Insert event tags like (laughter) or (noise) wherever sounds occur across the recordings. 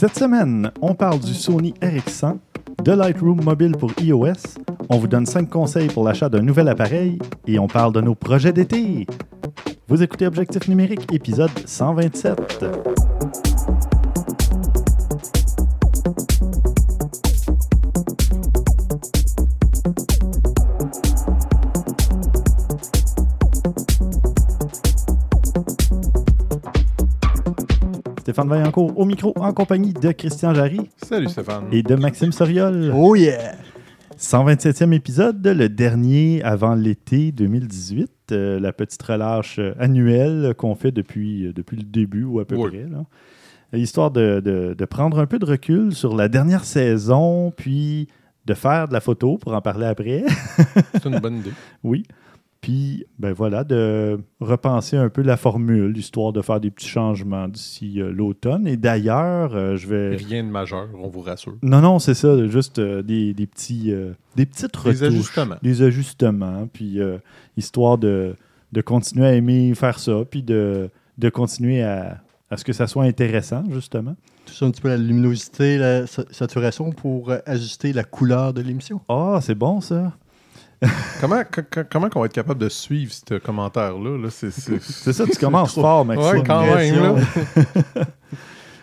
Cette semaine, on parle du Sony RX100, de Lightroom mobile pour iOS, on vous donne 5 conseils pour l'achat d'un nouvel appareil et on parle de nos projets d'été. Vous écoutez Objectif numérique, épisode 127. Stéphane Vaillancourt au micro en compagnie de Christian Jarry Salut Stéphane. et de Maxime Soriol. Oh yeah! 127e épisode, le dernier avant l'été 2018, euh, la petite relâche annuelle qu'on fait depuis, euh, depuis le début ou à peu Oui. près. là. Histoire de, de- de prendre un peu de recul sur la dernière saison, puis de faire de la photo pour en parler après. C'est une bonne idée. (laughs) oui. Puis, ben voilà, de repenser un peu la formule, histoire de faire des petits changements d'ici euh, l'automne. Et d'ailleurs, euh, je vais. Rien de majeur, on vous rassure. Non, non, c'est ça, juste euh, des, des petits, euh, des petites Des retouches. ajustements. Des ajustements, puis euh, histoire de, de continuer à aimer faire ça, puis de, de continuer à, à ce que ça soit intéressant, justement. Tout ça un petit peu la luminosité, la sa- saturation pour ajuster la couleur de l'émission. Ah, c'est bon, ça. (laughs) Comment, co- co- comment qu'on va être capable de suivre ce commentaire-là? Là? C'est, c'est... (laughs) C'est ça, tu commences fort, Maxime. Ouais, quand même. Là. (laughs)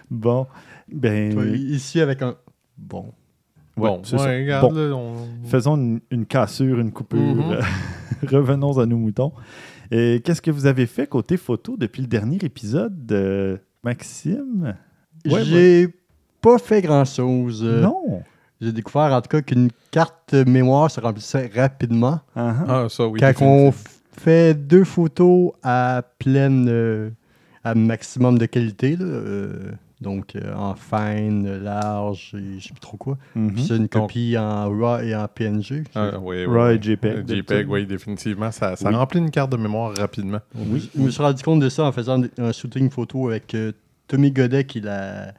Bon, ben, Toi, Ici avec un. Bon. ouais, Bon, c'est ouais, ça. regarde, Bon, là, on- faisons une, une cassure, une coupure. Mhm. Revenons à nos moutons. Et Qu'est-ce que vous avez fait côté photo depuis le dernier épisode, de Maxime? Ouais, J'ai pas fait grand-chose. Euh, Non. J'ai découvert en tout cas qu'une carte mémoire se remplissait rapidement. Ah, ah. Ah, ça, oui. Quand on fait deux photos à pleine. euh, à maximum de qualité, là, euh, donc euh, en fine, large et je sais plus trop quoi. Mhm. Puis c'est une Donc- copie en RAW et en PNG. Ah, oui, oui, Right, oui. JPEG. JPEG, oui, définitivement. Ça, ça Oui. remplit une carte de mémoire rapidement. Oui. Je me suis rendu compte de ça en faisant un shooting photo avec euh, Tommy Godet, qui la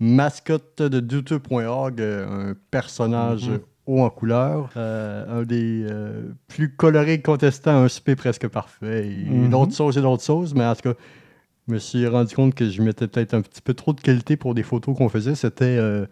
mascotte de douteux.org, euh, un personnage Mhm. haut en couleur, euh, un des euh, plus colorés contestants, un SP presque parfait, et Mhm. d'autres choses et d'autres choses, mais en tout cas, je me suis rendu compte que je mettais peut-être un petit peu trop de qualité pour des photos qu'on faisait. C'était euh,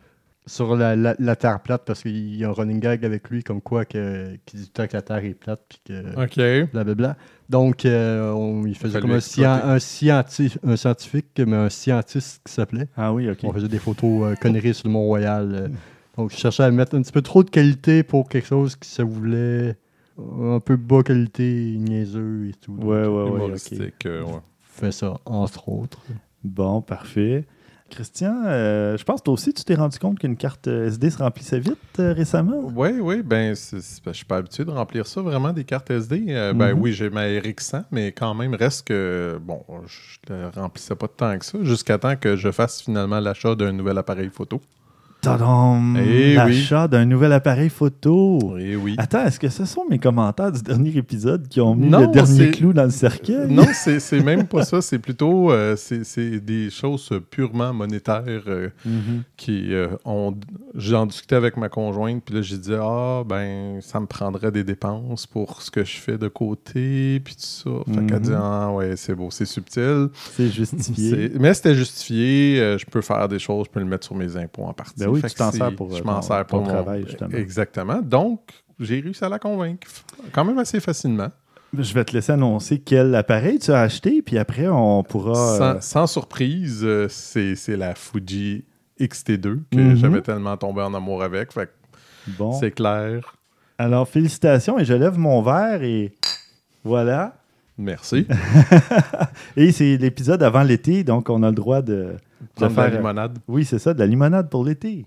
sur la, la- la Terre plate, parce qu'il y a un running gag avec lui, comme quoi que, qui dit tout le temps que la Terre est plate, puis que OK. blablabla. Donc, euh, on, il faisait comme un, scien- un, scienti- un scientifique, mais un scientiste qui s'appelait. Ah oui, OK. On faisait des photos euh, conneries sur le Mont-Royal. euh. donc, je cherchais à mettre un petit peu trop de qualité pour quelque chose qui se voulait un peu bas qualité, niaiseux et tout. Donc, Ouais, ouais, ouais. OK. Humoristique, euh, ouais. Fait ça, entre autres. Bon, parfait. Christian, euh, je pense que toi aussi, tu t'es rendu compte qu'une carte euh, SD se remplissait vite euh, récemment? Oui, oui, ben, c'est- c'est- ben, je suis pas habitué de remplir ça vraiment des cartes SD. Euh, Ben Mhm. oui, j'ai ma RX100, mais quand même, reste que, bon, je ne remplissais pas tant que ça, jusqu'à temps que je fasse finalement l'achat d'un nouvel appareil photo. Tadam! Eh L'achat d'un nouvel appareil photo. Oui, oui. Attends, est-ce que ce sont mes commentaires du dernier épisode qui ont mis Non, le dernier clou dans le cercueil? Non, c'est même pas ça. C'est plutôt euh, c'est des choses purement monétaires euh, Mhm. qui euh, ont. J'en discutais avec ma conjointe, puis là, j'ai dit Ah, ben, ça me prendrait des dépenses pour ce que je fais de côté, puis tout ça. Fait qu'elle Mhm. dit Ah, ouais, c'est beau, c'est subtil. C'est justifié. Mais c'était justifié. euh, je peux faire des choses, je peux le mettre sur mes impôts en partie. Ben oui, Fait tu que t'en c'est- sers pour, Je euh, m'en sers pour mon- travail, justement. Exactement. Donc, j'ai réussi à la convaincre. Quand même assez facilement. Je vais te laisser annoncer quel appareil tu as acheté, puis après, on pourra... euh, Sans, sans surprise, euh, c'est la Fuji XT2 que Mhm. j'avais tellement tombé en amour avec. Fait bon. c'est clair. Alors, félicitations, et je lève mon verre, et voilà. Merci. (laughs) Et c'est l'épisode avant l'été, donc on a le droit de... De faire- la limonade. Oui, c'est ça, de la limonade pour l'été.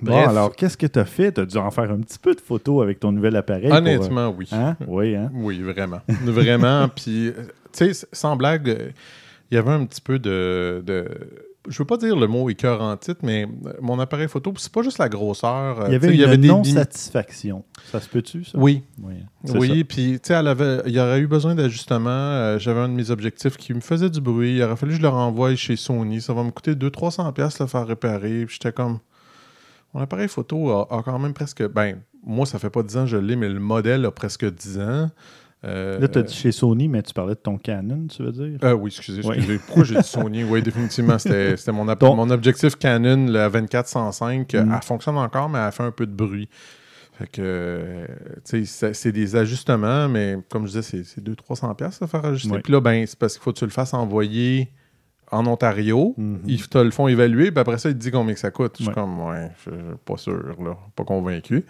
Bon, alors, qu'est-ce que tu as fait? Tu as dû en faire un petit peu de photos avec ton nouvel appareil. pour, euh, Honnêtement, oui. hein? Oui, hein? Oui, vraiment. vraiment. (laughs) Puis, euh, tu sais, sans blague, il y avait un petit peu de. de je veux pas dire le mot écœur en titre, mais euh, mon appareil photo, c'est pas juste la grosseur. Il y avait une des limi- non-satisfaction. Ça se peut-tu, ça? Oui, Oui, c'est Oui, puis tu sais, avait, il y aurait eu besoin d'ajustements. Euh, J'avais un de mes objectifs qui me faisait du bruit. Il aurait fallu que je le renvoie chez Sony. Ça va me coûter 200-300$ piastres le faire réparer. Puis j'étais comme. Mon appareil photo a, a quand même presque. Ben, moi, ça fait pas 10 ans que je l'ai, mais le modèle a presque 10 ans. Euh, Là, tu as dit chez Sony, mais tu parlais de ton Canon, tu veux dire? euh, oui, excusez, Ouais. excusez. Pourquoi j'ai dit Sony? Oui, définitivement, (laughs) c'était mon, mon objectif Canon, le 2405. Mm. Elle fonctionne encore, mais elle fait un peu de bruit. Fait que, euh, tu sais, c'est- des ajustements, mais comme je disais, c'est- c'est 200-300$ piastres à faire ajuster. Puis là, ben, c'est parce qu'il faut que tu le fasses envoyer en Ontario. Mhm. Ils te le font évaluer, puis après ça, ils te disent combien que ça coûte. Je suis Ouais. comme, ouais, je suis pas sûr, là, pas convaincu.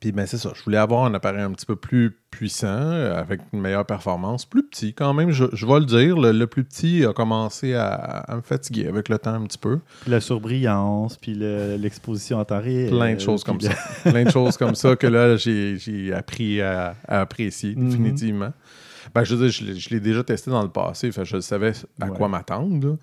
Puis ben c'est ça, je voulais avoir un appareil un petit peu plus puissant, euh, avec une meilleure performance, plus petit quand même, je, je vais le dire, le, le plus petit a commencé à, à me fatiguer avec le temps un petit peu. Puis la surbrillance, puis le- l'exposition en temps réel. Plein de choses comme ça. (laughs) Plein de choses comme ça que là, j'ai appris à, à apprécier Mhm. définitivement. Ben, je veux dire, je l'ai- je l'ai déjà testé dans le passé, fait je savais à Ouais. quoi m'attendre.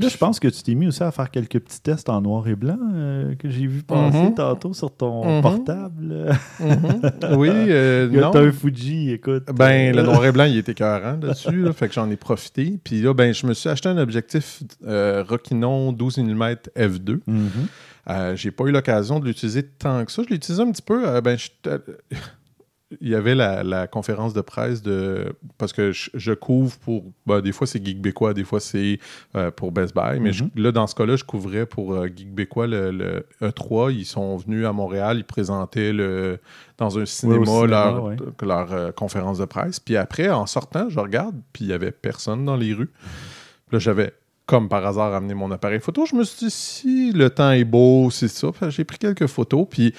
Là. Je pense que tu t'es mis aussi à faire quelques petits tests en noir et blanc euh, que j'ai vu passer Mhm. tantôt sur ton Mhm. portable. Mhm. Oui, (laughs) euh, non. T'as un Fuji, écoute. Ben, le Euh, noir et (laughs) blanc, il était écœurant dessus, là, fait que j'en ai profité. Puis là, ben, je me suis acheté un objectif euh, Rokinon 12 mm f2. mhm. Euh, j'ai pas eu l'occasion de l'utiliser tant que ça. Je l'ai utilisé un petit peu. ben, j'étais- il y avait la, la conférence de presse de. Parce que je, je couvre pour. ben, des fois, c'est Geekbécois, des fois, c'est euh, pour Best Buy. Mais je- Mhm. là, dans ce cas-là, je couvrais pour euh, Geekbécois le, le E3. Ils sont venus à Montréal. Ils présentaient le, dans un cinéma, cinéma, leur, ouais. leur, euh, conférence de presse. Puis après, en sortant, je regarde, puis il y avait personne dans les rues. Là, j'avais, comme par hasard, amené mon appareil photo. Je me suis dit, si le temps est beau, c'est ça. J'ai pris quelques photos, puis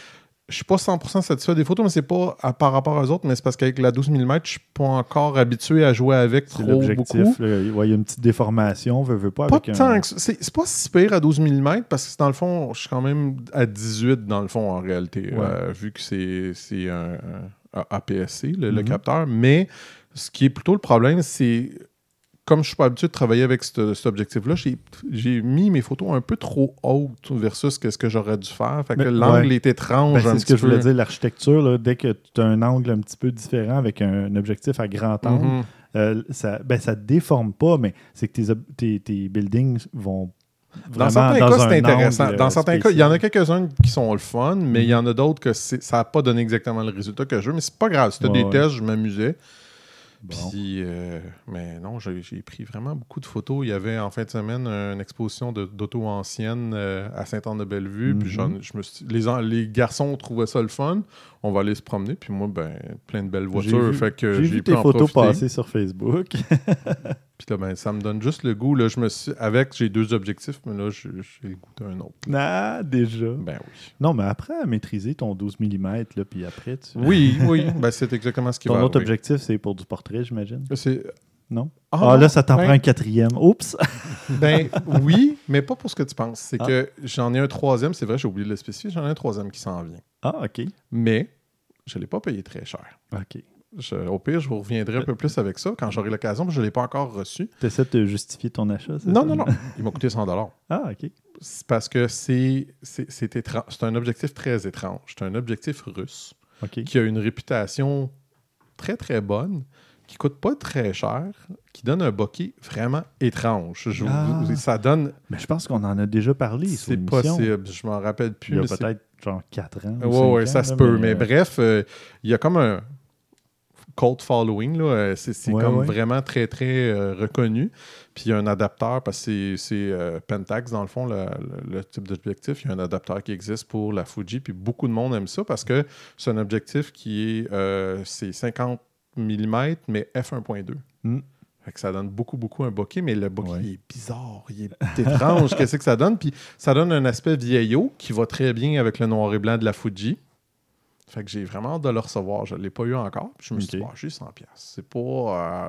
je suis pas 100% satisfait des photos, mais c'est pas à- par rapport aux autres, mais c'est parce qu'avec la 12 mm, je suis pas encore habitué à jouer avec trop beaucoup. Ouais, Il y a une petite déformation, veut, veut pas. Pas avec un- c'est, pas si pire à 12 mm parce que dans le fond, je suis quand même à 18 dans le fond en réalité, Ouais. euh, vu que c'est, un, un APS-C, le, le Mhm. capteur. Mais ce qui est plutôt le problème, c'est comme je suis pas habitué de travailler avec ce- cet objectif-là, j'ai, mis mes photos un peu trop hautes versus ce que j'aurais dû faire. Fait que l'angle ouais. est étrange. Ben, c'est ce que je voulais dire, l'architecture, dès que tu as un angle un petit peu différent avec un, objectif à grand angle, Mhm. euh, ça, ben, ça te déforme pas, mais c'est que tes, tes, tes buildings vont Dans certains dans cas, c'est intéressant. angle, Dans euh, certains cas, il y en a quelques-uns qui sont le fun, mais il y en a d'autres que ça n'a pas donné exactement le résultat que je veux. Mais c'est pas grave. C'était Ouais, des ouais. tests, je m'amusais. Bon. Puis, euh, mais non, j'ai pris vraiment beaucoup de photos. Il y avait en fin de semaine une exposition de- d'auto anciennes euh, à Saint-Anne-de-Bellevue. Puis Mhm. j'en- je me suis- les, les garçons trouvaient ça le fun. On va aller se promener. Puis moi, ben, plein de belles J'ai voitures. vu- fait que J'ai tes photos passer sur Facebook. (laughs) Puis là, ben, ça me donne juste le goût. Là, je me suis, avec, j'ai deux objectifs, mais là, j'ai le goût d'un autre. ah, déjà. Ben oui. Non, mais après, à maîtriser ton 12 mm, là, puis après, tu... Oui, oui. (laughs) Ben, c'est exactement ce qui ton va autre arriver. objectif, c'est pour du portrait, j'imagine? C'est... Non? Ah, Ah, non, là, ça t'en ben- prend un quatrième. Oups! (laughs) Ben oui, mais pas pour ce que tu penses. C'est Ah. que j'en ai un troisième, c'est vrai, j'ai oublié de le spécifier, j'en ai un troisième qui s'en vient. Ah, OK. Mais je ne l'ai pas payé très cher. OK. Je- au pire, je vous reviendrai un peu plus avec ça quand j'aurai l'occasion, parce que je ne l'ai pas encore reçu. Tu essaies de justifier ton achat, c'est Non, ça? non, non. (laughs) Il m'a coûté 100 Ah, OK. C'est parce que c'est, c'est, c'est, un objectif très étrange. C'est un objectif russe qui a une réputation très, très bonne, qui coûte pas très cher, qui donne un bokeh vraiment étrange. Je Ah. ça donne... Mais je pense qu'on en a déjà parlé C'est possible, je m'en rappelle plus. Il y a peut-être genre 4 ans. ou Oui, ouais, ans, ça se peut. Mais, euh, bref, euh, il y a comme un cult following. là, euh, C'est Ouais, comme ouais. vraiment très, très euh, reconnu. Puis il y a un adapteur, parce que c'est- c'est euh, Pentax, dans le fond, le, le- le type d'objectif. Il y a un adapteur qui existe pour la Fuji. Puis beaucoup de monde aime ça parce que c'est un objectif qui est euh, c'est 50 mm, mais f1.2. Mm. Fait que ça donne beaucoup, beaucoup un bokeh, mais le bokeh Ouais. il est bizarre, il est étrange. (laughs) Qu'est-ce que ça donne? Puis ça donne un aspect vieillot qui va très bien avec le noir et blanc de la Fuji. Fait que j'ai vraiment hâte de le recevoir. Je ne l'ai pas eu encore. Puis je me suis dit, Ah, j'ai 100$. piastres. C'est pas,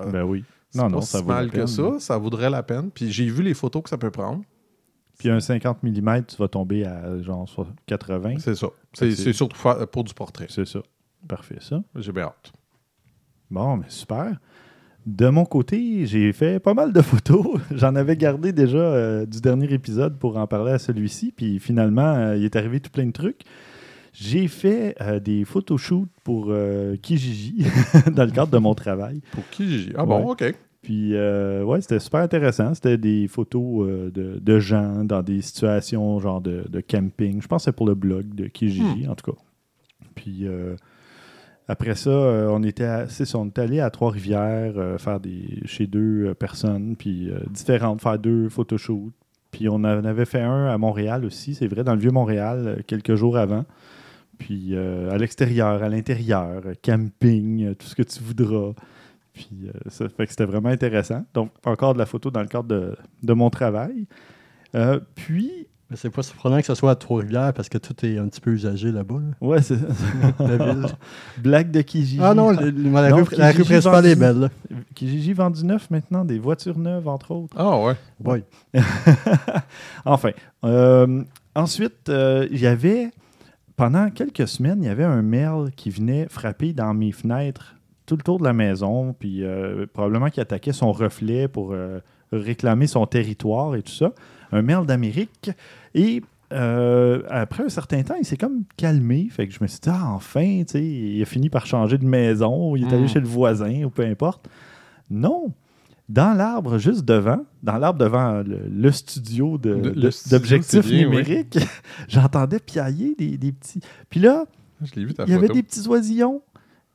euh, Ben oui. Non, pas non, si ça vaut mal la que ça. Ça vaudrait la peine. Puis j'ai vu les photos que ça peut prendre. Puis un 50 mm, tu vas tomber à genre soit 80. C'est ça. C'est surtout pour du portrait. C'est ça. Parfait, ça. J'ai bien hâte. Bon, mais super. De mon côté, j'ai fait pas mal de photos. (laughs) J'en avais gardé déjà euh, du dernier épisode pour en parler à celui-ci. Puis finalement, euh, il est arrivé tout plein de trucs. J'ai fait euh, des photoshoots pour euh, Kijiji (laughs) dans le cadre de mon travail. Pour j'ai Ah bon, OK. Puis, euh, ouais, c'était super intéressant. C'était des photos euh, de, de gens dans des situations genre de, de camping. Je pense que c'est pour le blog de Kijiji, en tout cas. Puis, euh, Après ça, euh, on était, ça, on est allé à Trois-Rivières euh, faire des chez deux euh, personnes, puis euh, différentes, faire deux photoshoots. Puis on en avait fait un à Montréal aussi, c'est vrai, dans le vieux Montréal, euh, quelques jours avant. Puis euh, à l'extérieur, à l'intérieur, camping, euh, tout ce que tu voudras. Puis euh, ça fait que c'était vraiment intéressant. Donc, encore de la photo dans le cadre de, de mon travail. Euh, puis, Mais c'est pas surprenant que ce soit à Trois-Rivières parce que tout est un petit peu usagé là-bas. là. ouais, c'est (laughs) La ville. Blague de Kijiji. Ah non, le- le- la, Non, rue, la rue Kijiji principale est vendu- belle. là. Kijiji vend du neuf maintenant, des voitures neuves, entre autres. Ah ouais. Ouais. (laughs) enfin, euh, ensuite, euh, il y avait, pendant quelques semaines, il y avait un mail qui venait frapper dans mes fenêtres tout le tour de la maison, puis euh, probablement qui attaquait son reflet pour euh, réclamer son territoire et tout ça. Un mail d'Amérique. Et euh, après un certain temps, il s'est comme calmé. Fait que je me suis dit, ah, enfin, tu sais, il a fini par changer de maison, il est allé Mm. chez le voisin, ou peu importe. Non, dans l'arbre juste devant, dans l'arbre devant le, le studio d'objectifs oui. numériques, (laughs) j'entendais piailler des, des petits. Puis là, ta il y avait des petits oisillons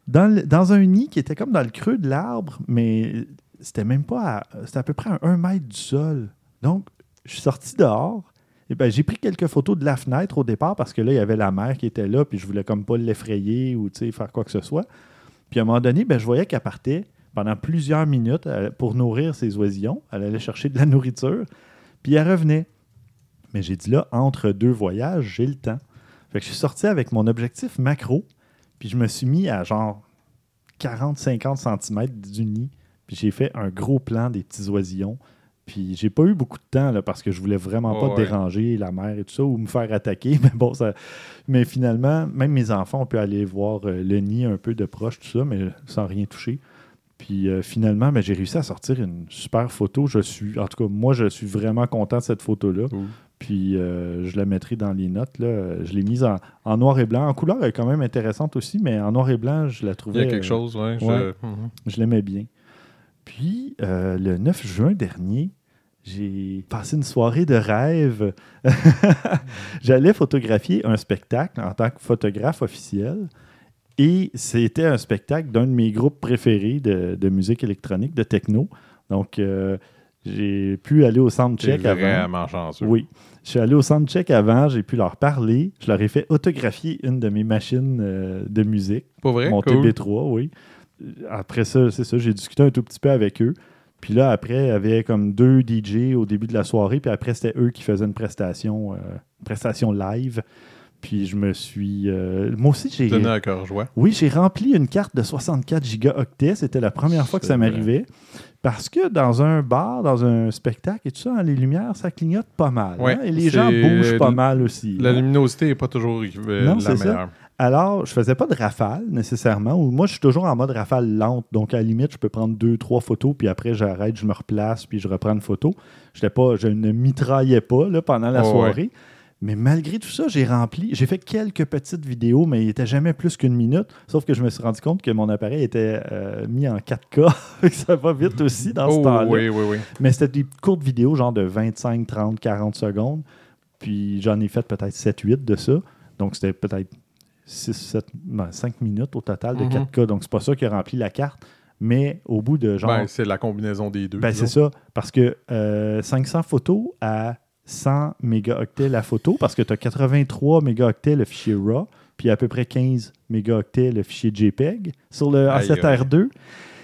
dans, le- dans un nid qui était comme dans le creux de l'arbre, mais c'était même pas à, c'était à peu près à un mètre du sol. Donc, je suis sorti dehors. Et ben, j'ai pris quelques photos de la fenêtre au départ parce que là, il y avait la mère qui était là, puis je voulais comme pas l'effrayer ou faire quoi que ce soit. Puis à un moment donné, ben, je voyais qu'elle partait pendant plusieurs minutes pour nourrir ses oisillons. Elle allait chercher de la nourriture, puis elle revenait. Mais j'ai dit là, entre deux voyages, j'ai le temps. Fait que je suis sorti avec mon objectif macro, puis je me suis mis à genre 40-50 cm du nid, puis j'ai fait un gros plan des petits oisillons. Puis j'ai pas eu beaucoup de temps là, parce que je voulais vraiment pas ouais. déranger la mère et tout ça ou me faire attaquer. (laughs) Mais bon, ça... mais finalement, même mes enfants ont pu aller voir euh, le nid un peu de proche, tout ça, mais sans rien toucher. Puis euh, finalement, ben, j'ai réussi à sortir une super photo. Je suis, en tout cas, moi, je suis vraiment content de cette photo-là. Cool. Puis euh, je la mettrai dans les notes. Là. Je l'ai mise en, en noir et blanc. En couleur, elle est quand même intéressante aussi, mais en noir et blanc, je la Il trouvais. y a quelque euh, chose, ouais. je- ouais. Mhm. je l'aimais bien. Puis, euh, le 9 juin dernier, j'ai passé une soirée de rêve. (laughs) J'allais photographier un spectacle en tant que photographe officiel. Et c'était un spectacle d'un de mes groupes préférés de, de musique électronique, de techno. Donc, euh, j'ai pu aller au soundcheck avant. vraiment chanceux. Oui. Je suis allé au soundcheck avant, j'ai pu leur parler. Je leur ai fait autographier une de mes machines euh, de musique. Pas vrai? Mon Cool. TB3, oui. Après ça, c'est ça, j'ai discuté un tout petit peu avec eux. Puis là, après, il y avait comme deux DJ au début de la soirée. Puis après, c'était eux qui faisaient une prestation, euh, une prestation live. Puis je me suis. euh, moi aussi, j'ai. Donné à cœur joie. Oui, j'ai rempli une carte de 64 gigaoctets. C'était la première fois que ça m'arrivait. Parce que dans un bar, dans un spectacle et tout ça, hein, les lumières, ça clignote pas mal. Ouais, hein, et les gens bougent pas mal aussi. La hein. luminosité n'est pas toujours euh, Non, la c'est ça. meilleure. Alors, je faisais pas de rafale nécessairement. Ou moi, je suis toujours en mode rafale lente. Donc, à la limite, je peux prendre deux, trois photos, puis après, j'arrête, je me replace, puis je reprends une photo. Pas, je ne mitraillais pas là, pendant la Oh, soirée. Mais malgré tout ça, j'ai rempli. J'ai fait quelques petites vidéos, mais il n'était jamais plus qu'une minute. Sauf que je me suis rendu compte que mon appareil était euh, mis en 4K. Fait que ça va vite aussi dans ce Oh, temps-là. oui, oui, oui. Mais c'était des courtes vidéos, genre de 25, 30, 40 secondes. Puis j'en ai fait peut-être 7, 8 de ça. Donc c'était peut-être 6, 7, 5 minutes au total de Mhm. 4K. Donc c'est pas ça qui a rempli la carte. Mais au bout de genre. Ben, c'est la combinaison des deux. Ben, c'est ça. Parce que euh, 500 photos à 100 mégaoctets la photo, parce que tu as 83 mégaoctets le fichier RAW, puis à peu près 15 mégaoctets le fichier JPEG. Sur le Aïe, A7R2,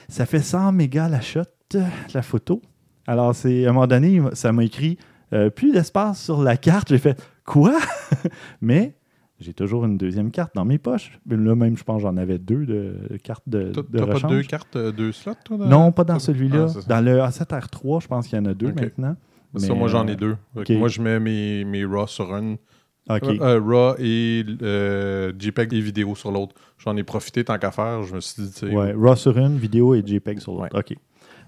ça fait 100 mégas la shot, euh, la photo. Alors, c'est à un moment donné, ça m'a écrit euh, plus d'espace sur la carte. J'ai fait quoi (laughs) Mais j'ai toujours une deuxième carte dans mes poches. Là, même, je pense que j'en avais deux de, cartes de, de t'as pas deux cartes, euh, deux slots, toi? dans- Non, pas dans Ah, celui-là. dans le A7R3, je pense qu'il y en a deux maintenant. Ça, Mais, moi, j'en euh, ai deux. Ok. que Moi, je mets mes, mes RAW sur un. OK. Euh, euh, RAW et euh, JPEG et vidéo sur l'autre. J'en ai profité tant qu'à faire. Je me suis dit, ouais, RAW sur une, vidéo et JPEG sur l'autre. Ouais. OK.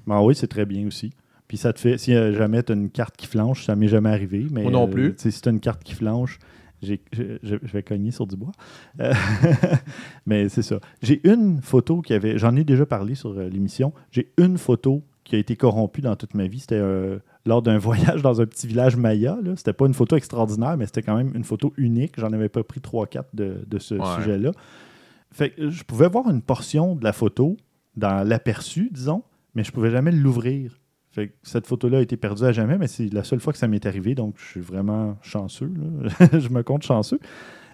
Ben oui, c'est très bien aussi. Puis ça te fait, si euh, jamais tu as une carte qui flanche, ça m'est jamais arrivé. Mais, Moi non euh, plus. si tu as une carte qui flanche, j'ai- je, je- je vais cogner sur du bois. Euh, (laughs) mais c'est ça. J'ai une photo qui avait. J'en ai déjà parlé sur euh, l'émission. J'ai une photo qui a été corrompue dans toute ma vie. C'était euh, lors d'un (laughs) voyage dans un petit village maya. C'était pas une photo extraordinaire, mais c'était quand même une photo unique. J'en avais pas pris 3-4 de, de ce Ouais. sujet-là. Fait que je pouvais voir une portion de la photo dans l'aperçu, disons, mais je pouvais jamais l'ouvrir. Fait que cette photo-là a été perdue à jamais, mais c'est la seule fois que ça m'est arrivé, donc je suis vraiment chanceux. là. (laughs) je me compte chanceux.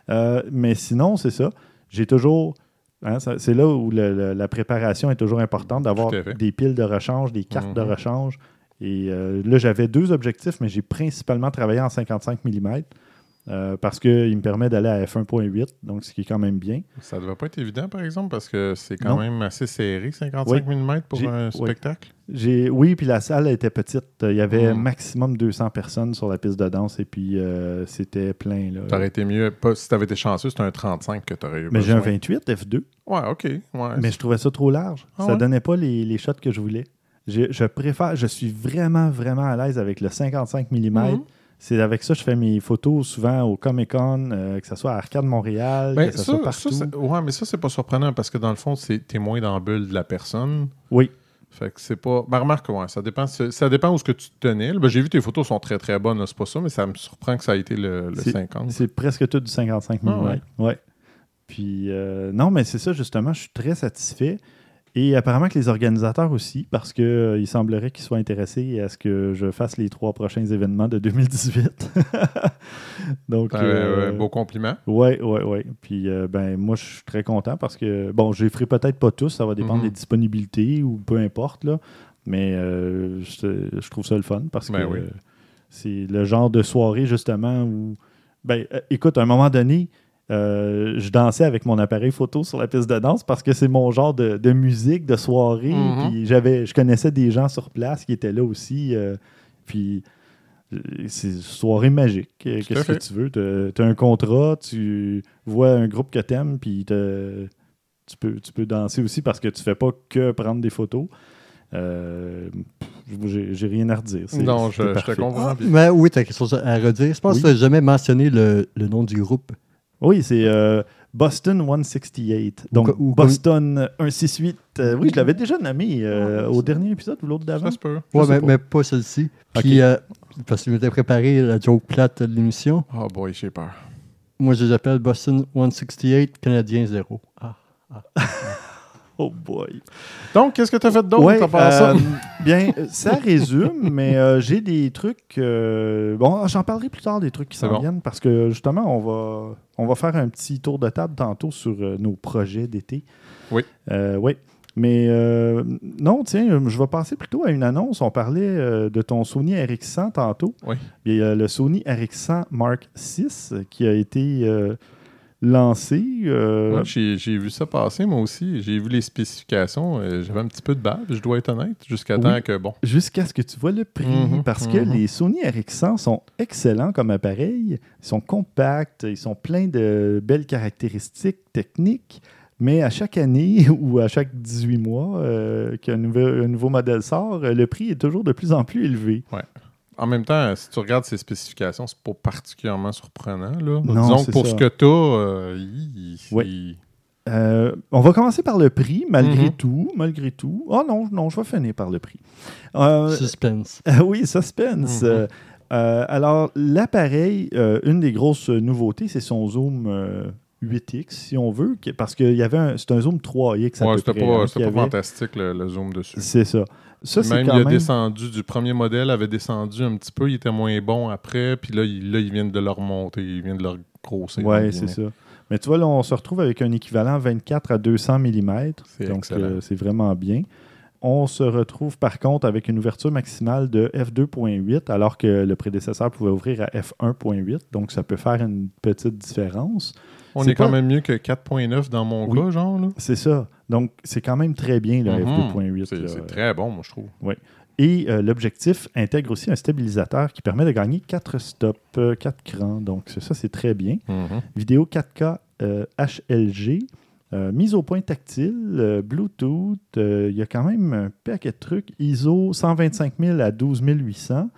Euh, mais sinon, c'est ça. J'ai toujours. hein, c'est là où le- le- la préparation est toujours importante, d'avoir des piles de rechange, des cartes de Mhm. rechange. Et euh, là, j'avais deux objectifs, mais j'ai principalement travaillé en 55 mm parce qu'il me permet d'aller à f1.8, donc ce qui est quand même bien. Ça devait pas être évident, par exemple, parce que c'est quand Non. même assez serré, 55 mm pour un oui. spectacle? J'ai, oui, puis la salle était petite. Il y avait Mm. maximum 200 personnes sur la piste de danse et puis euh, c'était plein. Là. T'aurais été mieux. Pas, si t'avais été chanceux, c'était un 35 que t'aurais eu. Mais j'ai un besoin. 28 F2, Ouais, ok. Ouais. mais je trouvais ça trop large. Ah ça ouais? donnait pas les, les shots que je voulais. Je préfère, je suis vraiment, vraiment à l'aise avec le 55 mm. Mhm. C'est avec ça que je fais mes photos souvent au Comic Con, euh, que ce soit à Arcade Montréal, Ben, que ce soit partout. ouais, mais ça, c'est pas surprenant parce que dans le fond, c'est- t'es moins dans la bulle de la personne. oui, Fait que c'est pas. Ben, remarque, ouais, ça dépend, ça dépend où ce que tu te tenais. Ben, j'ai vu tes photos sont très très bonnes, c'est pas ça, mais ça me surprend que ça a été le, le C'est- 50. c'est presque tout du 55 mm. Ah ouais. ouais. Puis, euh, non, mais c'est ça, justement, je suis très satisfait. Et apparemment que les organisateurs aussi, parce qu'il semblerait qu'ils soient intéressés à ce que je fasse les trois prochains événements de 2018. (laughs) Donc, Ben, euh, euh, beau compliment. Ouais, ouais, ouais. Puis, euh, ben, moi, je suis très content parce que, bon, je les ferai peut-être pas tous, ça va dépendre Mhm. des disponibilités ou peu importe, là. Mais euh, je, je trouve ça le fun parce Ben que oui. euh, c'est le genre de soirée, justement, où, ben, euh, écoute, à un moment donné, euh, je dansais avec mon appareil photo sur la piste de danse parce que c'est mon genre de, de musique, de soirée. Mhm. Puis j'avais, je connaissais des gens sur place qui étaient là aussi. euh, puis euh, c'est une soirée magique. Qu'est-ce que tu veux? Tu as un contrat, tu vois un groupe que tu aimes, puis tu peux, tu peux danser aussi parce que tu fais pas que prendre des photos. Euh, J'ai rien à redire. Non, je, je te comprends Ah, mais oui, t'as quelque chose à redire. Je pense Oui. que tu n'as jamais mentionné le, le nom du groupe. Oui, c'est euh, Boston 168. Donc, ou Boston 168. euh, oui, je l'avais déjà nommé euh, Ah, au dernier épisode ou l'autre d'avant. Ça se peut. Ouais, mais, pas. mais pas celle-ci. Puis, euh, parce que je m'étais préparé la joke plate de l'émission. Oh boy, j'ai peur. Moi, je les appelle Boston 168, Canadien 0. Ah. (laughs) Oh boy. Donc, qu'est-ce que tu as fait d'autre Ouais, à part ça? euh, (laughs) bien, ça résume, mais euh, j'ai des trucs. euh, bon, j'en parlerai plus tard des trucs qui s'en bon. viennent parce que justement, on va, on va faire un petit tour de table tantôt sur euh, nos projets d'été. Oui. Euh, oui. Mais euh, non, tiens, je vais passer plutôt à une annonce. On parlait euh, de ton Sony RX100 tantôt. Oui. Il y a le Sony RX100 Mark VI qui a été euh, lancé. euh, Ouais, j'ai vu ça passer, moi aussi. J'ai vu les spécifications. euh, J'avais un petit peu de bave, je dois être honnête, jusqu'à Oui. temps que, bon, jusqu'à ce que tu vois le prix. Mhm, parce que mhm. les Sony RX100 sont excellents comme appareil. Ils sont compacts, ils sont pleins de belles caractéristiques techniques. Mais à chaque année (laughs) ou à chaque 18 mois euh, qu'un nouveau, un nouveau modèle sort, le prix est toujours de plus en plus élevé. En même temps, si tu regardes ces spécifications, c'est pas particulièrement surprenant. Là. Non, Disons que pour ça. ce que tu as. Euh, on va commencer par le prix, malgré Mhm. tout. Malgré tout. Oh non, non, je vais finir par le prix. Euh, Suspense. (laughs) Ah oui, suspense. Mhm. Euh, euh, alors, l'appareil, euh, une des grosses nouveautés, c'est son zoom euh, 8X, si on veut, parce qu'il y avait un, c'est un zoom 3X à Ouais, peu c'était près, pas, hein, c'était qu'il y pas avait. fantastique le, le zoom dessus. C'est ça. Ça, même quand il a même... descendu du premier modèle, avait descendu un petit peu, il était moins bon après, puis là, il, là, ils viennent de le remonter, ils viennent de le grossir. Oui, c'est ça. Mais tu vois, là, on se retrouve avec un équivalent 24 à 200 mm. Donc, euh, c'est vraiment bien. On se retrouve par contre avec une ouverture maximale de f2.8, alors que le prédécesseur pouvait ouvrir à f1.8. Donc, ça peut faire une petite différence. On est quand pas- même mieux que 4.9 dans mon Oui. cas, genre. Là. C'est ça. Donc, c'est quand même très bien, le Mhm. f2.8. C'est là. c'est très bon, moi, je trouve. Et euh, l'objectif intègre aussi un stabilisateur qui permet de gagner 4 stops, 4 crans. Donc, c'est- ça, c'est très bien. Mhm. Vidéo 4K euh, HLG, euh, mise au point tactile, euh, Bluetooth. euh, Il y a quand même un paquet de trucs. ISO 125 000 à 12 800.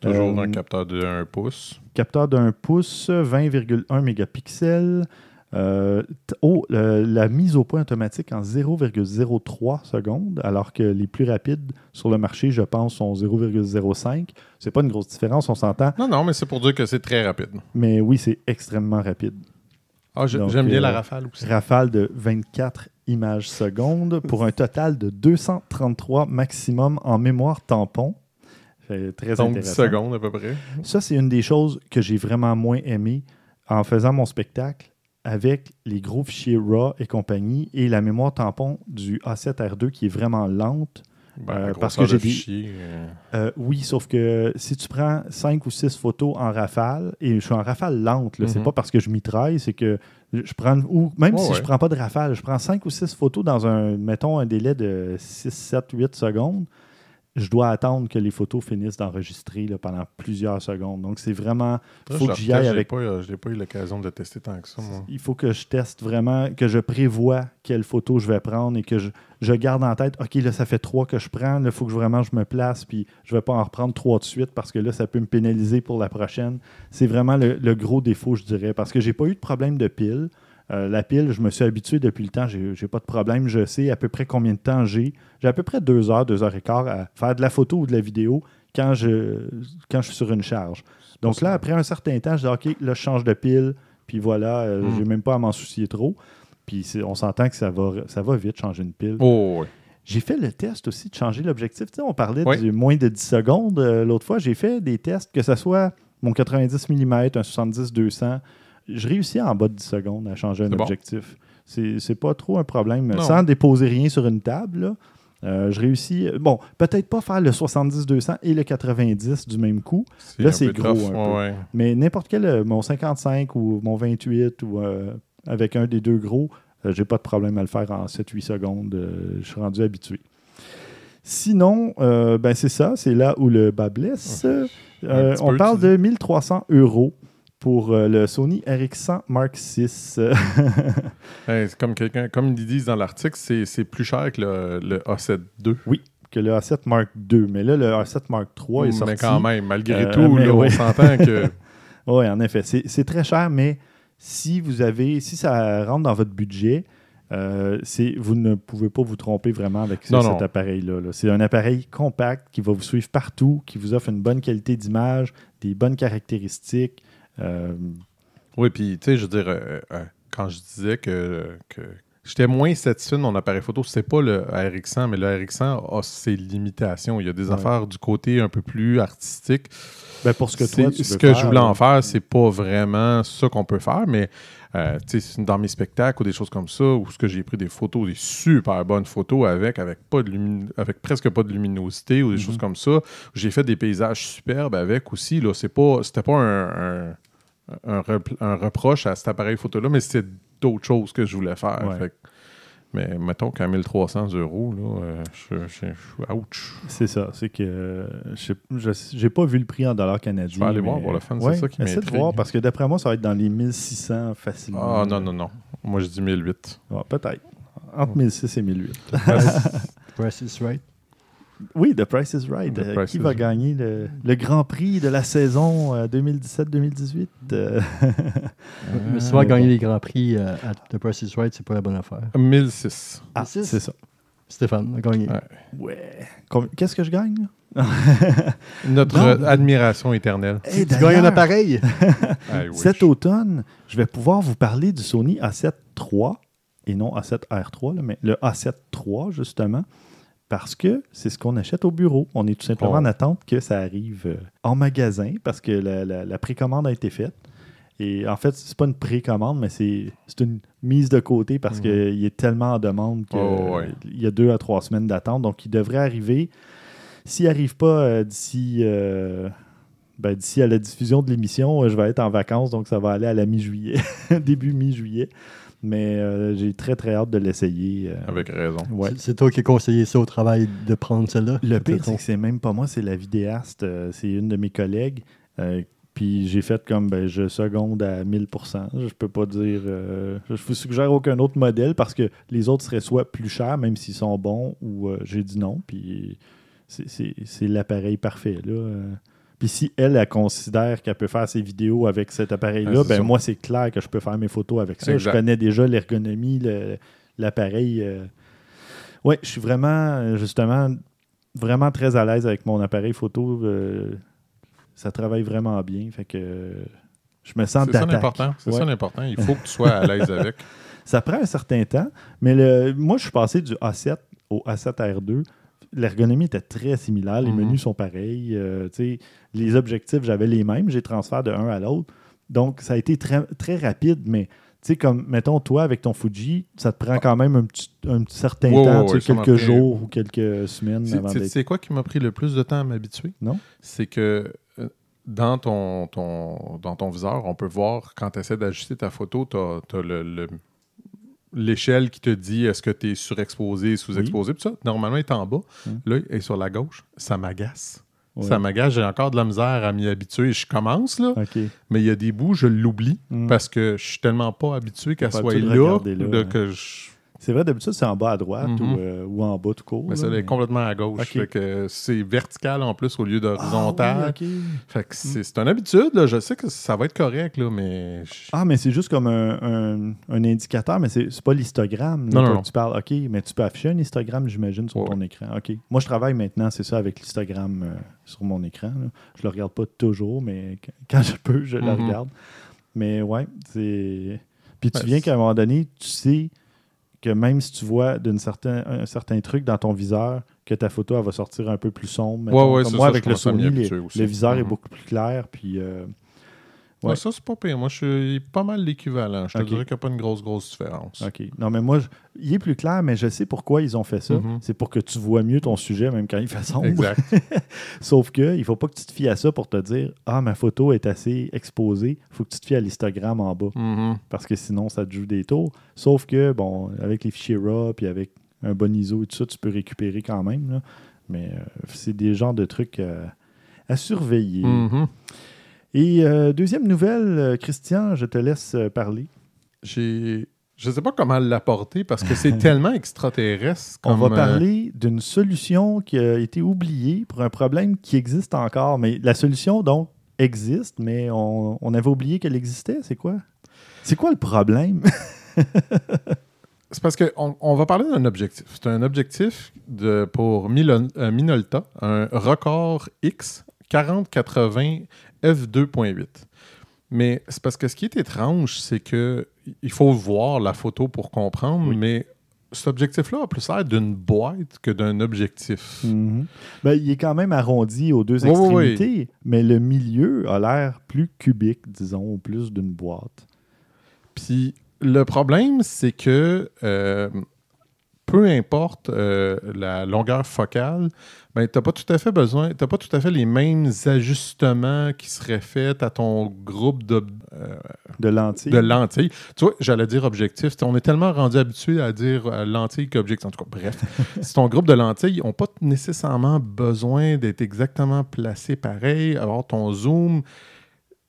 Toujours Euh, un capteur de 1 pouce. Capteur d'un pouce, 20,1 mégapixels. Euh, oh, la mise au point automatique en 0,03 secondes, alors que les plus rapides sur le marché, je pense, sont 0,05. C'est pas une grosse différence, on s'entend, Non, non, mais c'est pour dire que c'est très rapide. mais oui, c'est extrêmement rapide. Ah, j'aime bien euh, la rafale aussi. Rafale de 24 images secondes pour un total de 233 maximum en mémoire tampon. Fait très Donc 10 intéressant. secondes à peu près. Ça, c'est une des choses que j'ai vraiment moins aimé en faisant mon spectacle avec les gros fichiers RAW et compagnie et la mémoire tampon du A7R2 qui est vraiment lente. Ben, Euh, parce que j'ai de des- fichier, euh, Euh, oui, sauf que si tu prends 5 ou 6 photos en rafale, et je suis en rafale lente, là, c'est Mhm. pas parce que je mitraille, c'est que je prends, ou même si je ouais. prends pas de rafale, je prends 5 ou 6 photos dans un, mettons, un délai de 6, 7, 8 secondes, je dois attendre que les photos finissent d'enregistrer pendant plusieurs secondes. Donc, c'est vraiment, là, faut je que j'y le aille avec pas, euh, j'ai pas eu l'occasion de tester tant que ça, moi. il faut que je teste vraiment, que je prévois quelle photo je vais prendre et que je, je garde en tête, OK, là, ça fait trois que je prends, il faut que je- vraiment je me place, puis je ne vais pas en reprendre trois de suite parce que là, ça peut me pénaliser pour la prochaine. C'est vraiment le, le gros défaut, je dirais, parce que j'ai pas eu de problème de pile. Euh, la pile, je me suis habitué depuis le temps, j'ai pas de problème, je sais à peu près combien de temps j'ai. J'ai à peu près deux heures, deux heures et quart à faire de la photo ou de la vidéo quand je, quand je suis sur une charge. Donc là, après un certain temps, je dis OK, là, je change de pile, puis voilà, euh, Mm. j'ai même pas à m'en soucier trop. Puis on s'entend que ça va, ça va vite changer une pile. Oh. J'ai fait le test aussi de changer l'objectif. Tu sais, on parlait Oui. du moins de 10 secondes euh, l'autre fois. J'ai fait des tests, que ce soit mon 90 mm, un 70-200. Je réussis en bas de 10 secondes à changer un C'est bon. objectif. C'est c'est pas trop un problème. Non. Sans déposer rien sur une table, là, euh, je réussis. Bon, peut-être pas faire le 70-200 et le 90 du même coup, Là, c'est gros tough, un ouais, peu. ouais. mais n'importe quel, euh, mon 55 ou mon 28 ou euh, avec un des deux gros, euh, j'ai pas de problème à le faire en 7-8 secondes. euh, je suis rendu habitué. Sinon, euh, ben c'est ça, c'est là où le bas blesse. Euh, on parle de 1300 euros pour euh, le Sony RX100 Mark VI. Hey, (laughs) c'est comme quelqu'un, comme ils disent dans l'article, c'est, c'est plus cher que le, le A7 II. que le A7 Mark II. Mais là, le A7 Mark III est sorti. mais quand même, malgré Euh, tout, là, oui. on s'entend que (laughs) Oui, en effet. C'est c'est très cher, mais si vous avez, si ça rentre dans votre budget, euh, c'est- vous ne pouvez pas vous tromper vraiment avec ce- Non, cet appareil-là. là. C'est un appareil compact qui va vous suivre partout, qui vous offre une bonne qualité d'image, des bonnes caractéristiques. Euh, Oui, puis tu sais, je veux dire, euh, euh, quand je disais que, que j'étais moins satisfait de mon appareil photo, c'est pas le RX100, mais le RX100 a ses limitations. Il y a des Ouais. affaires du côté un peu plus artistique. ben, pour ce que toi, tu ce que faire, je voulais en faire, c'est pas vraiment ça qu'on peut faire, mais euh, tu sais, dans mes spectacles ou des choses comme ça, où ce que j'ai pris des photos, des super bonnes photos avec, avec, pas de avec presque pas de luminosité ou des Mhm. choses comme ça. J'ai fait des paysages superbes avec aussi. Là, c'est pas, c'était pas un, un, un reproche à cet appareil photo-là, mais c'était d'autres choses que je voulais faire. Ouais. Fait que- mais mettons qu'à 1300 euros, là, euh, je, je, je- ouch. C'est ça. C'est que euh, je j'ai pas vu le prix en dollars canadiens. Je vais aller mais- voir pour le fun, c'est ça qui essaie de m'intrigue. voir parce que d'après moi, ça va être dans les 1600 facilement. Ah non, non, non. Moi, je dis 1008. Ouais, Peut-être. Entre 1600 et 1008. Price is right. Oui, The Price is Right. The Euh, Price qui is va Right. gagner le, le Grand Prix de la saison euh, 2017-2018? Euh, (laughs) Mais souvent, gagner les grands prix euh, à The Price is right, c'est pas la bonne affaire. 1006. ah, six? c'est ça. Stéphane a gagné. Ouais. Qu'est-ce que je gagne? (laughs) Notre Non. euh, admiration éternelle. Hey, tu gagnes un appareil? (laughs) Ah. Cet automne, je vais pouvoir vous parler du Sony A7 III, et non A7R3, là, mais le A7 III, justement, parce que c'est ce qu'on achète au bureau. On est tout simplement Oh. en attente que ça arrive euh, en magasin, parce que la, la- la précommande a été faite. Et en fait, c'est pas une précommande, mais c'est une mise de côté parce Mhm. qu'il est tellement en demande qu'il Oh, ouais. y a deux à trois semaines d'attente. Donc, il devrait arriver. S'il n'arrive pas euh, d'ici euh, ben, d'ici à la diffusion de l'émission, je vais être en vacances, donc ça va aller à la mi-juillet, (laughs) début mi-juillet. Mais euh, j'ai très très hâte de l'essayer. euh, Avec raison. ouais. C'est- toi qui as conseillé ça au travail de prendre celle-là? Le pire, c'est que c'est même pas moi, c'est la vidéaste. euh, c'est une de mes collègues. euh, puis j'ai fait comme ben, je seconde à 1000%. Je peux pas dire. euh, je vous suggère aucun autre modèle parce que les autres seraient soit plus chers, même s'ils sont bons, ou euh, j'ai dit non. Puis c'est- c'est c'est l'appareil parfait. Là. euh. Puis si elle, elle considère qu'elle peut faire ses vidéos avec cet appareil-là, ben moi, c'est clair que je peux faire mes photos avec ça. Exact. Je connais déjà l'ergonomie, le- l'appareil. euh. Oui, je suis vraiment, justement, vraiment très à l'aise avec mon appareil photo. euh, ça travaille vraiment bien. Fait que je me sens C'est ça l'important. C'est Ouais. ça l'important. Il (laughs) faut que tu sois à l'aise avec. Ça prend un certain temps, mais le, moi, je suis passé du A7 au A7R2. L'ergonomie était très similaire, les Mhm. menus sont pareils, euh, tu sais, les objectifs, j'avais les mêmes, j'ai transféré de un à l'autre. Donc, ça a été très, très rapide, mais tu sais, comme, mettons, toi, avec ton Fuji, ça te prend quand même un petit, un petit certain temps, ouais, quelques pris- jours ou quelques semaines C'est- avant c'est- quoi qui m'a pris le plus de temps à m'habituer? Non? C'est que euh, dans ton, ton, dans ton viseur, on peut voir quand tu essaies d'ajuster ta photo, tu as, le, le- l'échelle qui te dit est-ce que tu es surexposé, sous-exposé. Puis ça, normalement, il est en bas. Hum. Là, il est sur la gauche. Ça m'agace. Ouais. Ça m'agace. J'ai encore de la misère à m'y habituer. Je commence, là, mais il y a des bouts, je l'oublie Mm. parce que je suis tellement pas habitué qu'elle soit là, là, que je C'est vrai, d'habitude, c'est en bas à droite Mhm. ou, euh, ou en bas tout court. Mais ça, est complètement à gauche. Fait que c'est vertical en plus au lieu d'horizontal. Ah, oui. Fait que c'est c'est une habitude. là. Je sais que ça va être correct, là, mais. Ah, mais c'est juste comme un, un- un indicateur, mais c'est pas l'histogramme. Non, non, toi, non. Tu parles, OK, mais tu peux afficher un histogramme, j'imagine, sur Ouais. ton écran. OK. Moi, je travaille maintenant, c'est ça, avec l'histogramme euh, sur mon écran. là. Je le regarde pas toujours, mais qu- (laughs) quand je peux, je le Mhm. regarde. Mais ouais, c'est. Puis tu Ouais, viens qu'à un moment donné, tu sais que même si tu vois d'un certain, un certain truc dans ton viseur, que ta photo elle va sortir un peu plus sombre. ouais, Comme moi, ça, avec le Sony, aussi. le viseur est Mhm. beaucoup plus clair. Puis euh, Ouais, ça, c'est pas pire. Moi, je suis pas mal l'équivalent. Je te dirais qu'il n'y a pas une grosse, grosse différence. OK. Non, mais moi, je- il est plus clair, mais je sais pourquoi ils ont fait ça. Mhm. C'est pour que tu vois mieux ton sujet, même quand il fait sombre. Exact. (laughs) Sauf que il faut pas que tu te fies à ça pour te dire Ah, ma photo est assez exposée. Il faut que tu te fies à l'histogramme en bas. Mhm. Parce que sinon, ça te joue des tours. Sauf que, bon, avec les fichiers RAW puis avec un bon ISO et tout ça, tu peux récupérer quand même. là. Mais euh, c'est des genres de trucs euh, à surveiller. Mhm. Et euh, deuxième nouvelle, euh, Christian, je te laisse euh, parler. J'ai. Je sais pas comment l'apporter parce que c'est (laughs) tellement extraterrestre. On comme, va euh, parler d'une solution qui a été oubliée pour un problème qui existe encore. Mais la solution, donc, existe, mais on, on avait oublié qu'elle existait. C'est quoi? C'est quoi le problème? (laughs) C'est parce qu'on on va parler d'un objectif. C'est un objectif de, pour euh, Minolta, un record X 4080 f2.8. Mais c'est parce que ce qui est étrange, c'est que il faut voir la photo pour comprendre, Oui. mais cet objectif-là a plus l'air d'une boîte que d'un objectif. Mhm. Ben, il est quand même arrondi aux deux Oui, oui, oui. extrémités, mais le milieu a l'air plus cubique, disons, ou plus d'une boîte. Puis le problème, c'est que euh, peu importe euh, la longueur focale, ben, tu n'as pas tout à fait besoin, tu pas tout à fait les mêmes ajustements qui seraient faits à ton groupe de, euh, De lentilles. de lentilles. Tu vois, j'allais dire objectif. On est tellement rendu habitué à dire euh, lentilles qu'objectif. En tout cas, bref. (laughs) si ton groupe de lentilles n'ont pas nécessairement besoin d'être exactement placés pareil, avoir ton zoom.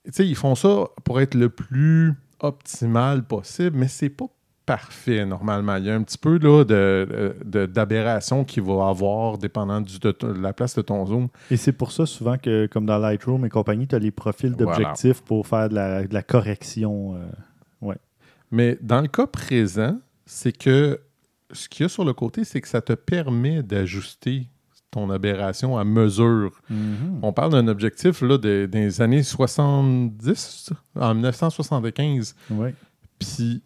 Tu sais, ils font ça pour être le plus optimal possible, mais c'est pas parfait normalement. Il y a un petit peu là, de, d'aberration qu'il va avoir dépendant du- de, de la place de ton zoom. Et c'est pour ça souvent que, comme dans Lightroom et compagnie, tu as les profils Voilà. d'objectifs pour faire de la, de la correction. euh. Mais dans le cas présent, c'est que ce qu'il y a sur le côté, c'est que ça te permet d'ajuster ton aberration à mesure. On parle d'un objectif là, de- des années 70, en 1975. Ouais. Puis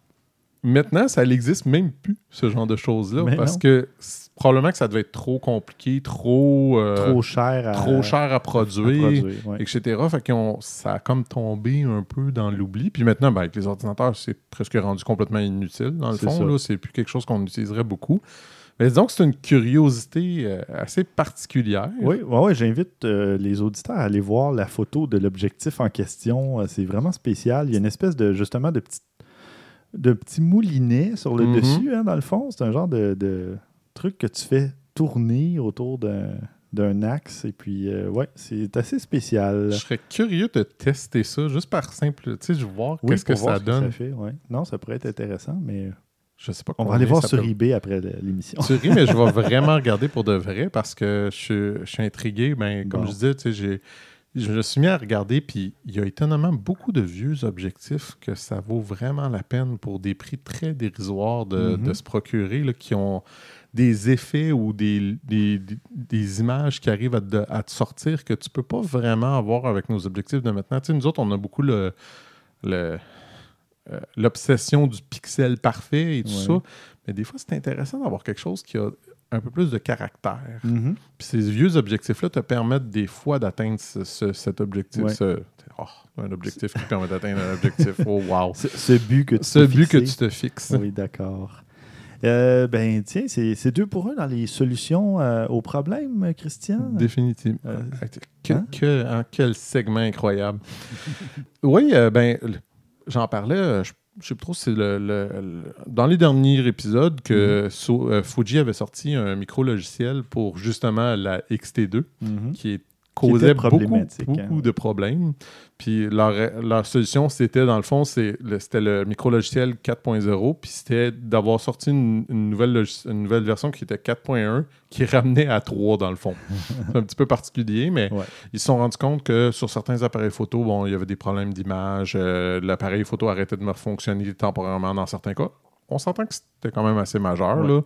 maintenant, ça n'existe même plus, ce genre de choses-là, parce non. que probablement que ça devait être trop compliqué, trop, euh, Trop cher à, trop cher à à produire ouais. etc. Fait qu'on, ça a comme tombé un peu dans l'oubli. Puis maintenant, ben, avec les ordinateurs, c'est presque rendu complètement inutile. Dans le fond, c'est plus quelque chose qu'on utiliserait beaucoup. Mais disons que c'est une curiosité euh, assez particulière. Oui, ouais, ouais, j'invite euh, les auditeurs à aller voir la photo de l'objectif en question. C'est vraiment spécial. Il y a une espèce de justement de petit, de petit moulinet sur le Mhm. dessus, hein, dans le fond. C'est un genre de, de truc que tu fais tourner autour d'un, d'un axe. Et puis, euh, ouais, c'est assez spécial. Je serais curieux de tester ça, juste par simple, tu sais, je veux voir Oui, qu'est-ce que voir ça ce donne. ça fait, ouais. Non, ça pourrait être intéressant, mais Je sais pas on va aller voir sur peut- eBay après l'émission. Ris, mais je vais (laughs) vraiment regarder pour de vrai parce que je, suis- je suis intrigué. Ben, comme Bon. je disais, tu sais, j'ai- je me suis mis à regarder, puis il y a étonnamment beaucoup de vieux objectifs que ça vaut vraiment la peine pour des prix très dérisoires de, Mhm. de se procurer, là, qui ont des effets ou des, des, images qui arrivent à te, à te sortir que tu peux pas vraiment avoir avec nos objectifs de maintenant. Tu sais, nous autres, on a beaucoup le, le, euh, l'obsession du pixel parfait et tout Ouais. ça. Mais des fois, c'est intéressant d'avoir quelque chose qui a un peu plus de caractère. Mhm. Puis ces vieux objectifs-là te permettent des fois d'atteindre ce- ce- cet objectif. Ouais. ce- oh, un objectif qui permet d'atteindre un objectif. Oh, wow. (laughs) Ce, but que tu Ce t'es but que tu te fixes. Oui, d'accord. Euh, ben, tiens, c'est deux pour un dans les solutions euh, aux problèmes, Christian. Définitivement. Euh, Que- hein? que- hein, quel segment incroyable. (laughs) oui, euh, ben, j'en parlais, euh, je je sais pas trop c'est le, le- le- dans les derniers épisodes Mhm. que So- euh, Fuji avait sorti un micro-logiciel pour justement la XT2 Mhm. qui est- causait beaucoup, problématique, beaucoup hein. de problèmes. Puis leur, leur solution, c'était, dans le fond, le- c'était le micro-logiciel 4.0, puis c'était d'avoir sorti une, une nouvelle logis- une nouvelle version qui était 4.1, qui ramenait à 3, dans le fond. (laughs) c'est un petit peu particulier, mais Ouais. ils se sont rendus compte que sur certains appareils photo, bon, il y avait des problèmes d'image, euh, l'appareil photo arrêtait de me fonctionner temporairement dans certains cas. On s'entend que c'était quand même assez majeur, Ouais. là.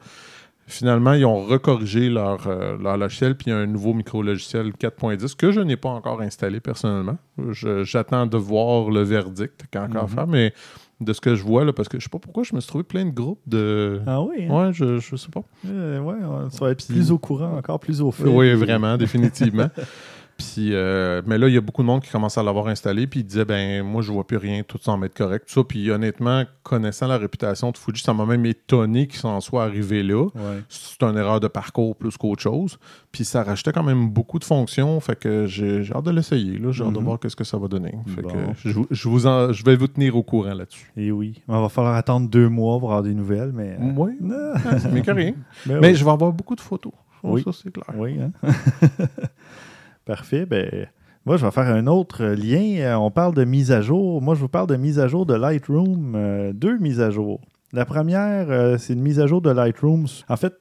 Finalement, ils ont recorrigé leur, euh, leur logiciel, puis il y a un nouveau micro-logiciel 4.10 que je n'ai pas encore installé personnellement. J'attends de voir le verdict qu'il y a encore à Mhm. faire, mais de ce que je vois, là, parce que je sais pas pourquoi je me suis trouvé plein de groupes de. Ah oui, hein? Ouais, je, je sais pas. Euh, ouais, on- ça va être plus au courant, encore plus au fait. Oui, vraiment, définitivement. (laughs) Puis, euh, mais là, il y a beaucoup de monde qui commence à l'avoir installé, puis il disait, ben, moi, je vois plus rien, tout semble être correct. Tout ça, puis honnêtement, connaissant la réputation de Fuji, ça m'a même étonné qu'ils s'en soient arrivés là. Ouais. C'est une erreur de parcours plus qu'autre chose. Puis ça rajoutait quand même beaucoup de fonctions, fait que j'ai hâte de l'essayer. là. J'ai hâte de Mhm. voir qu'est-ce que ça va donner. Fait Bon. que je, je vous en- je vais vous tenir au courant là-dessus. Et oui, on va falloir attendre deux mois pour avoir des nouvelles, mais... euh, Oui, (laughs) mais que rien. ben Mais oui. je vais avoir beaucoup de photos. Oui. Ça, c'est clair. Oui, hein? (laughs) Parfait. Ben, moi, je vais faire un autre lien. Euh, On parle de mise à jour. Moi, je vous parle de mise à jour de Lightroom. euh, deux mises à jour. La première, euh, c'est une mise à jour de Lightroom. En fait,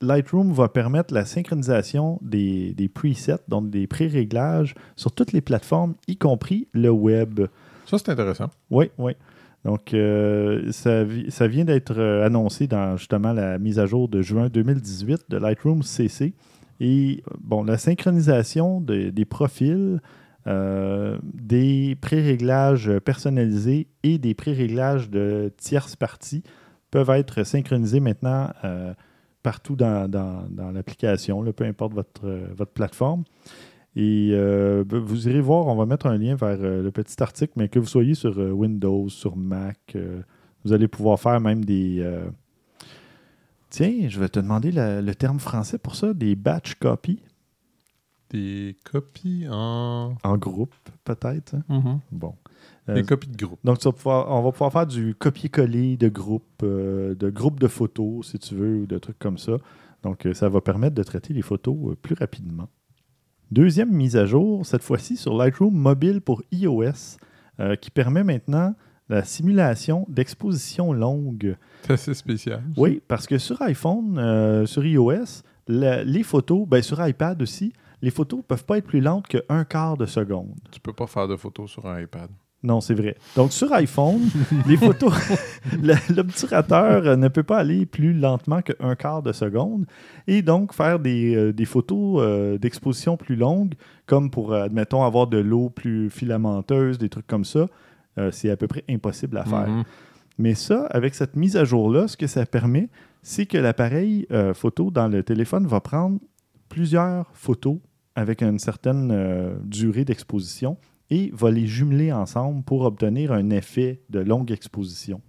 Lightroom va permettre la synchronisation des, des presets, donc des pré-réglages, sur toutes les plateformes, y compris le web. Ça, c'est intéressant. Oui, oui. Donc, euh, ça, vi- ça vient d'être annoncé dans justement la mise à jour de juin 2018 de Lightroom CC. Et bon, la synchronisation de- des profils, euh, des pré-réglages personnalisés et des pré-réglages de tierces parties peuvent être synchronisés maintenant euh, partout dans, l'application, peu importe votre, votre plateforme. Et euh, vous irez voir, on va mettre un lien vers le petit article, mais que vous soyez sur Windows, sur Mac, vous allez pouvoir faire même des. Euh, Tiens, je vais te demander la- le terme français pour ça, des batch copies Des copies en. en groupe, peut-être. hein? Mhm. Bon. Euh, Des copies de groupe. donc, tu vas pouvoir- on va pouvoir faire du copier-coller de groupes, euh, de groupes de photos, si tu veux, ou de trucs comme ça. Donc, euh, ça va permettre de traiter les photos euh, plus rapidement. Deuxième mise à jour, cette fois-ci sur Lightroom mobile pour iOS, euh, qui permet maintenant la simulation d'exposition longue. C'est assez spécial. Oui, parce que sur iPhone, euh, sur iOS, la- les photos, ben sur iPad aussi, les photos ne peuvent pas être plus lentes qu'un quart de seconde. Tu peux pas faire de photos sur un iPad. Non, c'est vrai. Donc, sur iPhone, (laughs) les photos, l'obturateur ne peut pas aller plus lentement qu'un quart de seconde et donc faire des, euh, des photos euh, d'exposition plus longues, comme pour, admettons, avoir de l'eau plus filamenteuse, des trucs comme ça. Euh, c'est à peu près impossible à faire. Mhm. Mais ça, avec cette mise à jour-là, ce que ça permet, c'est que l'appareil euh, photo dans le téléphone va prendre plusieurs photos avec une certaine euh, durée d'exposition et va les jumeler ensemble pour obtenir un effet de longue exposition.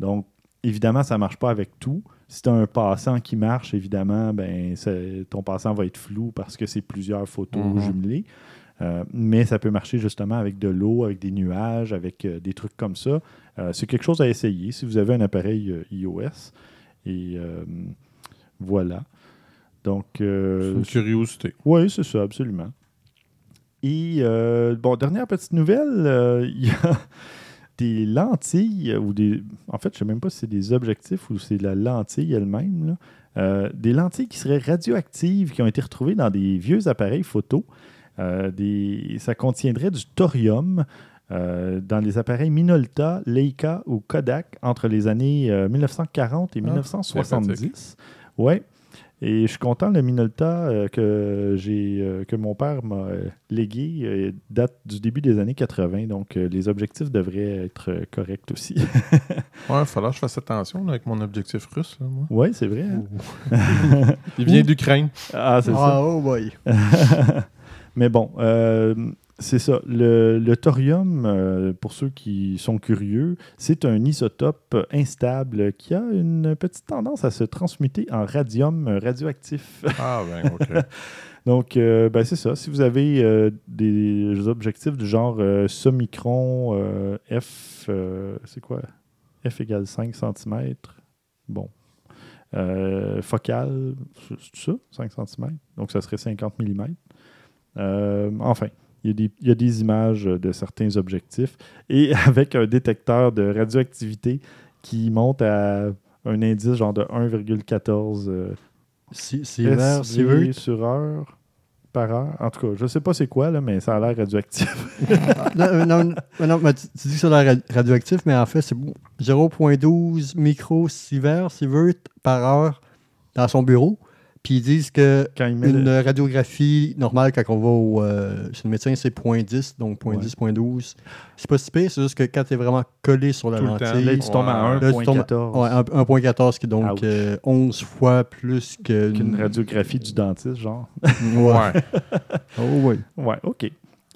Donc, évidemment, ça ne marche pas avec tout. Si tu as un passant qui marche, évidemment, ben, ton passant va être flou parce que c'est plusieurs photos Mhm. jumelées. Euh, mais ça peut marcher justement avec de l'eau, avec des nuages, avec euh, des trucs comme ça. Euh, c'est quelque chose à essayer si vous avez un appareil iOS. Et voilà. Donc, C'est une curiosité. oui, c'est ça, absolument. Et, bon, dernière petite nouvelle, il y a (laughs) des lentilles, ou des. En fait, je ne sais même pas si c'est des objectifs ou c'est la lentille elle-même. Euh, des lentilles qui seraient radioactives, qui ont été retrouvées dans des vieux appareils photo. Euh, des, ça contiendrait du thorium euh, dans les appareils Minolta, Leica ou Kodak entre les années euh, 1940 et Ah, 1970. Ouais. Et je suis content, le Minolta euh, que, j'ai, euh, que mon père m'a euh, légué euh, date du début des années 80, donc euh, les objectifs devraient être euh, corrects aussi. (laughs) Ouais, il falloir que je fasse attention là, avec mon objectif russe. là, moi. oui, c'est vrai. hein? (laughs) Il vient d'Ukraine. Ah, c'est ça. Ah, oh boy. (laughs) Mais bon, euh, c'est ça. Le, le thorium, euh, pour ceux qui sont curieux, c'est un isotope instable qui a une petite tendance à se transmuter en radium radioactif. Ah, ben, OK. (laughs) Donc, euh, ben, c'est ça. Si vous avez euh, des objectifs du genre Somicron euh, F, c'est quoi? F égale 5 cm. Bon. Focal, c'est ça 5 cm. Donc, ça serait 50 mm. Euh, enfin, il y, a des, il y a des images de certains objectifs et (laughs) avec un détecteur de radioactivité qui monte à un indice genre de 1,14 euh, Si, si si SV sur heure par heure. En tout cas, je sais pas c'est quoi, là, mais ça a l'air radioactif. (laughs) non, euh, non, mais tu, tu dis que c'est la ra- radioactif, mais en fait, c'est bon. 0.12 microsieverts, sievert par heure dans son bureau. Puis ils disent que Quand il met une le- radiographie normale quand on va au, euh, chez le médecin, c'est 0.10, donc 0.10, 0.12. C'est pas si pire, c'est juste que quand tu es vraiment collé sur la Tout le temps. lentille, Là, tu tombes à Ouais. Là, tu tombes- 1,14 ouais, un- 1.14 qui est donc euh, 11 fois plus que qu'une radiographie du dentiste, genre. Ouais. Ouais. (laughs) Oh, oui. Ouais, OK.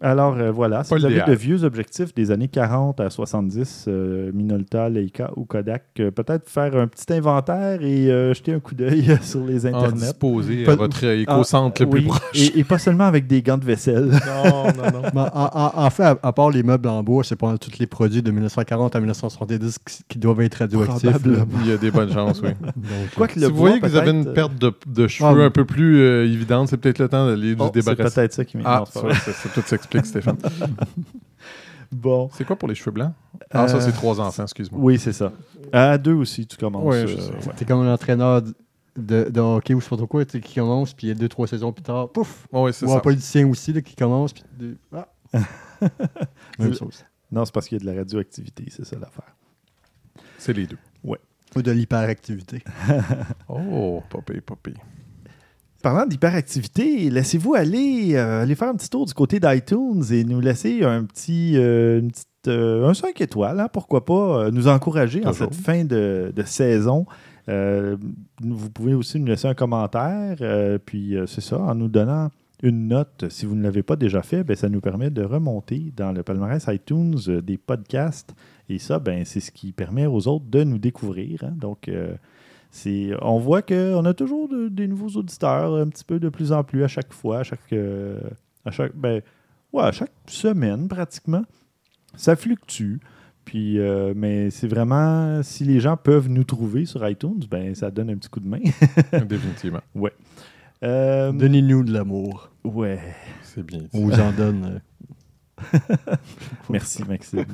Alors, euh, voilà. Si vous avez de vieux objectifs des années 40 à 70, euh, Minolta, Leica ou Kodak, euh, peut-être faire un petit inventaire et euh, jeter un coup d'œil (laughs) sur les En internets. disposer Pas- à votre éco-centre le plus Oui, proche. et, et pas seulement avec des gants de vaisselle. Non, non, non. (laughs) En, en- en fait, à, à part les meubles en bois, c'est pas tous les produits de 1940 à 1970 qui, qui doivent être radioactifs. Il y a des bonnes chances, oui. (laughs) Donc, Si le vous bois, voyez que vous avez une perte de, de Ah, cheveux un peu plus euh, évidente, c'est peut-être le temps d'aller Oh, du c'est débarrasser. peut-être ça qui m'est Ah, c'est tout s'explique, Stéphane. (laughs) Bon. C'est quoi pour les cheveux blancs? Ah, ça, Euh, c'est trois enfants, excuse-moi. Oui, c'est ça. À deux aussi, tu commences. Ouais, je euh, ouais. T'es comme un entraîneur de, de hockey ou je sais pas trop quoi, qui commence, puis il y a deux, trois saisons plus tard, pouf! Oh, oui, c'est Ou ça. un politicien aussi là, qui commence, puis de- ah. (laughs) Même chose. Non, c'est parce qu'il y a de la radioactivité, c'est ça l'affaire. C'est les deux. Ou de l'hyperactivité. (laughs) Oh, popé, popé. Parlant d'hyperactivité, laissez-vous aller, euh, aller faire un petit tour du côté d'iTunes et nous laisser un petit, euh, une petite, euh, un 5 étoiles, hein, pourquoi pas, nous encourager en cette fin de, de saison. Vous pouvez aussi nous laisser un commentaire, puis c'est ça, en nous donnant une note, si vous ne l'avez pas déjà fait, ben, ça nous permet de remonter dans le palmarès iTunes des podcasts. Et ça, ben, c'est ce qui permet aux autres de nous découvrir. hein. Donc, on voit qu'on a toujours de- des nouveaux auditeurs, un petit peu de plus en plus à chaque fois, à chaque, euh, à chaque, ben, ouais, à chaque semaine pratiquement. Ça fluctue. Puis, euh, mais c'est vraiment, si les gens peuvent nous trouver sur iTunes, ben, ça donne un petit coup de main. (laughs) Définitivement. Euh, Donnez-nous de l'amour. ouais. C'est bien. On vous en donne. (laughs) Merci, Maxime.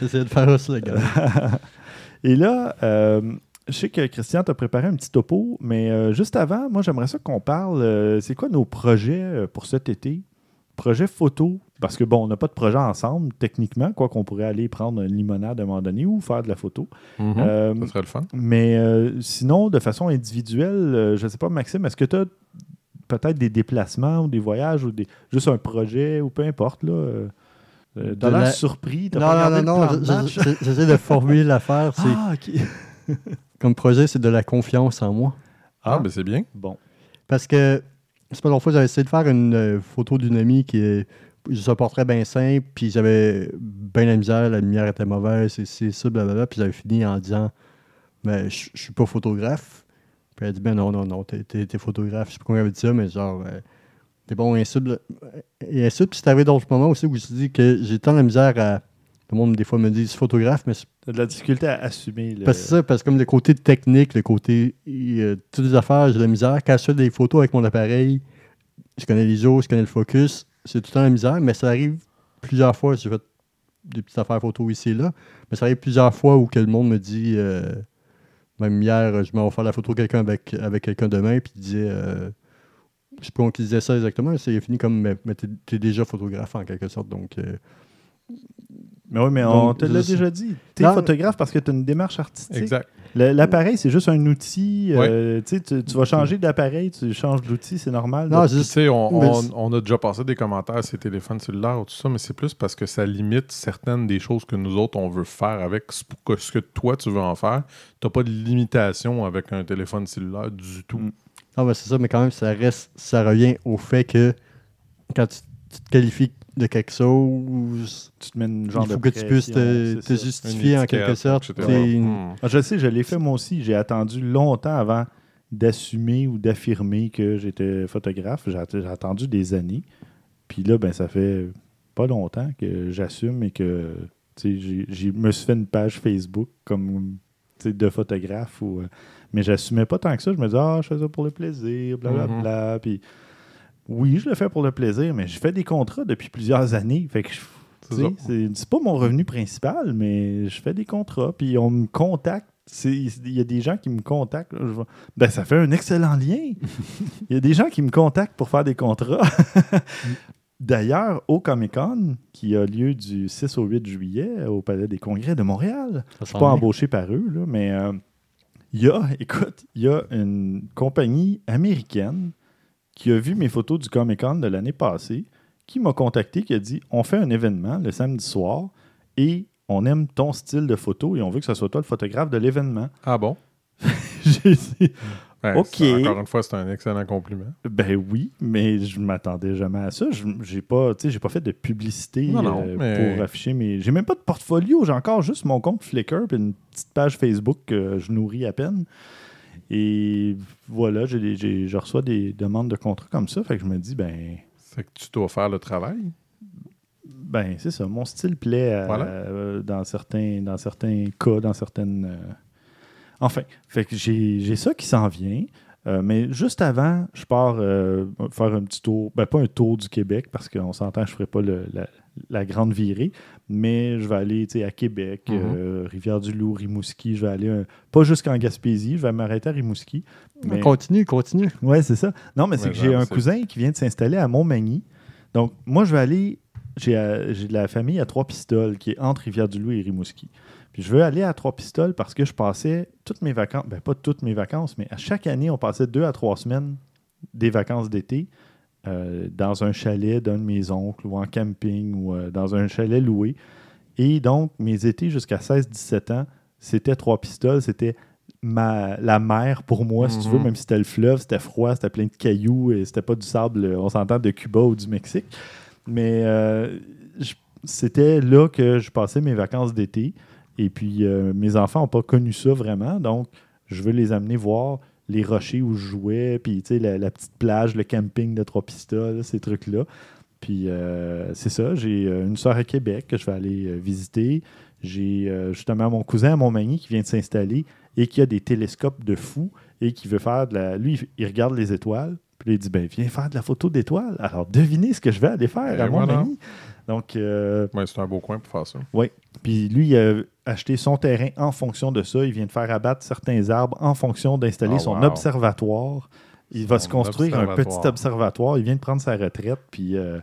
J'essaie de faire ça, les gars. (laughs) Et là, euh, je sais que Christian t'a préparé un petit topo, mais euh, juste avant, moi, j'aimerais ça qu'on parle. euh, c'est quoi nos projets euh, pour cet été? Projet photo. Parce que, bon, on n'a pas de projet ensemble, techniquement, quoi qu'on pourrait aller prendre une limonade à un moment donné ou faire de la photo. Mhm. Euh, Ça serait le fun. mais euh, sinon, de façon individuelle, euh, je ne sais pas, Maxime, est-ce que tu as peut-être des déplacements ou des voyages ou des, juste un projet ou peu importe, là? L'air la- surpris. t'as Non, pas non, regardé non, non. J'essaie de formuler l'affaire. (laughs) C'est Ah, OK. (laughs) Comme projet, c'est de la confiance en moi. Ah, ben c'est bien. Bon. Parce que c'est pas longtemps fois, j'avais essayé de faire une euh, photo d'une amie qui est juste un portrait bien simple, puis j'avais bien la misère, la lumière était mauvaise, et c'est ça, blablabla. Puis j'avais fini en disant Ben, je suis pas photographe. Puis elle a dit Ben non, non, non, t'es t'es photographe. Je sais pas comment elle avait dit ça, mais genre, euh, t'es bon, de- Et ainsi, puis c'est arrivé d'autres moments aussi où je me suis dit que j'ai tant de misère à. Le monde, des fois, me dit photographe, mais T'as de la difficulté à assumer. Le... parce que c'est ça, parce que comme le côté technique, le côté. euh, toutes les affaires, j'ai de la misère. Quand je fais des photos avec mon appareil, je connais les jours, je connais le focus, c'est tout le temps la misère, mais ça arrive plusieurs fois. J'ai fait des petites affaires photos ici et là, mais ça arrive plusieurs fois où que le monde me dit. euh, même hier, je m'en vais faire la photo de quelqu'un avec, avec quelqu'un demain, puis il disait. euh, je sais pas qui disait ça exactement, c'est fini comme. Mais, mais t'es, t'es déjà photographe en quelque sorte, donc. Mais oui, mais on Donc, te l'a je- déjà dit. Tu es Non. photographe parce que tu as une démarche artistique. Exact. L'appareil, c'est juste un outil. euh, tu vas changer d'appareil, tu changes d'outil, c'est normal. Non, sais, on, a déjà passé des commentaires sur les téléphones cellulaires ou tout ça, mais c'est plus parce que ça limite certaines des choses que nous autres, on veut faire avec ce que, ce que toi, tu veux en faire. Tu n'as pas de limitation avec un téléphone cellulaire du tout. Mm. Ah, ben c'est ça, mais quand même, ça reste, ça revient au fait que quand tu, tu te qualifies de quelque chose, tu te mets une genre il faut de que tu puisses te, justifier en quelque sorte. etc. C'est- Mm. Ah, je sais, je l'ai fait moi aussi. J'ai attendu longtemps avant d'assumer ou d'affirmer que j'étais photographe. J'ai att- j'ai attendu des années. Puis là, ben, ça fait pas longtemps que j'assume et que j'ai me suis fait une page Facebook comme de photographe. Ou, euh, mais j'assumais pas tant que ça. Je me disais, ah, je fais ça pour le plaisir, blablabla. Puis oui, je le fais pour le plaisir, mais je fais des contrats depuis plusieurs années. Fait que je- C'est pas mon revenu principal, mais je fais des contrats, puis on me contacte. Il y a des gens qui me contactent. je Ben, ça fait un excellent lien. (laughs) Il y a des gens qui me contactent pour faire des contrats. (laughs) D'ailleurs, au Comic-Con, qui a lieu du 6 au 8 juillet au Palais des Congrès de Montréal, je suis s'en pas embauché par eux, là, mais euh, il y a, écoute, il y a une compagnie américaine qui a vu mes photos du Comic Con de l'année passée, qui m'a contacté, qui a dit on fait un événement le samedi soir et on aime ton style de photo et on veut que ce soit toi le photographe de l'événement. Ah bon? (laughs) J'ai dit (laughs) Ok. Encore une fois, c'est un excellent compliment. ben oui, mais je m'attendais jamais à ça. Je j'ai pas, j'ai pas fait de publicité Non, non, euh, mais- pour afficher mes. J'ai même pas de portfolio, j'ai encore juste mon compte Flickr et une petite page Facebook que je nourris à peine. Et voilà, j'ai des- j'ai- je reçois des demandes de contrat comme ça. Fait que je me dis, ben, C'est que tu dois faire le travail? ben c'est ça. Mon style plaît à- Voilà. euh, dans, certains, dans certains cas, dans certaines. euh, Enfin, fait que j'ai j'ai ça qui s'en vient. Euh, mais juste avant, je pars euh, faire un petit tour, ben pas un tour du Québec, parce qu'on s'entend, je ne ferai pas le- la, la grande virée, mais je vais aller à Québec, Mhm. euh, Rivière-du-Loup, Rimouski, je vais aller, un- pas jusqu'en Gaspésie, je vais m'arrêter à Rimouski. Mais... Continue, continue. Oui, c'est ça. Non, mais c'est Ouais, que j'ai un cousin qui vient de s'installer à Montmagny. Donc, moi, je vais aller. J'ai j'ai de la famille à Trois-Pistoles, qui est entre Rivière-du-Loup et Rimouski. Puis je veux aller à Trois-Pistoles parce que je passais toutes mes vacances, ben pas toutes mes vacances, mais à chaque année, on passait deux à trois semaines des vacances d'été euh, dans un chalet d'un de mes oncles ou en camping ou euh, dans un chalet loué. Et donc, mes étés jusqu'à 16-17 ans, c'était Trois-Pistoles, c'était ma, la mer pour moi, si tu veux, Mhm. même si c'était le fleuve, c'était froid, c'était plein de cailloux et c'était pas du sable, on s'entend, de Cuba ou du Mexique. Mais euh, c'était là que je passais mes vacances d'été. Et puis, euh, mes enfants n'ont pas connu ça vraiment. Donc, je veux les amener voir les rochers où je jouais, puis tu sais, la, la petite plage, le camping de Trois-Pistoles, ces trucs-là. Puis, euh, c'est ça. J'ai euh, une soeur à Québec que je vais aller euh, visiter. J'ai euh, justement mon cousin à Montmagny qui vient de s'installer et qui a des télescopes de fou et qui veut faire de la. Lui, il regarde les étoiles. Puis il dit ben, Viens faire de la photo d'étoiles. Alors, devinez ce que je vais aller faire Et à voilà. Montmagny. Donc, euh, Ouais, c'est un beau coin pour faire ça. puis lui, il a acheté son terrain en fonction de ça. Il vient de faire abattre certains arbres en fonction d'installer Oh, son wow. observatoire. Il va Son se construire un petit observatoire. Il vient de prendre sa retraite. Puis euh,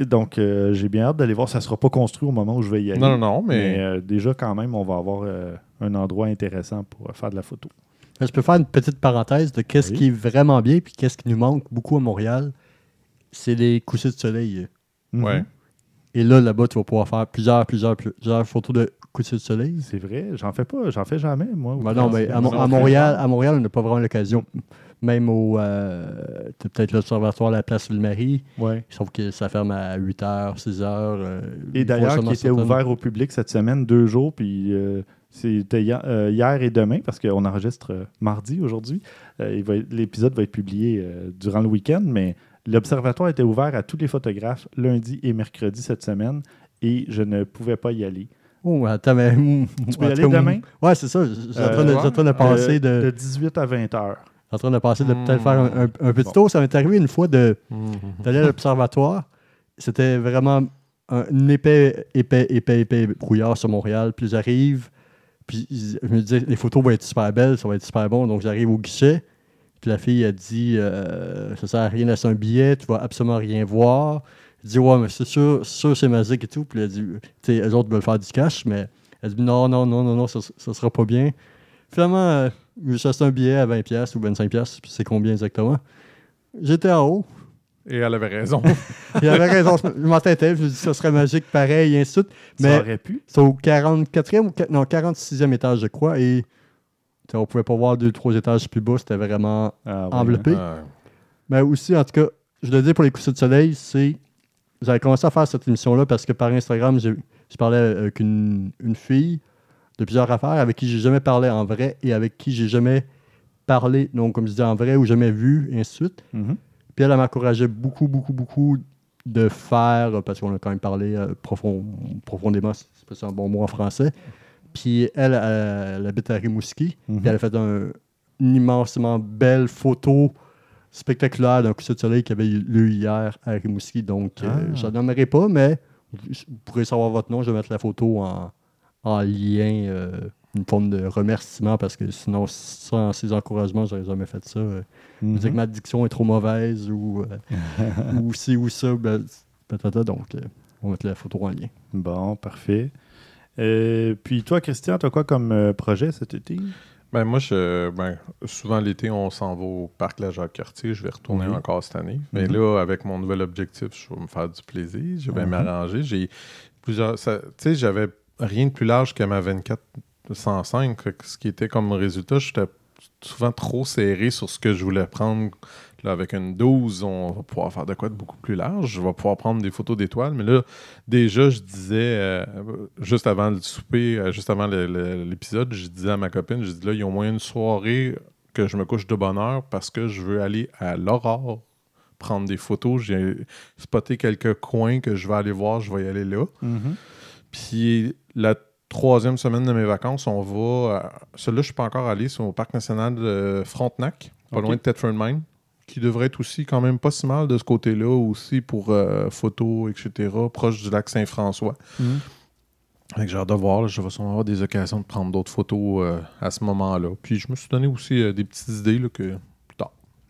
donc, euh, j'ai bien hâte d'aller voir. Ça ne sera pas construit au moment où je vais y aller. Non, non, non, Mais mais. euh, déjà, quand même, on va avoir euh, un endroit intéressant pour euh, faire de la photo. Je peux faire une petite parenthèse de qu'est-ce Oui. qui est vraiment bien puis qu'est-ce qui nous manque beaucoup à Montréal. C'est les couchers de soleil. Mhm. Ouais. Et là, là-bas, tu vas pouvoir faire plusieurs, plusieurs, plusieurs photos de couchers de soleil. C'est vrai, j'en fais pas, j'en fais jamais, moi. Ben non, mais à, Mo- à Montréal, à Montréal, on n'a pas vraiment l'occasion. Même au. euh, peut-être l'observatoire la place Ville-Marie, Ouais. sauf que ça ferme à 8h, 6h. Et d'ailleurs, qui était ouvert au public cette semaine, deux jours, puis euh, c'était hier, euh, hier et demain, parce qu'on enregistre euh, mardi aujourd'hui. L'épisode va être publié durant le week-end, mais l'observatoire était ouvert à tous les photographes lundi et mercredi cette semaine, et je ne pouvais pas y aller. Oh, attends, mais. Tu peux y aller demain? Ouais, c'est ça. Je je suis en train de- Euh, en train de passer Euh, de. de 18 à 20 heures. en train de passer de peut-être Hmm. faire un, un- un petit Bon. tour. Ça m'est arrivé une fois de Mhm. d'aller à l'observatoire. C'était vraiment un épais, épais, épais, épais brouillard sur Montréal. Puis j'arrive, puis je me disais, les photos vont être super belles, ça va être super bon. Donc j'arrive au guichet. Puis la fille a dit, euh, ça sert à rien d'acheter un billet, tu vas absolument rien voir. Il dit, ouais, mais c'est sûr, sûr c'est magique et tout. Puis elle dit, tu sais, eux autres veulent faire du cash, mais elle dit, non, non, non, non, non, ça, ça sera pas bien. Finalement, euh, j'ai acheté un billet à 20$ ou 25$, puis c'est combien exactement? J'étais en haut. Et elle avait raison. (laughs) Il avait raison, je m'entêtais, je me dis, ça serait magique pareil, et ainsi de suite. Ça Mais aurait pu. c'est au 44e ou non, 46e étage, je crois, et on pouvait pas voir deux, trois étages plus bas, c'était vraiment Ah, ouais, enveloppé. Ouais. Mais aussi, en tout cas, je le dis pour les coups de soleil, c'est. J'avais commencé à faire cette émission-là parce que par Instagram, je parlais avec une, une fille de plusieurs affaires avec qui j'ai jamais parlé en vrai et avec qui j'ai jamais parlé, donc comme je dis en vrai ou jamais vu, et ainsi de suite. Mhm. Puis elle, elle m'encourageait beaucoup, beaucoup, beaucoup de faire, parce qu'on a quand même parlé euh, profond- profondément, c'est pas un bon mot en français. Puis elle, elle, elle habite à Rimouski. Mhm. Puis elle a fait un- une immensément belle photo spectaculaire d'un coucher de soleil qui avait eu lieu hier à Rimouski. Donc, euh, Ah. je n'en nommerai pas, mais vous pourrez savoir votre nom. Je vais mettre la photo en, en lien, euh, une forme de remerciement, parce que sinon, sans ces encouragements, j'aurais jamais fait ça. Euh, Mhm. dire que ma diction est trop mauvaise ou, euh, (laughs) ou ci ou ça. Ben, patata, donc, euh, on va mettre la photo en lien. Bon, parfait. Euh, puis toi, Christian, tu as quoi comme euh, projet cet été? Ben moi, je, ben, souvent l'été, on s'en va au parc La Jacques-Cartier. Je vais retourner Oui. encore cette année. Mais Mhm. là, avec mon nouvel objectif, je vais me faire du plaisir. Je vais Mhm. m'arranger. J'ai plusieurs... Tu sais, j'avais rien de plus large que ma 24-105. Fait que Ce qui était comme résultat, j'étais souvent trop serré sur ce que je voulais prendre. Là, avec une 12, on va pouvoir faire de quoi de beaucoup plus large. Je vais pouvoir prendre des photos d'étoiles. Mais là, déjà, je disais, euh, juste avant le souper, euh, juste avant l'épisode, je disais à ma copine, je dis là, il y a au moins une soirée que je me couche de bonne heure parce que je veux aller à l'aurore prendre des photos. J'ai spoté quelques coins que je vais aller voir, je vais y aller là. Mhm. Puis la troisième semaine de mes vacances, on va. à- Celui-là, je suis pas encore allé, c'est au Parc national de Frontenac, pas loin de Thetford Mine, qui devrait être aussi quand même pas si mal de ce côté-là, aussi pour euh, photos, etc., proche du lac Saint-François. Que J'ai hâte de voir, là, je vais sûrement avoir des occasions de prendre d'autres photos euh, à ce moment-là. Puis je me suis donné aussi euh, des petites idées là, que.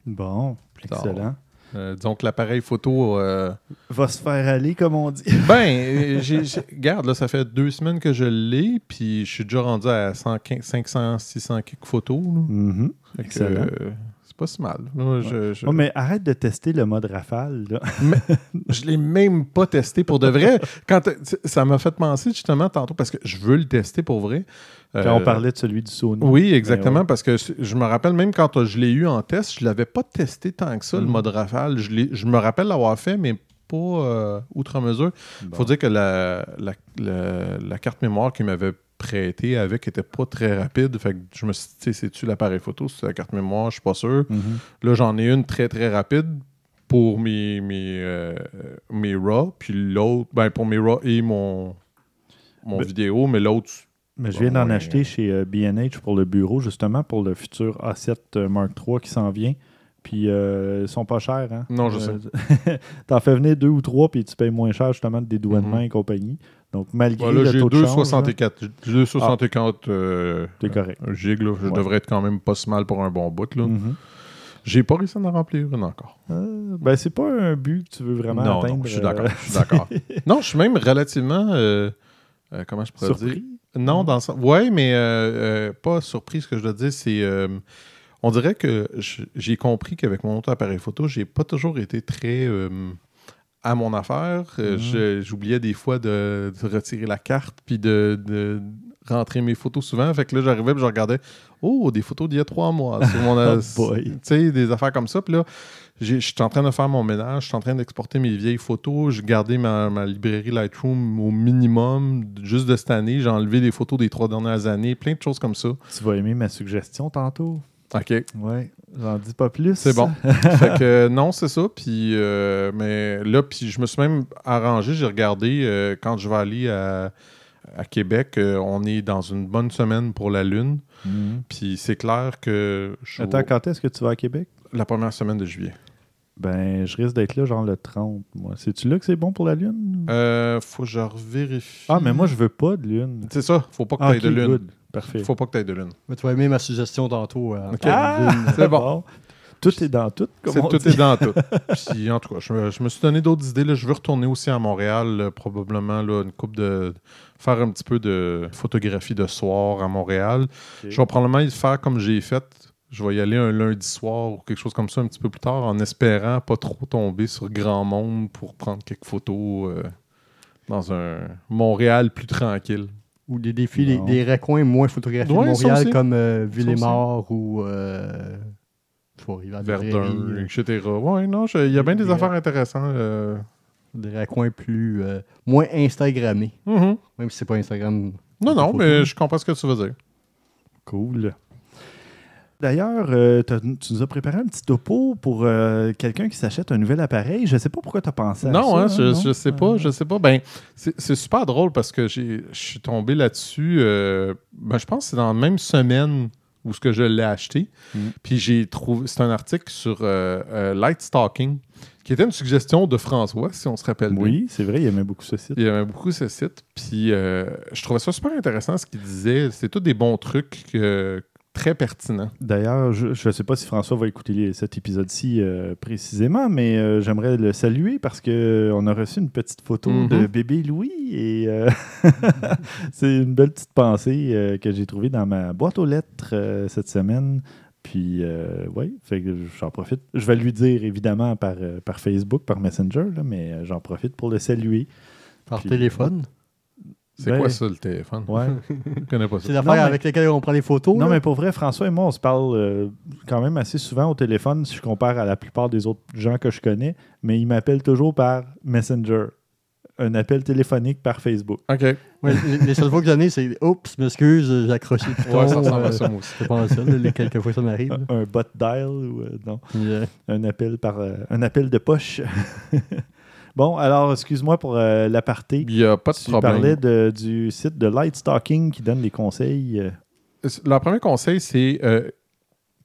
Bon, tard. excellent. euh, disons que l'appareil photo. euh, Va se faire aller, comme on dit. (laughs) Ben, regarde, là, ça fait deux semaines que je l'ai, puis je suis déjà rendu à 115, 500, 600 quelques photos. là. Mhm. Que, Excellent. euh, pas si mal. Je, je, mais arrête de tester le mode rafale. Là. (laughs) je l'ai même pas testé pour de vrai. Quand ça m'a fait penser justement tantôt, parce que je veux le tester pour vrai. Quand Euh, on parlait de celui du Sony. Oui, exactement, Ben ouais. parce que je me rappelle même quand je l'ai eu en test, je l'avais pas testé tant que ça, le Mhm. mode rafale. Je, me rappelle l'avoir fait, mais pas euh, outre mesure. Il Bon. faut dire que la, la, la- la carte mémoire qu'il m'avait prêtée avec était pas très rapide. Fait que je me suis dit, c'est-tu l'appareil photo, c'est la carte mémoire, je suis pas sûr. Mhm. Là, j'en ai une très très rapide pour mes, mes, euh, mes RAW, puis l'autre, ben pour mes RAW et mon, mon Ben- vidéo, mais l'autre, Mais je viens d'en acheter chez euh, B&H pour le bureau, justement, pour le futur A7 euh, Mark III qui s'en vient. Puis euh, ils sont pas chers. Hein? Non, je sais. (laughs) T'en fais venir deux ou trois, puis tu payes moins cher, justement, de dédouanement Mhm. et compagnie. Donc, malgré Voilà, le j'ai taux de change, là, 2,64 j'ai 2,64 euh, t'es correct. un gig, là. Je Ouais. devrais être quand même pas si mal pour un bon bout. Là. Mhm. J'ai pas réussi à en remplir une encore. Euh, ben, c'est pas un but que tu veux vraiment non, atteindre. non, je suis euh, d'accord. Je suis d'accord. (laughs) non, je suis même relativement. euh, euh, comment je pourrais dire? Non, dans le sens- Ouais, mais euh, euh, pas surpris. Ce que je dois dire, c'est. euh, on dirait que j'ai compris qu'avec mon autre appareil photo, j'ai pas toujours été très euh, à mon affaire. Euh, Mhm. je- J'oubliais des fois de, de retirer la carte puis de, de rentrer mes photos souvent. Fait que là, j'arrivais et je regardais Oh, des photos d'il y a trois mois. (laughs) sur mon, Oh tu sais, des affaires comme ça. Puis là, je suis en train de faire mon ménage, je suis en train d'exporter mes vieilles photos. J'ai gardé ma, ma librairie Lightroom au minimum juste de cette année. J'ai enlevé des photos des trois dernières années, plein de choses comme ça. Tu vas aimer ma suggestion tantôt? OK, Ouais, j'en dis pas plus. c'est bon. (laughs) fait que non, c'est ça. Puis, euh, mais là, puis je me suis même arrangé. J'ai regardé euh, quand je vais aller à, à Québec, euh, on est dans une bonne semaine pour la Lune. Mhm. Puis c'est clair que je Attends, quand est-ce que tu vas à Québec? la première semaine de juillet. Ben, je risque d'être là genre le 30, moi. C'est-tu là que c'est bon pour la Lune? Euh, faut que je revérifie. ah, mais moi, je veux pas de Lune. C'est ça, faut pas que tu ailles de lune. good. Parfait. Faut pas que tu ailles de lune. Mais tu vas aimer ma suggestion tantôt. euh, lune. C'est bon. Tout est dans tout, comme on tout dit. est dans tout. Puis, en tout cas, je, me- je me suis donné d'autres idées. Là. Je veux retourner aussi à Montréal, là, probablement là, une coupe de. faire un petit peu de photographie de soir à Montréal. Je vais probablement y faire comme j'ai fait. Je vais y aller un lundi soir ou quelque chose comme ça un petit peu plus tard en espérant pas trop tomber sur grand monde pour prendre quelques photos euh, dans un Montréal plus tranquille. Ou des défis, des, des recoins moins photographiés Ouais, de Montréal comme euh, aussi. Ville-et-Mort ou euh. Verdun, etc. Ouais, non, il y a bien des affaires intéressantes. euh. Des recoins plus. euh, moins Instagrammés. Mhm. Même si c'est pas Instagram. Non, non, mais je comprends ce que tu veux dire. Cool. D'ailleurs, euh, tu nous as préparé un petit topo pour euh, quelqu'un qui s'achète un nouvel appareil. Je ne sais pas pourquoi tu as pensé à Non, ça. hein, je, non? je sais pas, je sais pas. Ben, c'est super drôle parce que je suis tombé là-dessus. euh, ben, je pense que c'est dans la même semaine où ce que je l'ai acheté. Mm. Puis j'ai trouvé, c'est un article sur light stalking qui était une suggestion de François, si on se rappelle bien. Oui, c'est vrai, il aimait beaucoup ce site. Il aimait beaucoup ce site. Puis euh, je trouvais ça super intéressant ce qu'il disait. C'est tous des bons trucs euh, très pertinents. D'ailleurs, je ne sais pas si François va écouter les- cet épisode-ci euh, précisément, mais euh, j'aimerais le saluer parce qu'on a reçu une petite photo Mhm. de bébé Louis et euh, (laughs) c'est une belle petite pensée euh, que j'ai trouvée dans ma boîte aux lettres euh, cette semaine. Puis, euh, oui, j'en profite. Je vais lui dire évidemment par, euh, par Facebook, par Messenger, là, mais euh, j'en profite pour le saluer. Par Puis- téléphone? C'est Ben, quoi ça, le téléphone? Ouais. (laughs) Je connais pas C'est ça. l'affaire mais- avec lesquelles on prend les photos. Non, là. mais pour vrai, François et moi, on se parle euh, quand même assez souvent au téléphone si je compare à la plupart des autres gens que je connais, mais il m'appelle toujours par Messenger. Un appel téléphonique par Facebook. OK. Ouais, les, les seules fois que j'en ai, c'est Oups, m'excuse, j'ai accroché le piton. (laughs) Ouais, ça ressemble euh, à ça, moi aussi. C'est pas ça, les quelques fois ça m'arrive. Un, un bot dial ou euh, non, euh, un appel par euh, un appel de poche. (laughs) bon, alors excuse-moi pour euh, l'aparté. Il n'y a pas de Tu problème. parlais de- du site de Light Stalking qui donne des conseils. euh, Le premier conseil, c'est euh,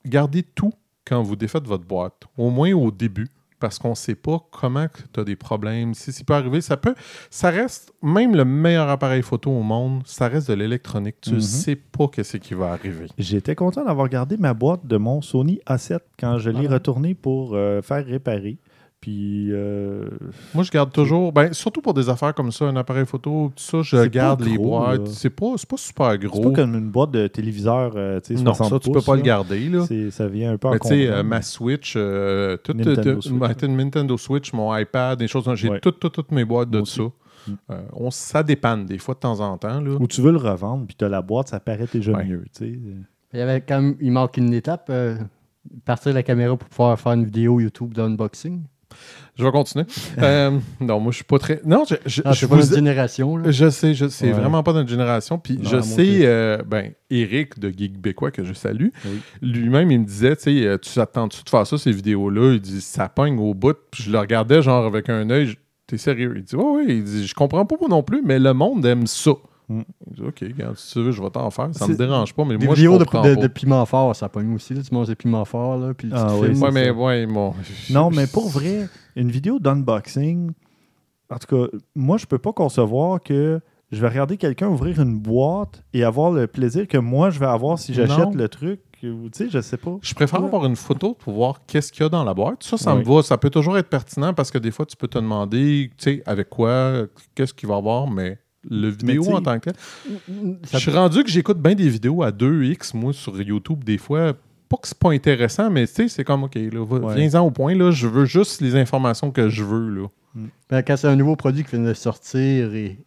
gardez tout quand vous défaites votre boîte, au moins au début, parce qu'on ne sait pas comment tu as des problèmes. Si ça peut arriver, ça peut. Ça reste, même le meilleur appareil photo au monde, ça reste de l'électronique. Tu ne Mhm. sais pas qu'est-ce qui va arriver. J'étais content d'avoir gardé ma boîte de mon Sony A7 quand je l'ai Ah. retourné pour euh, faire réparer. Puis euh, Moi, je garde toujours, ben, surtout pour des affaires comme ça, un appareil photo, tout ça, je garde pas les gros, boîtes. C'est pas, c'est pas super gros. C'est pas comme une boîte de téléviseur, euh, tu sais, non, 60 ça, tu peux pas le garder. Là. Ça vient un peu Mais tu sais, euh, ma Switch, euh, toute, Nintendo Switch, ma- Nintendo Switch, mon iPad, des choses, j'ai Ouais. toutes, toutes, toutes mes boîtes de Moi ça. Mm. Euh, on, ça dépanne des fois de temps en temps. Là. Ou tu veux le revendre, puis tu as la boîte, ça paraît déjà Ouais. mieux. tu sais. il, y avait quand même- il manque une étape. euh, partir la caméra pour pouvoir faire une vidéo YouTube d'unboxing. Je vais continuer. (laughs) Euh, non, moi, je suis pas très. Non, je, je, Ah, je pas vous notre génération. là. Je sais, je sais, Ouais. vraiment pas notre génération. Puis Non, je sais, euh, ben, Eric de Geek Bécois, que je salue, Oui. lui-même, il me disait, tu sais, euh, tu t'attends-tu de faire ça, ces vidéos-là? Il dit, ça pogne au bout. Puis je le regardais, genre, avec un œil, t'es sérieux? Il dit, ouais, ouais, il dit, je comprends pas moi non plus, mais le monde aime ça. Mm. Il dit, OK, regarde, si tu veux, je vais t'en faire. Ça me dérange pas, mais Des moi, je vidéos de, comprends de, pas. de piment fort, ça pogne aussi. Là. Tu manges des piments forts, là, puis tu Ah te oui, filmes. c'est Ouais, mais ça. ouais, bon. Non, mais pour vrai, une vidéo d'unboxing, en tout cas, moi, je peux pas concevoir que je vais regarder quelqu'un ouvrir une boîte et avoir le plaisir que moi, je vais avoir si j'achète le truc. Tu sais, je sais pas. Je préfère Ouais. avoir une photo pour voir qu'est-ce qu'il y a dans la boîte. Ça, ça me va. Ça peut toujours être pertinent parce que des fois, tu peux te demander, tu sais, avec quoi, qu'est-ce qu'il va y avoir, mais le vidéo en tant que tel. Je suis rendu que j'écoute bien des vidéos à 2x, moi, sur YouTube, des fois. Pas que c'est pas intéressant, mais tu sais, c'est comme, OK, là, Ouais. viens-en au point, là, je veux juste les informations que je veux, là. Ben, quand c'est un nouveau produit qui vient de sortir et,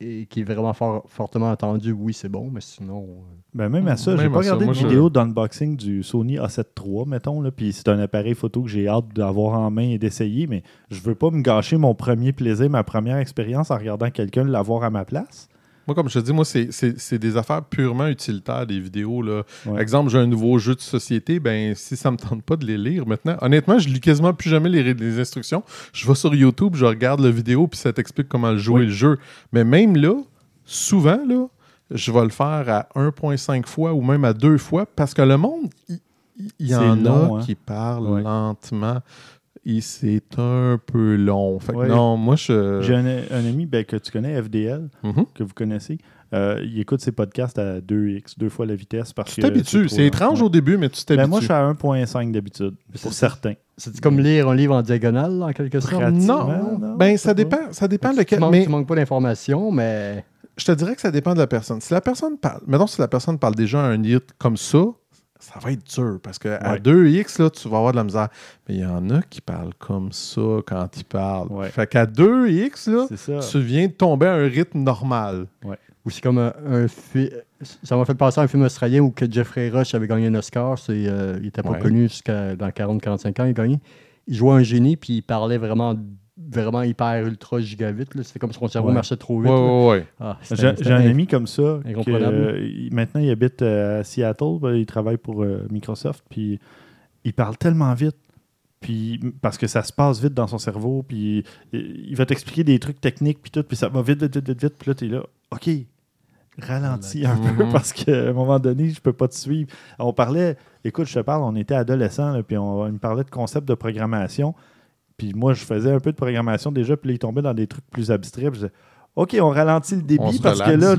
et qui est vraiment fort- fortement attendu, oui, c'est bon, mais sinon. euh, Ben même à ça, j'ai pas regardé de je- vidéo d'unboxing du Sony A7 III, mettons, là, puis c'est un appareil photo que j'ai hâte d'avoir en main et d'essayer, mais je veux pas me gâcher mon premier plaisir, ma première expérience en regardant quelqu'un l'avoir à ma place. Moi, comme je te dis, moi, c'est- c'est c'est des affaires purement utilitaires, des vidéos. Là. Ouais. Exemple, j'ai un nouveau jeu de société, ben si ça me tente pas de les lire maintenant, honnêtement, je lis quasiment plus jamais les, les instructions. Je vais sur YouTube, je regarde la vidéo, puis ça t'explique comment jouer le jeu. Mais même là, souvent, là, je vais le faire à 1.5 fois ou même à deux fois parce que le monde, il y, en long, a hein. qui parlent Ouais. lentement c'est un peu long. Fait que Ouais. non, moi, je... J'ai un, un ami ben, que tu connais, FDL, Mhm. que vous connaissez. euh, il écoute ses podcasts à 2x, deux fois la vitesse. parce Tu t'habitues. C'est étrange Ouais. au début, mais tu Ben, t'habitues. moi, je suis à 1.5 d'habitude, C'est pour certains. C'est comme lire un livre en diagonale, en quelque sorte? Non, non, ben ça dépend, ça dépend Tu, lequel. manques, Mais tu manques pas d'informations, mais je te dirais que ça dépend de la personne. Si la personne parle, mettons si la personne parle déjà un hit comme ça, ça va être dur parce que à Ouais. 2x là, tu vas avoir de la misère. Mais il y en a qui parlent comme ça quand ils parlent. Ouais. Fait qu'à 2x là, tu viens de tomber à un rythme normal. ou c'est comme un, un fi- Ça m'a fait penser à un film australien où que Jeffrey Rush avait gagné un Oscar. C'est, euh, il n'était pas Ouais. connu jusqu'à dans 40-45 ans, il a gagné. Il jouait un génie, puis il parlait vraiment, vraiment hyper ultra giga vite. là. C'était comme si son cerveau Ouais. marchait trop vite. ouais, ouais. Ah, J'ai un ami comme ça. Incomprenable. euh, maintenant, il habite euh, à Seattle. ben, il travaille pour euh, Microsoft. Puis il parle tellement vite. Puis, parce que ça se passe vite dans son cerveau. Puis il va t'expliquer des trucs techniques. Puis tout. Puis ça va vite, vite, vite, vite. vite. Puis là, tu es là. OK. Ralentis un peu Mhm. parce qu'à un moment donné, je peux pas te suivre. On parlait, écoute, je te parle, on était adolescents, là, puis on, me parlait de concepts de programmation. Puis moi, je faisais un peu de programmation déjà, puis là, il tombait dans des trucs plus abstraits. puis je disais, OK, on ralentit le débit parce que là,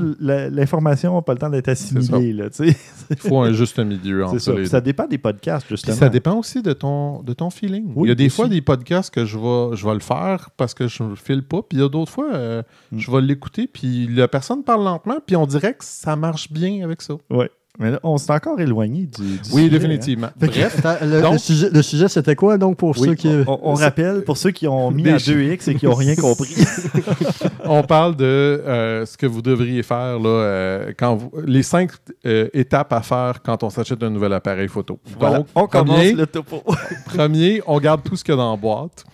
l'information n'a pas le temps d'être assimilée. Là. Il faut un juste milieu (laughs) entre ça. les ça dépend des podcasts, Puis justement. ça dépend aussi de ton, de ton feeling. Oui, il y a des aussi. fois des podcasts que je vais, je vais le faire parce que je ne file pas. Puis il y a d'autres fois, euh, Mm. je vais l'écouter. Puis la personne parle lentement. Puis on dirait que ça marche bien avec ça. Mais là, on s'est encore éloigné du, du Oui, sujet, définitivement. Bref, le, Donc- le sujet, le sujet, c'était quoi donc pour hein. Oui, ceux qui. on, on rappelle, pour ceux qui ont mis à chi- 2X et qui n'ont rien compris. (laughs) on parle de euh, ce que vous devriez faire là, euh, quand vous- les cinq euh, étapes à faire quand on s'achète un nouvel appareil photo. Voilà, Donc, on commence premier, le topo. (laughs) Premier, on garde tout ce qu'il y a dans la boîte.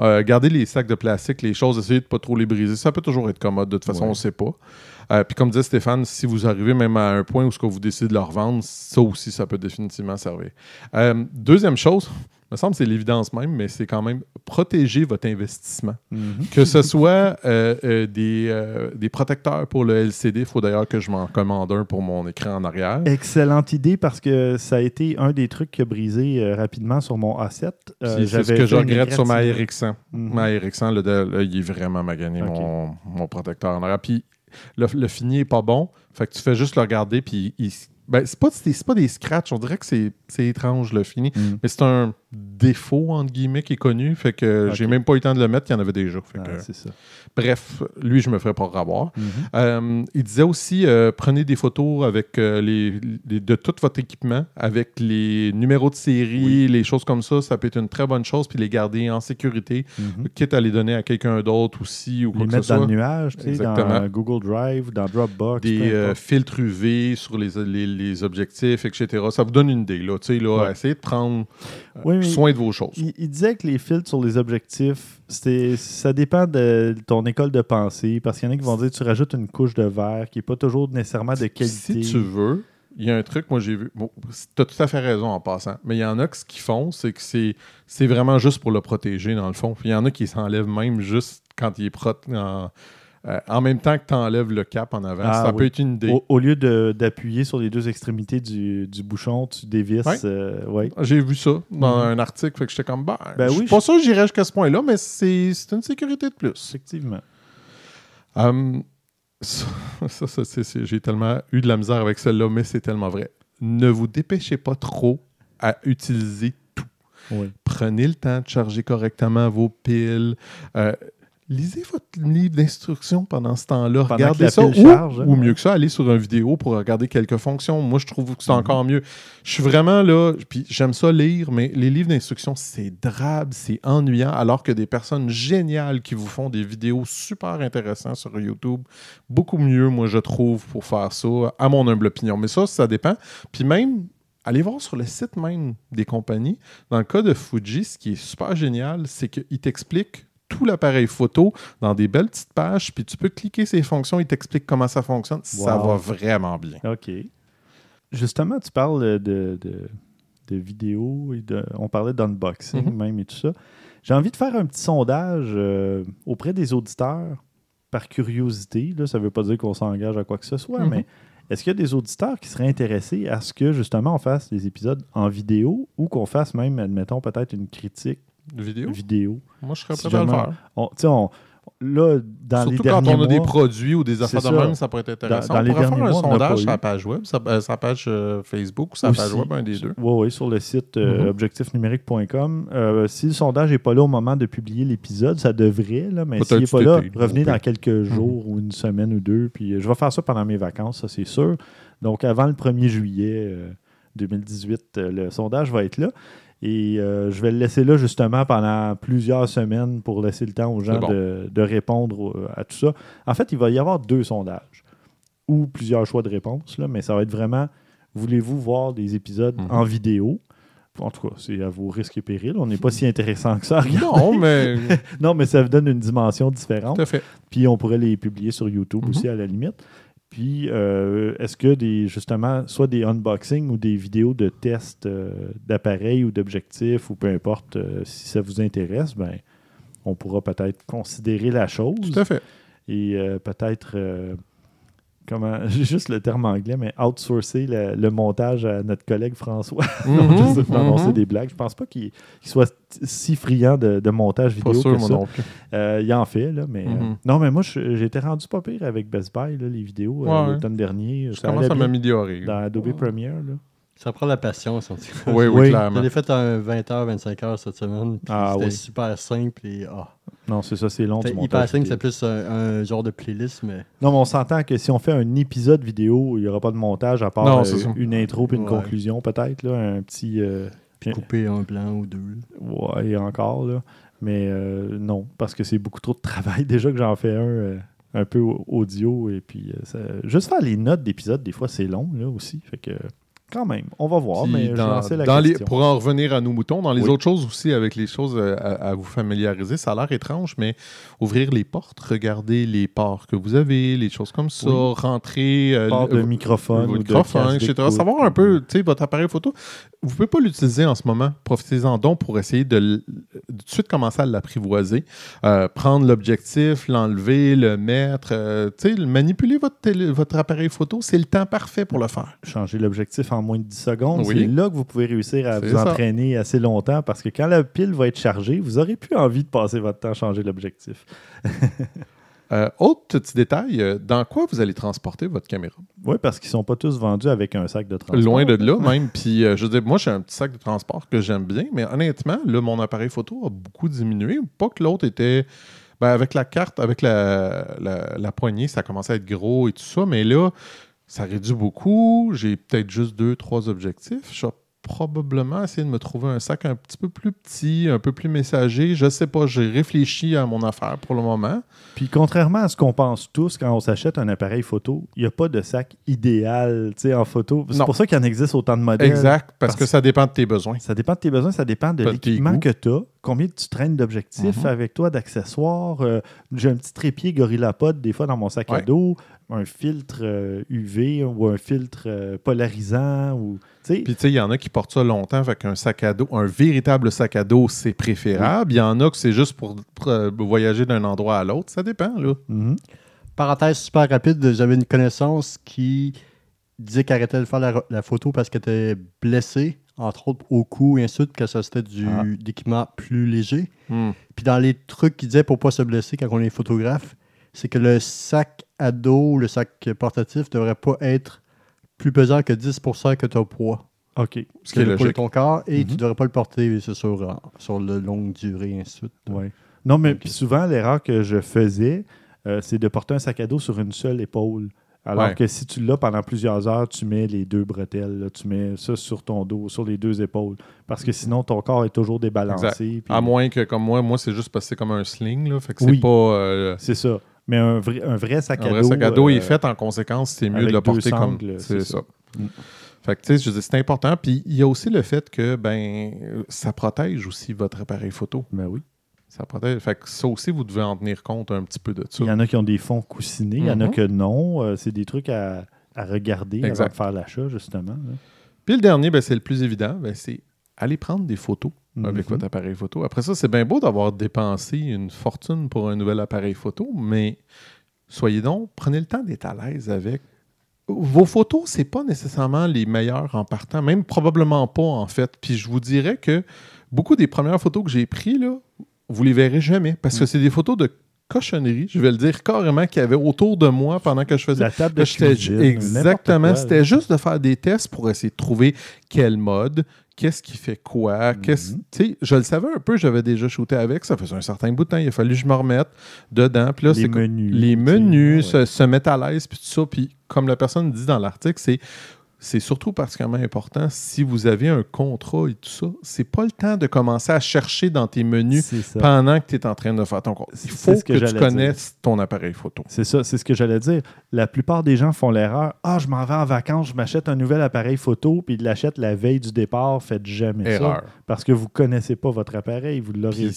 Euh, gardez les sacs de plastique, les choses, essayez de pas trop les briser. Ça peut toujours être commode, de toute façon, Ouais. on ne sait pas. Euh, Puis comme disait Stéphane, si vous arrivez même à un point où ce que vous décidez de le revendre, ça aussi, ça peut définitivement servir. Euh, deuxième chose, me semble que c'est l'évidence même, mais c'est quand même protéger votre investissement. Mhm. Que ce soit euh, euh, des, euh, des protecteurs pour le LCD, il faut d'ailleurs que je m'en commande un pour mon écran en arrière. Excellente idée parce que ça a été un des trucs qui a brisé rapidement sur mon A7. Euh, Puis c'est ce que je regrette sur ma égratignure. Ericsson. Mhm. Ma Ericsson, le Dell, là, il est vraiment magané, mon, mon protecteur en arrière. Puis le, le fini est pas bon. Fait que tu fais juste le regarder, puis il, ben, c'est pas, pas des scratchs. On dirait que c'est, étrange, le fini. Mhm. Mais c'est un défaut, entre guillemets, qui est connu. Fait que Ok. j'ai même pas eu le temps de le mettre. Il y en avait déjà. Fait Ah, que- ça. bref, lui, je me ferais pas revoir. Mhm. Euh, il disait aussi euh, prenez des photos avec euh, les, les- de tout votre équipement, avec les numéros de série, les choses comme ça. Ça peut être une très bonne chose, puis les garder en sécurité, Mhm. quitte à les donner à quelqu'un d'autre aussi ou quoi Les que ce mettre dans soit. le nuage, dans Exactement. euh, Google Drive, dans Dropbox. Des filtres UV sur les, les- les objectifs, etc. Ça vous donne une idée. Là, Tu sais, là, Ouais. Essayez de prendre Oui, soin de vos choses. Il, il disait que les filtres sur les objectifs, ça dépend de ton école de pensée. Parce qu'il y en a qui vont dire tu rajoutes une couche de verre qui n'est pas toujours nécessairement de qualité. Si tu veux, il y a un truc, moi j'ai vu. Bon, tu as tout à fait raison en passant. Mais il y en a que ce qu'ils font, c'est que c'est, c'est vraiment juste pour le protéger, dans le fond. Puis il y en a qui s'enlèvent même juste quand il est prot en, euh, en même temps que tu enlèves le cap en avant. Ah ça oui. peut être une idée. Au, au lieu de- d'appuyer sur les deux extrémités du, du bouchon, tu dévisses. Ouais. euh, ouais. J'ai vu ça dans Mhm. un article, fait que j'étais comme, ben, Ben oui, pas sûr que j'irais jusqu'à ce point-là, mais c'est, une sécurité de plus. Effectivement. Hum, ça, (laughs) ça, ça, j'ai tellement eu de la misère avec celle-là, mais c'est tellement vrai. Ne vous dépêchez pas trop à utiliser tout. Oui. Prenez le temps de charger correctement vos piles. Euh, lisez votre livre d'instruction pendant ce temps-là. Pendant Regardez ça. Ou, charge, hein. ou mieux que ça, allez sur une vidéo pour regarder quelques fonctions. Moi, je trouve que c'est Mhm. encore mieux. Je suis vraiment là, puis j'aime ça lire, mais les livres d'instruction, c'est drabe, c'est ennuyant, alors que des personnes géniales qui vous font des vidéos super intéressantes sur YouTube, beaucoup mieux, moi, je trouve, pour faire ça, à mon humble opinion. Mais ça, ça dépend. Puis même, allez voir sur le site même des compagnies. Dans le cas de Fuji, ce qui est super génial, c'est qu'il t'explique tout l'appareil photo dans des belles petites pages, puis tu peux cliquer ces fonctions, il t'explique comment ça fonctionne. Ça Wow. va vraiment bien. OK. Justement, tu parles de, de, de vidéos et de, on parlait d'unboxing Mhm. même et tout ça. J'ai envie de faire un petit sondage euh, auprès des auditeurs par curiosité. Là, ça ne veut pas dire qu'on s'engage à quoi que ce soit, Mhm. mais est-ce qu'il y a des auditeurs qui seraient intéressés à ce que justement on fasse des épisodes en vidéo ou qu'on fasse même, admettons, peut-être une critique Vidéo? vidéo? Moi, je serais Si prêt à le faire. On, on, là, dans les Surtout quand on a des produits ou des affaires de ça. même, ça pourrait être intéressant. dans on les pourrait faire un mois, on pas sondage sur la page web, sa, euh, sa page euh, Facebook ou sa page Aussi. web, un des deux. Oui, oui, sur le site euh, Mhm. objectifnumérique.com. Euh, si le sondage n'est pas là au moment de publier l'épisode, ça devrait, là, mais s'il n'est pas là, revenez dans quelques jours ou une semaine ou deux. Puis euh, je vais faire ça pendant mes vacances, ça c'est sûr. Donc avant le 1er juillet euh, 2018, euh, le sondage va être là. Et euh, je vais le laisser là justement pendant plusieurs semaines pour laisser le temps aux gens bon. de, de répondre euh, à tout ça. En fait, il va y avoir deux sondages ou plusieurs choix de réponses, là, mais ça va être vraiment voulez-vous voir des épisodes Mhm. en vidéo? En tout cas, c'est à vos risques et périls. On n'est pas si intéressant que ça. Non, mais (laughs) non, mais ça vous donne une dimension différente. tout à fait. Puis on pourrait les publier sur YouTube Mhm. aussi à la limite. Puis euh, est-ce que des justement soit des unboxings ou des vidéos de tests euh, d'appareils ou d'objectifs ou peu importe euh, si ça vous intéresse, ben on pourra peut-être considérer la chose Tout à fait. et peut-être comment j'ai (laughs) juste le terme anglais mais outsourcer le, le montage à notre collègue François (laughs) Mhm, juste pour annoncer des blagues. Je pense pas qu'il soit si friand de, de montage vidéo sûr, que moi ça. Euh, il en fait, là, mais. euh, Mhm. non, mais moi, été rendu pas pire avec Best Buy, là, les vidéos, euh, Ouais, l'automne dernier. Je Ça commence à m'améliorer. Dans Adobe Ouais. Premiere, là. Ça prend la patience. en tout cas. Oui, oui, Oui. clairement. Je l'ai fait en 20h, 25h cette semaine. Ah c'était oui. super simple. Et, ah, Non, c'est ça, c'est long. du c'était montage hyper simple, c'est plus un, un genre de playlist, mais Non, mais on s'entend que si on fait un épisode vidéo, il n'y aura pas de montage à part Non, euh, une intro puis une Ouais. conclusion, peut-être, là, un petit. euh, puis- couper un blanc ou deux. ouais, et encore, là. Mais euh, non, parce que c'est beaucoup trop de travail. (laughs) Déjà que j'en fais un. euh, un peu au- audio et puis euh, ça- juste faire les notes d'épisode des fois c'est long là aussi fait que quand même on va voir Puis mais je dans- lançais la dans les- question. pour en revenir à nos moutons, dans les Oui. autres choses aussi, avec les choses euh, à, à vous familiariser, ça a l'air étrange, mais ouvrir les portes, regarder les ports que vous avez, les choses comme ça, Oui. rentrer euh, Port de le- microphone, ou etc. Savoir un peu, tu sais, votre appareil photo. Vous ne pouvez pas l'utiliser en ce moment. Profitez-en donc pour essayer de, de tout de suite commencer à l'apprivoiser. Euh, prendre l'objectif, l'enlever, le mettre, euh, tu sais, manipuler votre, télé- votre appareil photo, c'est le temps parfait pour le faire. changer l'objectif en moins de 10 secondes. Oui. C'est là que vous pouvez réussir à vous ça. entraîner assez longtemps parce que quand la pile va être chargée, vous aurez plus envie de passer votre temps à changer l'objectif. (laughs) Euh, autre petit détail, euh, dans quoi vous allez transporter votre caméra? Oui, parce qu'ils sont pas tous vendus avec un sac de transport. Loin de là, même. (laughs) Puis, euh, je dire, moi, j'ai un petit sac de transport que j'aime bien, mais honnêtement, là, mon appareil photo a beaucoup diminué. Pas que l'autre était. Ben, avec la carte, avec la, la, la poignée, ça commençait à être gros et tout ça, mais là, ça réduit beaucoup. J'ai peut-être juste deux, trois objectifs. Je vais probablement essayer de me trouver un sac un petit peu plus petit, un peu plus messager. Je sais pas, j'ai réfléchi à mon affaire pour le moment. Puis contrairement à ce qu'on pense tous quand on s'achète un appareil photo, il n'y a pas de sac idéal en photo. C'est pour ça qu'il en existe autant de modèles. Exact, parce, parce- que ça dépend de tes besoins. Ça dépend de tes besoins, ça dépend de l'équipement que tu as, combien tu traînes d'objectifs Mhm. avec toi, d'accessoires. Euh, J'ai un petit trépied GorillaPod des fois dans mon sac à dos, un filtre euh, UV ou un filtre euh, polarisant. Ou, tu sais, Puis, tu sais, il y en a qui portent ça longtemps, fait qu'un sac à dos, un véritable sac à dos, c'est préférable. Il y en a que c'est juste pour, pour, euh, voyager d'un endroit à l'autre. Ça dépend, là. mhm. Parenthèse super rapide, j'avais une connaissance qui disait qu'elle arrêtait de faire la, la photo parce qu'elle était blessée, entre autres au cou et ainsi de suite, que ça c'était du Ah. d'équipement plus léger. Hmm. Puis dans les trucs qu'il disait pour pas se blesser quand on est photographe, c'est que le sac à dos, le sac portatif, devrait pas être plus pesant que 10% que ton poids. OK. Ce qui est le poids de logique. ton corps et tu Mhm. devrais pas le porter sur, euh, sur le longue durée, ainsi de suite. Ouais. Non, mais souvent, l'erreur que je faisais, euh, c'est de porter un sac à dos sur une seule épaule. Alors Ouais. que si tu l'as pendant plusieurs heures, tu mets les deux bretelles, là, tu mets ça sur ton dos, sur les deux épaules. Parce que sinon, ton corps est toujours débalancé. À moins que, comme moi, moi, c'est juste c'est comme un sling, là. Fait que c'est Oui. pas. euh, C'est ça. Mais un vrai, un vrai sac un à vrai dos. sac à dos euh, est fait en conséquence, c'est mieux de le porter comme. sangles, C'est c'est ça. ça. Mm. Fait que, tu sais, je c'est important. Puis, il y a aussi le fait que, ben, euh, ça protège aussi votre appareil photo. Ben oui. Ça protège. Fait que ça aussi, vous devez en tenir compte un petit peu de ça. Il y en a qui ont des fonds coussinés, il y en a Mhm. que non. Euh, c'est des trucs à, à regarder avant Exact. de faire l'achat, justement. là. Puis le dernier, ben, c'est le plus évident, ben, c'est aller prendre des photos avec Mhm. votre appareil photo. Après ça, c'est bien beau d'avoir dépensé une fortune pour un nouvel appareil photo, mais soyez donc, prenez le temps d'être à l'aise avec. Vos photos, c'est pas nécessairement les meilleures en partant, même probablement pas en fait. Puis je vous dirais que beaucoup des premières photos que j'ai prises, là, vous les verrez jamais parce que c'est des photos de cochonneries, je vais le dire carrément, qu'il y avait autour de moi pendant que je faisais. La table de cuisine, exactement. C'était juste de faire des tests pour essayer de trouver quel mode, qu'est-ce qui fait quoi? qu'est-ce- Mhm. Je le savais un peu, j'avais déjà shooté avec. Ça faisait un certain bout de temps. Il a fallu que je me remette dedans. Puis là, Les c'est menus. les menus, ouais. se, se mettre à l'aise, puis tout ça. Puis comme la personne dit dans l'article, c'est c'est surtout particulièrement important si vous avez un contrat et tout ça. C'est pas le temps de commencer à chercher dans tes menus pendant que tu es en train de faire ton contrat. Il faut que que, tu connaisses ton appareil photo. C'est ça, c'est ce que j'allais dire. La plupart des gens font l'erreur. Ah, je m'en vais en vacances, je m'achète un nouvel appareil photo, puis ils l'achètent la veille du départ. Faites jamais Erreur. ça. Parce que vous connaissez pas votre appareil. Vous l'aurez.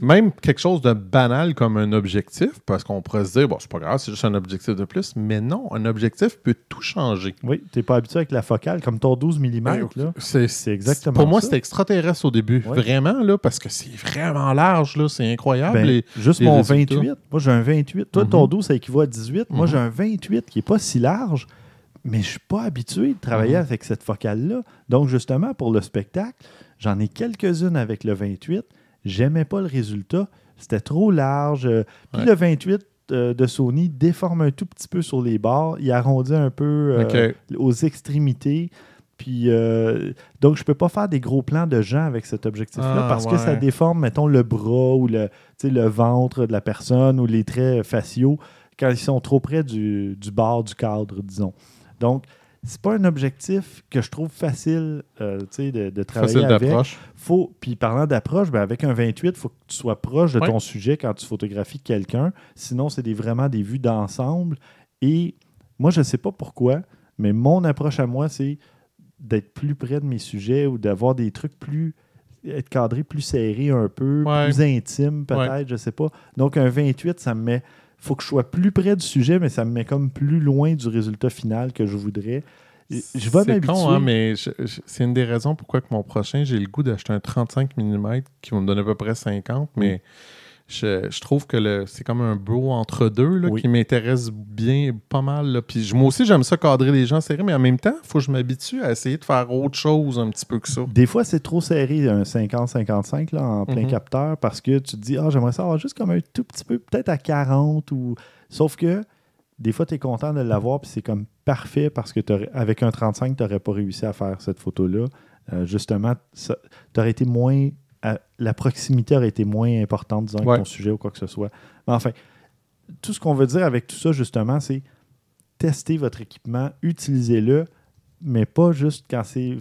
Même quelque chose de banal comme un objectif, parce qu'on pourrait se dire, bon, c'est pas grave, c'est juste un objectif de plus. Mais non, un objectif peut tout changer. Oui, tu n'es pas habitué avec la focale, comme ton 12 mm. là. C'est C'est exactement Pour moi, c'était extraterrestre au début. Vraiment, là, parce que c'est vraiment large, là. C'est incroyable. Ben, les- juste les mon résultats. 28. Moi, j'ai un 28. Toi, ton Mhm. 12, ça équivaut à 18. Moi, Mhm. j'ai un 28 qui n'est pas si large, mais je suis pas habitué de travailler Mhm. avec cette focale-là. Donc, justement, pour le spectacle, j'en ai quelques-unes avec le 28. J'aimais pas le résultat. C'était trop large. Euh, Puis Ouais. le 28 euh, de Sony déforme un tout petit peu sur les bords. Il arrondit un peu euh, aux extrémités. Puis, euh, donc, je peux pas faire des gros plans de gens avec cet objectif-là Ah, parce que ça déforme, mettons, le bras ou le, le ventre de la personne ou les traits faciaux quand ils sont trop près du, du bord du cadre, disons. Donc, c'est pas un objectif que je trouve facile euh, tu sais, de, de travailler Facile avec. Faut, puis parlant d'approche, ben avec un 28, il faut que tu sois proche de Ouais. ton sujet quand tu photographies quelqu'un. Sinon, c'est des, vraiment des vues d'ensemble. Et moi, je ne sais pas pourquoi, mais mon approche à moi, c'est d'être plus près de mes sujets ou d'avoir des trucs plus être cadré plus serré un peu, Ouais. plus intime peut-être, Ouais. je sais pas. Donc un 28, ça me met faut que je sois plus près du sujet, mais ça me met comme plus loin du résultat final que je voudrais. Je vais C'est con, hein, mais c'est une des raisons pourquoi que mon prochain, j'ai le goût d'acheter un 35 mm qui va me donner à peu près 50, Mm. Je, je trouve que c'est comme un beau entre-deux Oui. qui m'intéresse bien, pas mal. là. Puis je- moi aussi, j'aime ça cadrer les gens serrés, mais en même temps, il faut que je m'habitue à essayer de faire autre chose un petit peu que ça. Des fois, c'est trop serré, un 50-55 là, en plein Mhm. capteur, parce que tu te dis, ah, j'aimerais ça avoir juste comme un tout petit peu, peut-être à 40. ou Sauf que des fois, tu es content de l'avoir, puis c'est comme parfait parce que avec un 35, tu n'aurais pas réussi à faire cette photo-là. Euh, justement, tu aurais été moins. À- la proximité aurait été moins importante, disons, avec Ouais. ton sujet ou quoi que ce soit. Mais enfin, tout ce qu'on veut dire avec tout ça, justement, c'est tester votre équipement, utilisez-le, mais pas juste quand c'est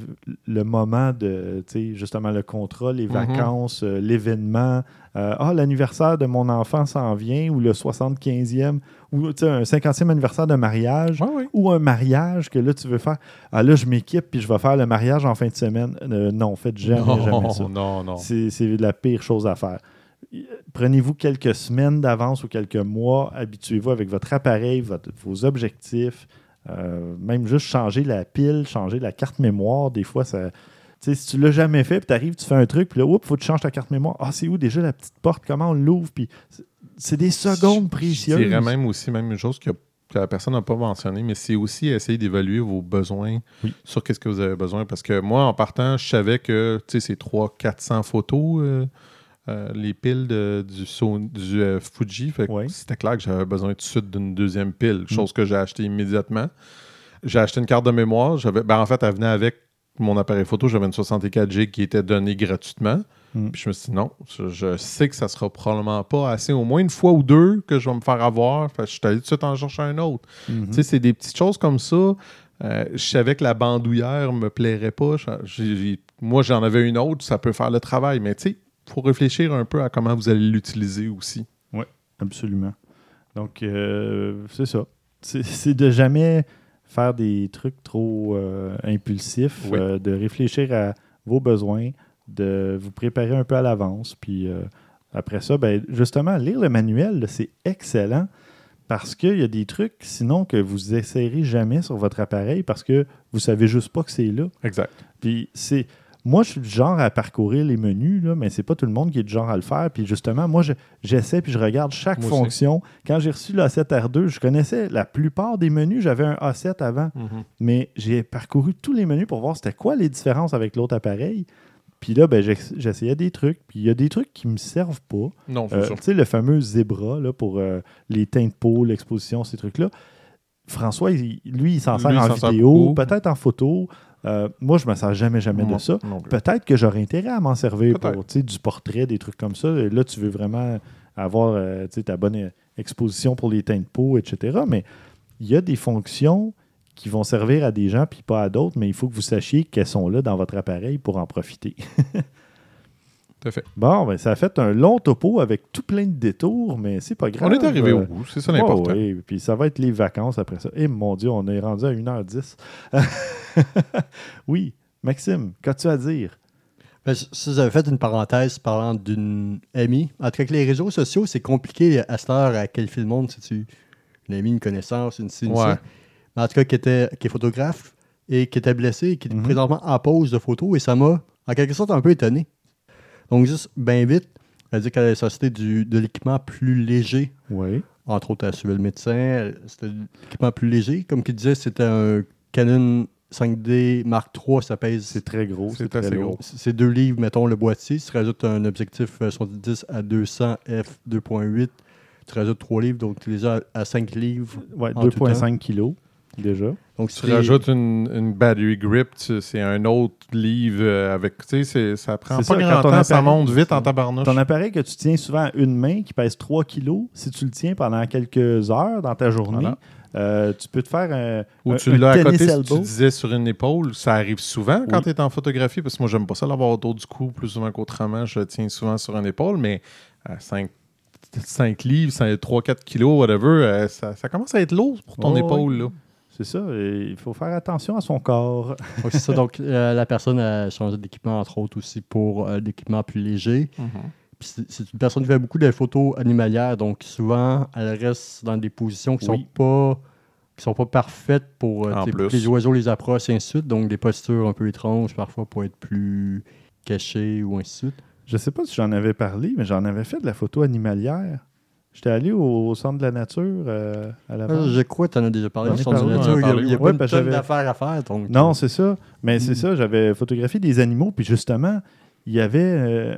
le moment de, tu sais, justement, le contrat, les Mhm. vacances, euh, l'événement. Euh, ah, l'anniversaire de mon enfant s'en vient, ou le 75e, ou tu sais, un 50e anniversaire de mariage, ou un mariage que là, tu veux faire. Ah, là, je m'équipe, puis je vais faire le mariage en fin de semaine. Euh, non, faites jamais, non, jamais ça. non, non. C'est c'est la pire chose à faire. Prenez-vous quelques semaines d'avance ou quelques mois, habituez-vous avec votre appareil, votre- vos objectifs, euh, même juste changer la pile, changer la carte mémoire. Des fois, ça. Si tu l'as jamais fait, puis tu arrives, tu fais un truc, puis là, oups, faut que tu changes ta carte mémoire. Ah, c'est où déjà la petite porte? Comment on l'ouvre? Puis c'est- des secondes Je précieuses. dirais même aussi, même une chose que, que la personne n'a pas mentionné, mais c'est aussi essayer d'évaluer vos besoins Oui. sur qu'est-ce que vous avez besoin. Parce que moi, en partant, je savais que tu sais, c'est 300-400 photos, euh, euh, les piles de- du, Sony- du euh, Fuji. Fait que Ouais. C'était clair que j'avais besoin tout de suite d'une deuxième pile, Mm. chose que j'ai acheté immédiatement. J'ai acheté une carte de mémoire. J'avais, ben, en fait, elle venait avec mon appareil photo. J'avais une 64 GB qui était donnée gratuitement. Mm. Puis je me suis dit non, je, je sais que ça sera probablement pas assez, au moins une fois ou deux que je vais me faire avoir. Fait que je suis allé tout de suite en chercher un autre. Mhm. Tu sais, c'est des petites choses comme ça. Euh, je savais que la bandoulière me plairait pas. Je- j'ai- j'ai- moi, j'en avais une autre, ça peut faire le travail. Mais tu sais, faut réfléchir un peu à comment vous allez l'utiliser aussi. Absolument. Donc, euh, c'est ça. C'est de jamais faire des trucs trop euh, impulsifs, Oui. euh, de réfléchir à vos besoins, de vous préparer un peu à l'avance. Puis après ça, ben, justement, lire le manuel, c'est excellent parce qu'il y a des trucs, sinon, que vous essayerez jamais sur votre appareil parce que vous savez juste pas que c'est là. Exact. Puis c'est. Moi, je suis du genre à parcourir les menus, là, mais c'est pas tout le monde qui est du genre à le faire. Puis justement, moi, je- j'essaie puis je regarde chaque Moi aussi. fonction. Quand j'ai reçu l'A7R2, je connaissais la plupart des menus. J'avais un A7 avant, mais j'ai parcouru tous les menus pour voir c'était quoi les différences avec l'autre appareil. Puis là, ben, j'essayais des trucs. Puis il y a des trucs qui me servent pas. Non, Euh, tu sais, le fameux zébra là, pour euh, les teintes de peau, l'exposition, ces trucs-là. François, il- lui, il s'en sert en vidéo, peut-être en photo. Euh, moi, je me sers jamais, jamais de ça. Peut-être que j'aurais intérêt à m'en servir pour du portrait, des trucs comme ça. Et là, tu veux vraiment avoir euh, ta bonne euh, exposition pour les teintes de peau, etc. Mais il y a des fonctions qui vont servir à des gens puis pas à d'autres, mais il faut que vous sachiez qu'elles sont là dans votre appareil pour en profiter. (laughs) Tout à fait. Bon, ben, ça a fait un long topo avec tout plein de détours, mais c'est pas grave. On est arrivé Euh, au bout, c'est ça l'important. oui, puis ça va être les vacances après ça. Et mon Dieu, on est rendu à 1h10. (laughs) oui, Maxime, qu'as-tu à dire? Ben, si avez fait une parenthèse parlant d'une amie, en tout cas, avec les réseaux sociaux, c'est compliqué à cette heure à qualifier le monde si tu une amie, une connaissance, une ci, une Ouais. Mais en tout cas, qui, était, qui est photographe et qui était blessé et qui est Mhm. présentement en pause de photos et ça m'a, en quelque sorte, un peu étonné. Donc, juste bien vite, elle dit qu'elle allait s'acheter du, de l'équipement plus léger. Oui. Entre autres, elle suivait le médecin. C'était de l'équipement plus léger. Comme qu'il disait, c'était un Canon 5D Mark III, ça pèse C'est très gros. C'est assez lourd. gros. c'est deux livres, mettons, le boîtier. Tu rajoutes un objectif euh, 70 à 200 f 2.8. Tu rajoutes trois livres, donc tu es déjà à 5 livres. Ouais, En tout 2,5 kilos déjà. Donc, Tu rajoutes une, une battery grip, tu- c'est un autre livre euh, avec. Tu sais, ça prend C'est pas ça, grand temps, ça appareil- monte vite en tabarnouche. Ton appareil que tu tiens souvent à une main, qui pèse 3 kilos, si tu le tiens pendant quelques heures dans ta journée, Voilà. euh, tu peux te faire un, Ou tu l'as à côté, tennis si tu disais sur une épaule. Ça arrive souvent quand Oui. tu es en photographie, parce que moi, j'aime pas ça l'avoir autour du cou plus souvent qu'autrement. Je le tiens souvent sur une épaule, mais à 5, 5 livres, 3-4 kilos, whatever, euh, ça, ça commence à être lourd pour ton Oh, épaule. oui. Là. C'est ça, et il faut faire attention à son corps. (laughs) donc, c'est ça. Donc, euh, la personne a changé d'équipement, entre autres, aussi pour euh, l'équipement plus léger. Puis c'est c'est une personne qui fait beaucoup de photos animalières, donc souvent, elle reste dans des positions qui Oui. sont pas qui sont pas parfaites pour, euh, les oiseaux les approchent et ainsi de suite. Donc, des postures un peu étranges, parfois, pour être plus cachées ou ainsi de suite. Je sais pas si j'en avais parlé, mais j'en avais fait de la photo animalière. J'étais allé au, au centre de la nature euh, à la Euh, je crois que tu en as déjà parlé. Du centre de parlé, nature. Il y a- a, pas une Ouais, tonne d'affaires à faire. Donc, Non, c'est ça. Mais c'est Mm. ça, j'avais photographié des animaux, puis justement, il y avait euh,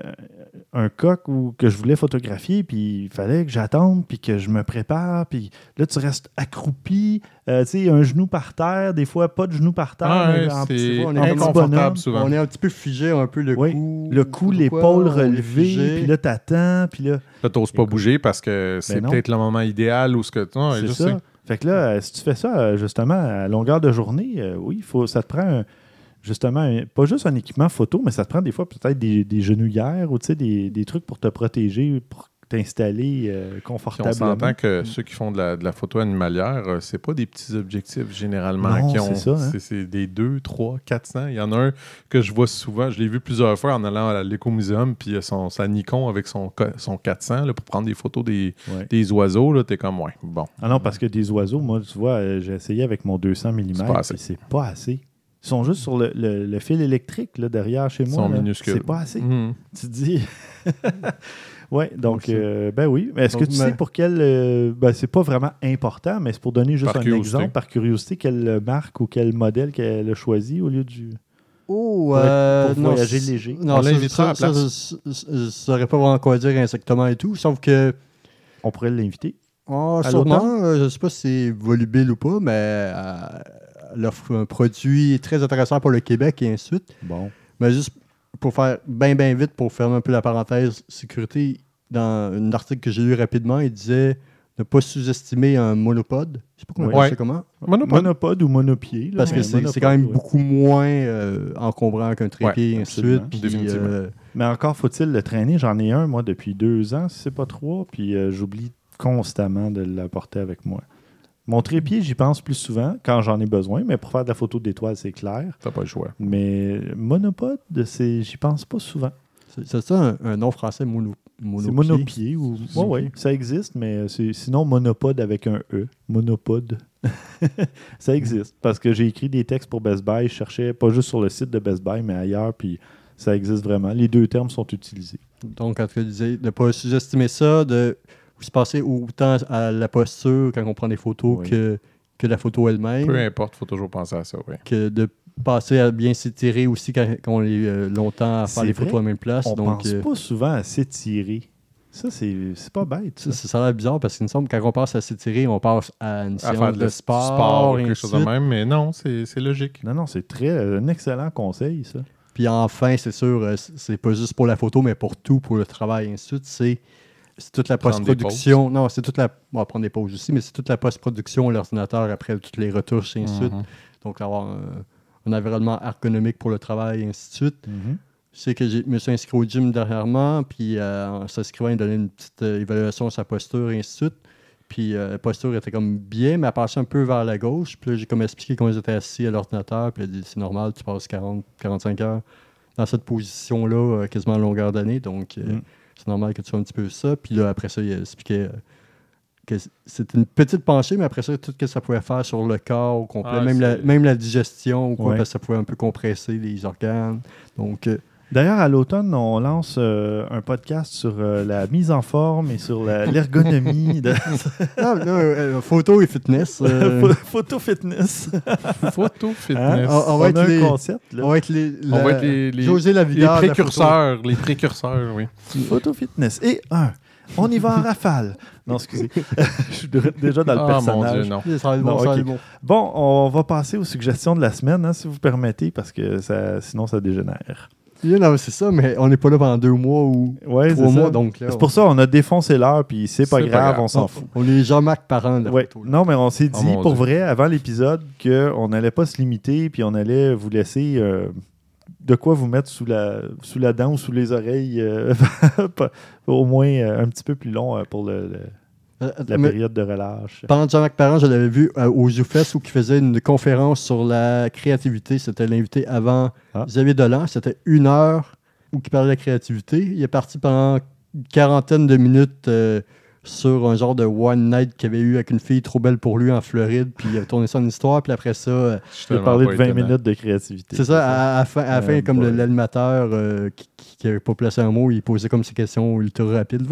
un coq où, que je voulais photographier, puis il fallait que j'attende, puis que je me prépare, puis là, tu restes accroupi, euh, tu sais, un genou par terre, des fois pas de genou par terre, Ah mais ouais, en c'est petit- on est en petit inconfortable bonhomme. souvent. on est un petit peu figé, un peu le Oui. cou. Le cou, l'épaule relevée, puis là, t'attends, puis là, Là, t'oses pas bouger parce que c'est non. peut-être le moment idéal ou ce que. Non, c'est ça. sais. Fait que là, si tu fais ça, justement, à longueur de journée, euh, oui, faut, ça te prend un- justement, un- pas juste un équipement photo, mais ça te prend des fois peut-être des, des genouillères ou des, des trucs pour te protéger, pour t'installer euh, Puis on confortablement. s'entend que ceux qui font de la, de la photo animalière, euh, c'est pas des petits objectifs généralement Non, qui ont. c'est ça, hein. c'est- c'est des 2, 3, 400. Il y en a un que je vois souvent, je l'ai vu plusieurs fois en allant à l'écomuséum, puis a son, sa Nikon avec son, son 400 là, pour prendre des photos des, Ouais. des oiseaux. Là, t'es comme, ouais, bon. Ah non, parce que des oiseaux, moi, tu vois, euh, j'ai essayé avec mon 200 mm, C'est pas assez. puis c'est pas assez. Ils sont juste sur le, le- le fil électrique là, derrière chez Ils moi. sont là. minuscules. C'est pas assez. Mhm. Tu te dis. (laughs) ouais, donc, euh, ben oui. Mais est-ce que tu sais mais- pour quel. euh, ben, c'est pas vraiment important, mais c'est pour donner juste Par un curiosité. exemple, par curiosité, quelle marque ou quel modèle qu'elle a choisi au lieu du. Oh, Pour euh, pour voyager léger? Non, On ça, ça, ça, place. ça, ça, ça saurait pas vraiment quoi dire insectement et tout, sauf que On pourrait l'inviter. Oh, sûrement, euh, je ne sais pas si c'est volubile ou pas, mais euh, elle offre un produit très intéressant pour le Québec et ainsi de suite. Bon. Mais juste pour faire bien, bien vite, pour fermer un peu la parenthèse sécurité, dans un article que j'ai lu rapidement, il disait ne pas sous-estimer un monopode. Je sais pas comment on Ouais. appelle ça comment? Monopode. Monopode ou monopied. là, Parce que mais c'est quand même ouais. beaucoup moins euh, encombrant qu'un trépied et ainsi de absolument. suite. Puis, Définitivement. euh, Mais encore faut-il le traîner. J'en ai un, moi, depuis deux ans, si c'est pas trois, puis euh, j'oublie constamment de l'apporter avec moi. Mon trépied, j'y pense plus souvent quand j'en ai besoin, mais pour faire de la photo d'étoiles, c'est clair. T'as pas le choix. Mais monopode, c'est- j'y pense pas souvent. c'est c'est ça un, un nom français mono, C'est monopied? ou. C'est- Ouais, ouais, ça existe, mais c'est sinon monopode avec un E. Monopode. (laughs) ça existe. Parce que j'ai écrit des textes pour Best Buy. Je cherchais pas juste sur le site de Best Buy, mais ailleurs, puis ça existe vraiment. Les deux termes sont utilisés. Donc, quand tu disais de ne pas sous-estimer ça, de se passer autant à la posture quand on prend des photos Oui. que, que la photo Peu elle-même, importe, faut toujours penser à ça, oui. que de passer à bien s'étirer aussi quand, quand on est euh, longtemps à faire les photos à la même place. On donc, pense euh, pas souvent à s'étirer. Ça, c'est c'est pas bête. ça, Ça. a l'air bizarre parce qu'il me semble que quand on passe à s'étirer, on passe à une À séance faire de, de sport, sport ou quelque chose de même, mais non, c'est c'est logique. Non, non, c'est très un excellent conseil, ça. Puis enfin, c'est sûr, euh, c'est pas juste pour la photo, mais pour tout, pour le travail, et ainsi de suite. C'est c'est toute la post-production. Non, c'est toute la. On va prendre des pauses aussi, mais c'est toute la post-production, l'ordinateur après toutes les retouches, et ainsi de suite. Mhm. Donc, avoir un, un environnement ergonomique pour le travail, et ainsi de suite. Mhm. Je sais que je me suis inscrit au gym dernièrement, puis euh, en s'inscrivant, il donnait une petite euh, évaluation de sa posture, et ainsi de suite. Puis euh, la posture était comme bien, mais elle passait un peu vers la gauche. Puis là, j'ai comme expliqué comment j'étais assis à l'ordinateur. Puis elle a dit c'est normal, tu passes 40, 45 heures dans cette position-là, quasiment à longueur d'année. Donc, Mm. C'est normal que tu sois un petit peu ça. Puis là, après ça, il expliquait euh, que c'était une petite penchée, mais après ça, tout ce que ça pouvait faire sur le corps au complet, Ah, même, la, même la digestion, ou quoi, Ouais. parce que ça pouvait un peu compresser les organes. Donc, euh, D'ailleurs, à l'automne, on lance euh, un podcast sur euh, la mise en forme et sur l'ergonomie (laughs) de Ah, là, euh, photo et fitness. (laughs) euh, Pho- photo fitness. (laughs) Photo Hein? fitness. On- on On, va être les- concept. Là. on va être les, On la- va être les, les, José la les videur de la précurseurs. Les précurseurs, oui. Photo fitness. Et un. On y va en rafale. Non, excusez. Je suis déjà dans le Ah, mon personnage. Dieu, non. Ça va être bon, Non, ça va ok. être bon. Bon, on va passer aux suggestions de la semaine, hein, si vous permettez, parce que ça, sinon ça dégénère. Yeah, non, c'est ça, mais on n'est pas là pendant deux mois ou Ouais, trois mois, ça. donc là, C'est pour ça qu'on a défoncé l'heure, puis c'est pas C'est pas grave, grave. on s'en on, fout. on est Jean-Marc Parent Ouais. là. Non, mais on s'est dit Oh mon pour Dieu. vrai, avant l'épisode, qu'on n'allait pas se limiter, puis on allait vous laisser euh, de quoi vous mettre sous la, sous la dent ou sous les oreilles, euh, (laughs) au moins euh, un petit peu plus long euh, pour le- le- la mais période de relâche. Pendant Jean-Marc Parent, je l'avais vu euh, au ZooFest où il faisait une conférence sur la créativité. C'était l'invité avant Ah. Xavier Dolan. C'était une heure où il parlait de la créativité. Il est parti pendant une quarantaine de minutes euh, sur un genre de one night qu'il avait eu avec une fille trop belle pour lui en Floride. Puis il a tourné ça en histoire. Puis après ça, euh, Je tellement parler de pas 20 étonnant. minutes de créativité. c'est ça, à, à la fin, à Euh, fin, comme l'animateur euh, qui n'avait pas placé un mot, il posait comme ses questions ultra rapides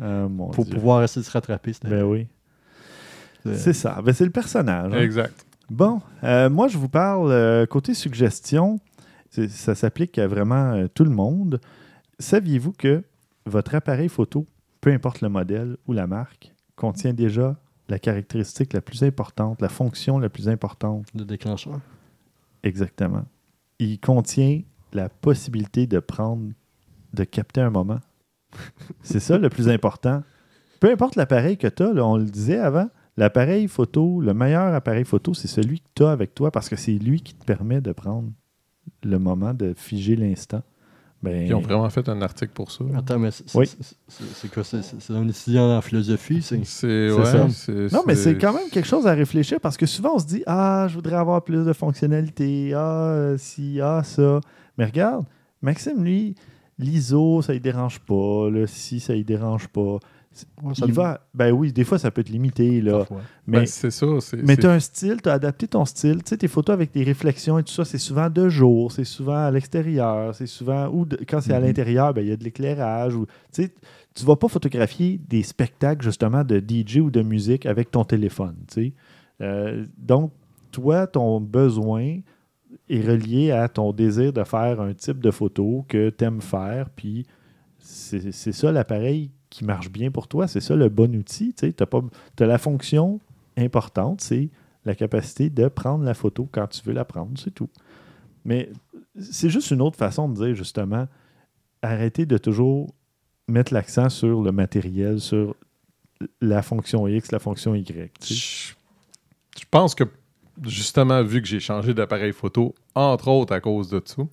Ah, mon pour Dieu. pouvoir essayer de se rattraper. Ben oui. c'était- C'est ça. Ben, c'est le personnage. hein. Exact. Bon, euh, moi, je vous parle euh, côté suggestion. Ça s'applique à vraiment euh, tout le monde. Saviez-vous que votre appareil photo, peu importe le modèle ou la marque, contient déjà la caractéristique la plus importante, la fonction la plus importante? de déclencheur. Exactement. Il contient la possibilité de prendre, de capter un moment. (laughs) C'est ça le plus important. Peu importe l'appareil que tu as, on le disait avant, l'appareil photo, le meilleur appareil photo, c'est celui que tu as avec toi parce que c'est lui qui te permet de prendre le moment, de figer l'instant. Ben, Ils ont vraiment fait un article pour ça. Attends, mais c'est Oui. quoi? C'est un étudiant en philosophie? C'est? Ouais, ça. Non, mais c'est quand même quelque chose à réfléchir parce que souvent on se dit Ah, je voudrais avoir plus de fonctionnalités. Ah, si, ah, ça. Mais regarde, Maxime, lui, l'ISO, ça ne dérange pas. Le si, ça ne dérange pas. Ouais, ça Il va. Ben oui, des fois, ça peut être limité. Là. parfois. Mais, Ben, c'est ça. c'est- mais tu as un style, tu as adapté ton style. Tu sais, tes photos avec tes réflexions et tout ça, c'est souvent de jour, c'est souvent à l'extérieur, c'est souvent. Ou de- quand c'est à Mhm. l'intérieur, ben, il y a de l'éclairage. Ou, tu sais, tu vas pas photographier des spectacles, justement, de DJ ou de musique avec ton téléphone. tu sais. Euh, donc, toi, ton besoin est relié à ton désir de faire un type de photo que tu aimes faire, puis c'est c'est ça l'appareil qui marche bien pour toi, c'est ça le bon outil. Tu as, la fonction importante, c'est la capacité de prendre la photo quand tu veux la prendre, c'est tout. Mais c'est juste une autre façon de dire, justement, arrêtez de toujours mettre l'accent sur le matériel, sur la fonction X, la fonction Y. Je pense que, justement, vu que j'ai changé d'appareil photo, entre autres à cause de ça,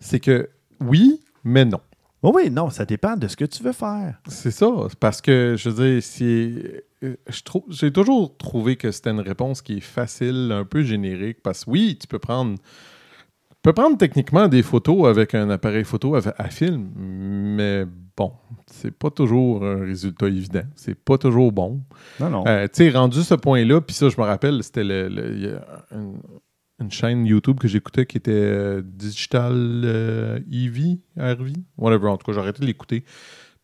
c'est que oui, mais non. Oui, non, ça dépend de ce que tu veux faire. C'est ça. Parce que, je veux dire, si, euh, je trouve, j'ai toujours trouvé que c'était une réponse qui est facile, un peu générique. Parce que oui, tu peux prendre. Tu peux prendre techniquement des photos avec un appareil photo à, à film, mais bon, c'est pas toujours un résultat évident. C'est pas toujours bon. Non, non. Euh, tu sais, rendu ce point-là, puis ça, je me rappelle, c'était le, une, chaîne YouTube que j'écoutais qui était euh, Digital euh, EV, RV, whatever. En tout cas, j'ai arrêté de l'écouter.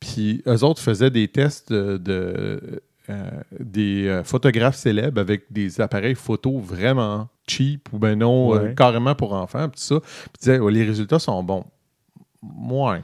Puis eux autres faisaient des tests de, de euh, des photographes célèbres avec des appareils photo vraiment cheap ou ben non, Ouais. carrément pour enfants, puis tout ça. Puis Ouais, les résultats sont bons. Moins.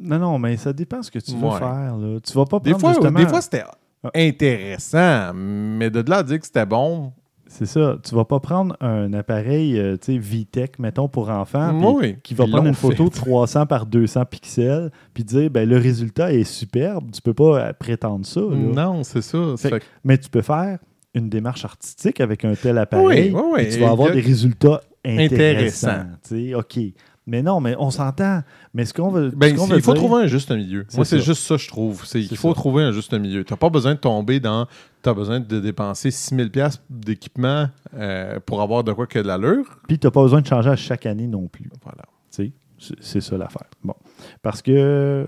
Non, non, mais ça dépend ce que tu veux Ouais. faire. Là. Tu vas pas Des prendre fois, justement... des fois c'était Ah. intéressant, mais de là à dire que c'était bon, C'est ça. Tu vas pas prendre un appareil, euh, tu sais, VTech, mettons, pour enfants, oui, qui va prendre une photo de 300 par 200 pixels, puis dire, ben le résultat est superbe. Tu peux pas euh, prétendre ça. là. Non, c'est ça. Fait Fait que- Mais tu peux faire une démarche artistique avec un tel appareil. Oui, oui, oui. et tu vas avoir a- des résultats intéressants. Intéressant. OK. Mais non, mais on s'entend. Mais ce qu'on veut. Ben, veut il faut dire- trouver un juste milieu. Moi, c'est juste ça, je trouve. C'est C'est il faut ça. trouver un juste milieu. Tu n'as pas besoin de tomber dans. Tu as besoin de dépenser 6000 pièces d'équipement euh, pour avoir de quoi que de l'allure. Puis tu n'as pas besoin de changer à chaque année non plus. Voilà. C'est- ça l'affaire. Bon. Parce que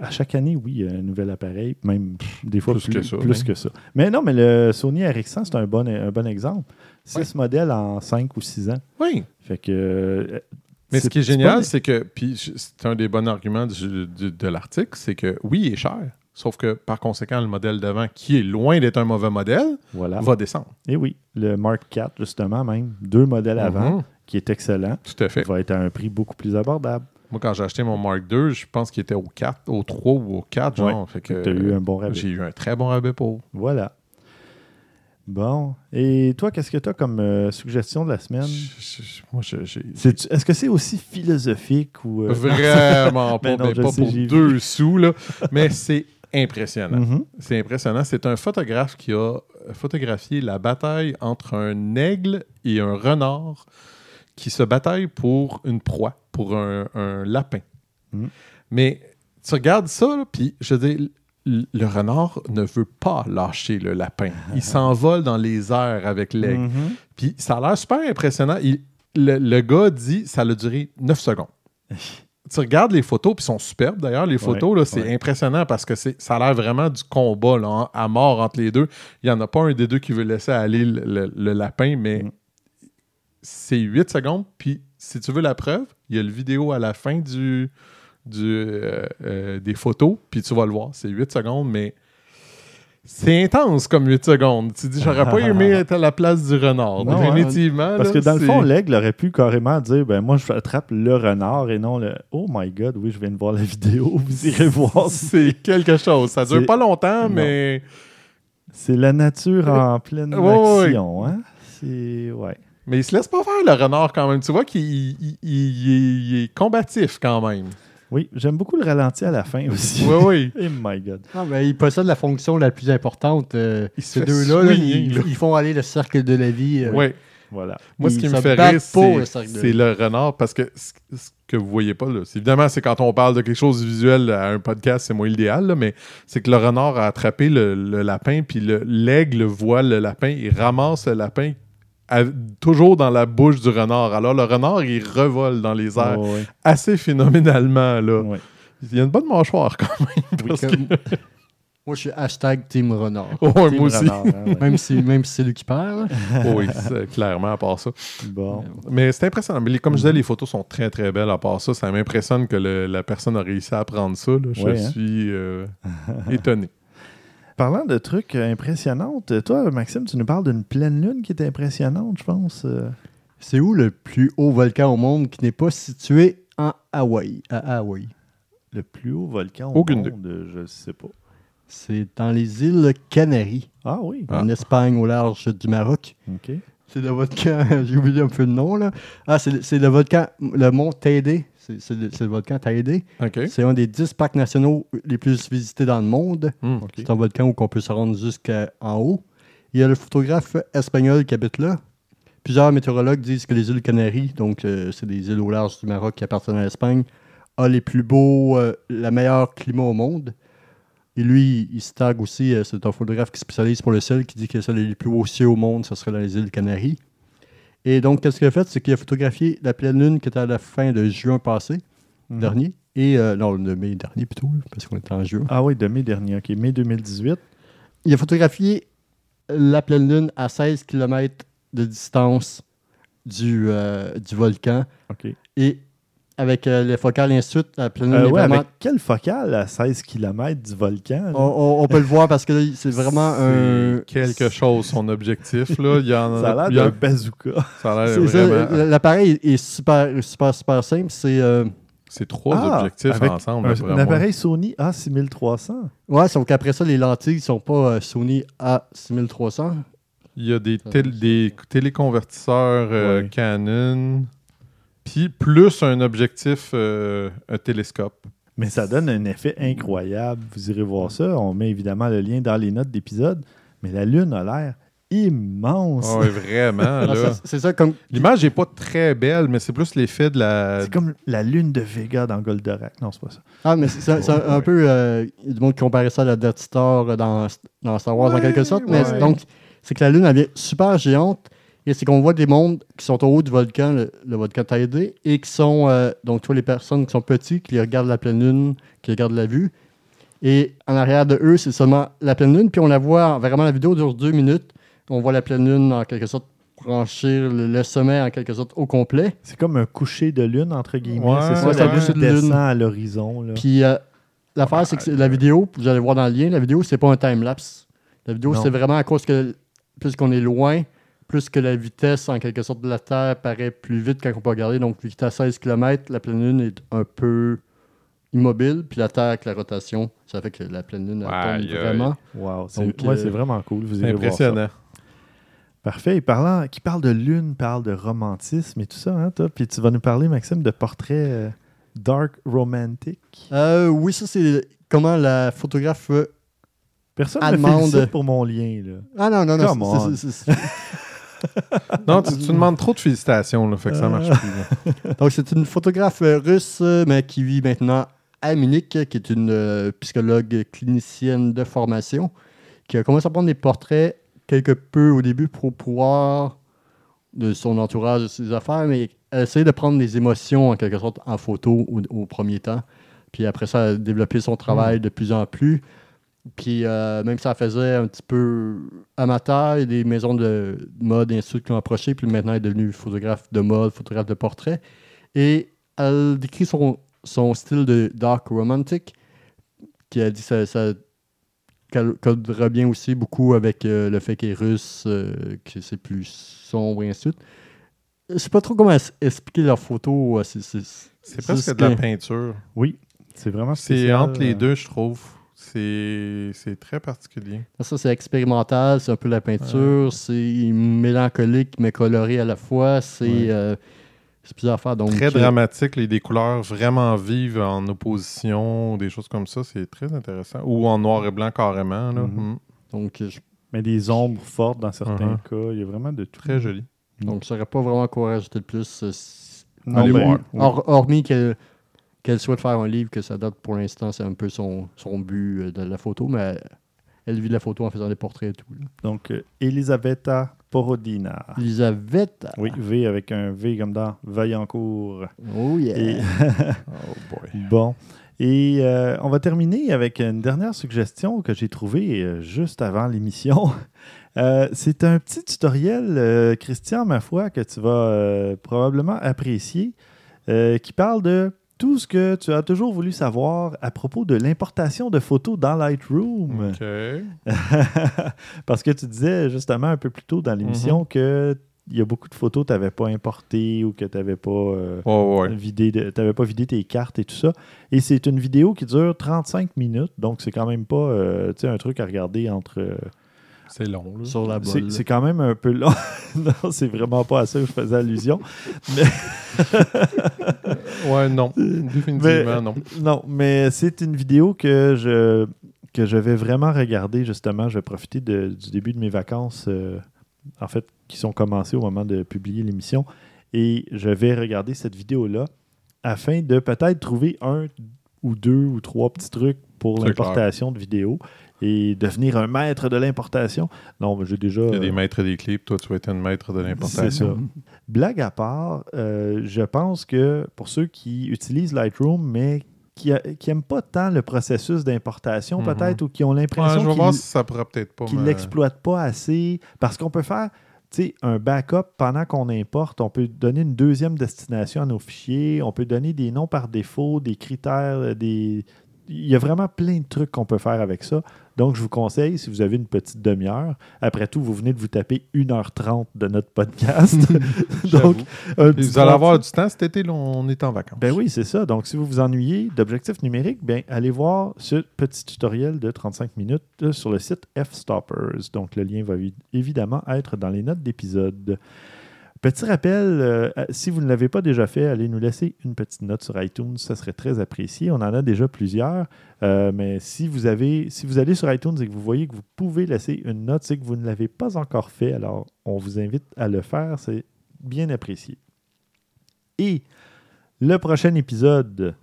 à chaque année, oui, il y a un nouvel appareil, même pff, des fois Plus plus, que ça, plus oui. que ça. Mais non, mais le Sony RX100, c'est un bon, un bon exemple. Six modèles en 5 ou 6 ans. Oui. Fait que. Mais ce qui est génial, c'est que. Puis c'est un des bons arguments du- du- de l'article, c'est que oui, il est cher. Sauf que par conséquent, le modèle devant, qui est loin d'être un mauvais modèle, Voilà. va descendre. Et oui, le Mark IV, justement, même, deux modèles avant, Mhm. qui est excellent, Tout à fait. va être à un prix beaucoup plus abordable. Moi, quand j'ai acheté mon Mark II, je pense qu'il était au 4, au 3 ou au 4, genre. Ouais. Fait que, Tu as eu un bon rabais. J'ai eu un très bon rabais pour. Voilà. Bon. Et toi, qu'est-ce que tu as comme euh, suggestion de la semaine? Je- je- Moi, je- j'ai. C'est- Est-ce que c'est aussi philosophique ou. euh, Vraiment (laughs) pas, Mais non, pas sais, pour deux sous, là. Mais c'est impressionnant. Mhm. C'est impressionnant. C'est un photographe qui a photographié la bataille entre un aigle et un renard qui se bataillent pour une proie, pour un, un lapin. Mhm. Mais tu regardes ça, puis je l- le renard ne veut pas lâcher le lapin. Il (laughs) s'envole dans les airs avec l'aigle. Mhm. Puis ça a l'air super impressionnant. Il- le, le gars dit ça a duré 9 secondes. (laughs) tu regardes les photos, puis ils sont superbes d'ailleurs. Les photos, là, c'est ouais. impressionnant parce que c'est, ça a l'air vraiment du combat là, à mort entre les deux. Il n'y en a pas un des deux qui veut laisser aller le, le- le lapin, mais Mm. c'est 8 secondes. Puis si tu veux la preuve, il y a le vidéo à la fin du, du, euh, euh, des photos, puis tu vas le voir. C'est 8 secondes, mais c'est intense comme 8 secondes. Tu dis, j'aurais pas aimé (laughs) être à la place du renard. Non, hein. Définitivement. Parce là, que dans le fond, l'aigle aurait pu carrément dire ben moi je attrape le renard et non le Oh my god, oui, je viens de voir la vidéo, (laughs) vous irez voir. c'est quelque chose. Ça dure pas longtemps, Non. mais C'est la nature en pleine Ouais, ouais. action, hein? C'est. Ouais. mais il se laisse pas faire le renard quand même. Tu vois qu'il il est combatif quand même. Oui, j'aime beaucoup le ralenti à la fin aussi. Oui, oui. (laughs) Oh my god. Ah, ben, il possède la fonction la plus importante. euh, Il se ces deux-là, ils, font aller le cercle de la vie. euh, Oui. Voilà. Moi, ce qui me fait rire, c'est le renard parce que ce ce que vous voyez pas, là, évidemment, c'est quand on parle de quelque chose de visuel à un podcast, c'est moins l'idéal, là, mais c'est que le renard a attrapé le, le lapin, puis le- l'aigle voit le lapin, il ramasse le lapin à- toujours dans la bouche du renard. Alors, le renard, il revole dans les airs ouais. assez phénoménalement. Là. Ouais. Il y a une bonne mâchoire quand même. parce que- (laughs) Moi, je suis hashtag Team Renard. Ouais, Team moi aussi. renard, hein, ouais. Même si, même si c'est lui qui perd. (laughs) oui, clairement, à part ça. Bon. Mais c'est impressionnant. Mais les- comme je disais, les photos sont très, très belles à part ça. Ça m'impressionne que le- la personne a réussi à prendre ça. là. Je Ouais, hein. suis euh, étonné. Parlant de trucs euh, impressionnants, toi, Maxime, tu nous parles d'une pleine lune qui est impressionnante, je pense. euh. C'est où le plus haut volcan au monde qui n'est pas situé en Hawaï? À Hawaï? Le plus haut volcan au Aucune monde, euh, je ne sais pas. C'est dans les îles Canaries, Ah oui, Ah. en Espagne, au large du Maroc. ok. C'est le volcan, (laughs) j'ai oublié un peu le nom là. Ah, c'est le- c'est le volcan, le mont Teide. C'est le, volcan Teide. OK. C'est un des 10 parcs nationaux les plus visités dans le monde. Hmm. C'est un volcan où on peut se rendre jusqu'en haut. Il y a le photographe espagnol qui habite là. Plusieurs météorologues disent que les îles Canaries, donc euh, c'est des îles au large du Maroc qui appartiennent à l'Espagne, a les plus beaux, euh, le meilleur climat au monde. Et lui, il se tague aussi, euh, c'est un photographe qui spécialise pour le ciel, qui dit que c'est les plus beaux cieux au monde, ce serait dans les îles Canaries. Et donc, qu'est-ce qu'il a fait? C'est qu'il a photographié la pleine lune qui était à la fin de juin passé, Mhm. dernier, et euh, non, de mai dernier plutôt, parce qu'on était en juin. Ah oui, de mai dernier, ok. Mai 2018. Il a photographié la pleine lune à 16 km de distance du, euh, du volcan. Ok. Et avec euh, les focales et ainsi de suite, la lune Euh, est ouais, vraiment- avec quelle focale à 16 km du volcan? on, on- on peut le voir parce que c'est vraiment un. Quelque chose, son objectif. Là. Il y en Ça a l'air il y a- d'un bazooka. ça a l'air ça, vraiment. L'appareil est super, super, super simple. C'est. euh, C'est trois Ah, objectifs avec ensemble. Un, un appareil Sony A6300. Ouais, sauf qu'après ça, les lentilles ne sont pas euh, Sony A6300. Il y a des, tél- téléconvertisseurs euh, Ouais. Canon, puis plus un objectif, euh, un télescope. Mais ça donne un effet incroyable. Vous irez voir ça. On met évidemment le lien dans les notes d'épisode. Mais la Lune a l'air immense. Ah ouais, vraiment. (laughs) Ah, là. c'est- ça, comme. L'image n'est pas très belle, mais c'est plus l'effet de la. C'est comme la Lune de Vega dans Goldorak. Non, c'est pas ça. Ah, mais c'est c'est un, peu. euh, Il y a du monde qui comparait ça à la Death Star dans, dans Star Wars en Ouais, quelque sorte. Mais ouais. c'est- donc, c'est que la Lune, elle vient super géante. Et c'est qu'on voit des mondes qui sont au haut du volcan, le, le volcan Taïdé, et qui sont. euh, donc, tu vois les personnes qui sont petites, qui regardent la pleine Lune, qui regardent la vue. Et en arrière de eux, c'est seulement la pleine Lune. Puis on la voit, vraiment, la vidéo dure deux minutes. On voit la pleine Lune, en quelque sorte, franchir le, le sommet, en quelque sorte, au complet. C'est comme un coucher de Lune, entre guillemets. Ouais, c'est ça, ouais, la Lune de descend lune. à l'horizon. là. Puis euh, l'affaire, c'est que c'est- la vidéo, vous allez voir dans le lien, la vidéo, c'est pas un time-lapse. La vidéo, Non. c'est vraiment à cause que plus qu'on est loin, plus que la vitesse, en quelque sorte, de la Terre paraît plus vite quand on peut regarder. Donc, vu à 16 km, la pleine Lune est un peu immobile, puis la Terre avec la rotation, ça fait que la pleine Lune, elle tombe vraiment. Wow, c'est ouais, euh, c'est vraiment cool. Vous voir ça. impressionnant. Parfait. Et parlant, qui parle de lune, parle de romantisme et tout ça, hein, toi? Puis tu vas nous parler, Maxime, de portraits euh, dark romantic. Euh, oui, ça, c'est comment la photographe... euh, Personne ne félicite pour mon lien. Là. Ah non, non, non. (laughs) Non, tu, tu demandes trop de félicitations, là, fait que ça marche plus. là. (laughs) Donc, c'est une photographe euh, russe, euh, mais qui vit maintenant à Munich, euh, qui est une euh, psychologue clinicienne de formation, qui a commencé à prendre des portraits quelque peu au début pour pouvoir de son entourage, de ses affaires, mais essayé de prendre des émotions en quelque sorte en photo au, au premier temps. Puis après ça, développé son travail de plus en plus. Puis euh, même ça faisait un petit peu amateur, il y a des maisons de mode et ainsi de suite qui l'ont approché. Puis maintenant, elle est devenue photographe de mode, photographe de portrait. Et elle décrit son, son style de dark romantic, qui a dit ça, ça cadre bien aussi beaucoup avec euh, le fait qu'elle est russe, euh, que c'est plus sombre et ainsi de suite. Je sais pas trop comment expliquer leurs photos. euh, c'est- c'est- C'est c'est presque de la peinture. Oui, c'est vraiment C'est entre les deux, je trouve. C'est c'est très particulier. Ça, c'est expérimental, c'est un peu la peinture, c'est mélancolique mais coloré à la fois, c'est Ouais. euh, c'est plusieurs affaires. Donc, Très euh, dramatique, les, des couleurs vraiment vives en opposition, des choses comme ça, c'est très intéressant. Ou en noir et blanc carrément. Là. Mhm. Mm. donc, je Mais des ombres fortes dans certains Mhm. cas. Il y a vraiment de tout. Très joli. donc, je saurais pas vraiment quoi rajouter de plus. euh, Non, Allez ben, voir. oui. hor- hormis qu'elle qu'elle souhaite faire un livre, que ça date pour l'instant, c'est un peu son, son but euh, de la photo, mais elle vit de la photo en faisant des portraits et tout. là. Donc, euh, Elisabetta Porodina. Elisabeth. Oui, V avec un V comme dans Vaillancourt. Oh yeah. Et- (laughs) Oh boy. Bon. Et euh, on va terminer avec une dernière suggestion que j'ai trouvée euh, juste avant l'émission. (laughs) Euh, c'est un petit tutoriel, Christian, ma foi, que tu vas probablement apprécier, qui parle de tout ce que tu as toujours voulu savoir à propos de l'importation de photos dans Lightroom. (laughs) Parce que tu disais justement un peu plus tôt dans l'émission que il y a beaucoup de photos que tu n'avais pas importées ou que tu n'avais pas euh, Oh, ouais. vidé de- pas vidé tes cartes et tout ça. Et c'est une vidéo qui dure 35 minutes, donc c'est quand même pas euh, un truc à regarder entre. euh, C'est long. Là. Sur la c'est, quand même un peu long. (laughs) non, c'est vraiment pas à ça que je faisais allusion. Ouais, non. (laughs) Définitivement, non. Non, mais c'est une vidéo que je, que je vais vraiment regarder justement. Je vais profiter de- du début de mes vacances, euh, en fait, qui sont commencées au moment de publier l'émission. Et je vais regarder cette vidéo-là afin de peut-être trouver un ou deux ou trois petits trucs pour l'importation de vidéos et devenir un maître de l'importation. Non, mais j'ai déjà. Il y a des euh, maîtres des clips. Toi, tu vas être un maître de c'est l'importation. ça. Blague à part, euh, je pense que pour ceux qui utilisent Lightroom, mais qui n'aiment pas tant le processus d'importation, Mhm. peut-être, ou qui ont Ouais, l'impression je vais qu'ils me- l'exploitent pas assez, parce qu'on peut faire, un backup, pendant qu'on importe, on peut donner une deuxième destination à nos fichiers, on peut donner des noms par défaut, des critères, des... Il y a vraiment plein de trucs qu'on peut faire avec ça. Donc, je vous conseille, si vous avez une petite demi-heure, après tout, vous venez de vous taper 1h30 de notre podcast. (laughs) Donc, un Et petit Vous allez 30 avoir du temps cet été, là, on est en vacances. ben oui, c'est ça. Donc, si vous vous ennuyez d'objectifs numériques, ben, allez voir ce petit tutoriel de 35 minutes euh, sur le site F-Stoppers. Donc, le lien va évi- évidemment être dans les notes d'épisode. Petit rappel, euh, si vous ne l'avez pas déjà fait, allez nous laisser une petite note sur iTunes, ça serait très apprécié. On en a déjà plusieurs, euh, mais si vous avez, si vous allez sur iTunes et que vous voyez que vous pouvez laisser une note, c'est que vous ne l'avez pas encore fait. Alors, on vous invite à le faire, c'est bien apprécié. Et le prochain épisode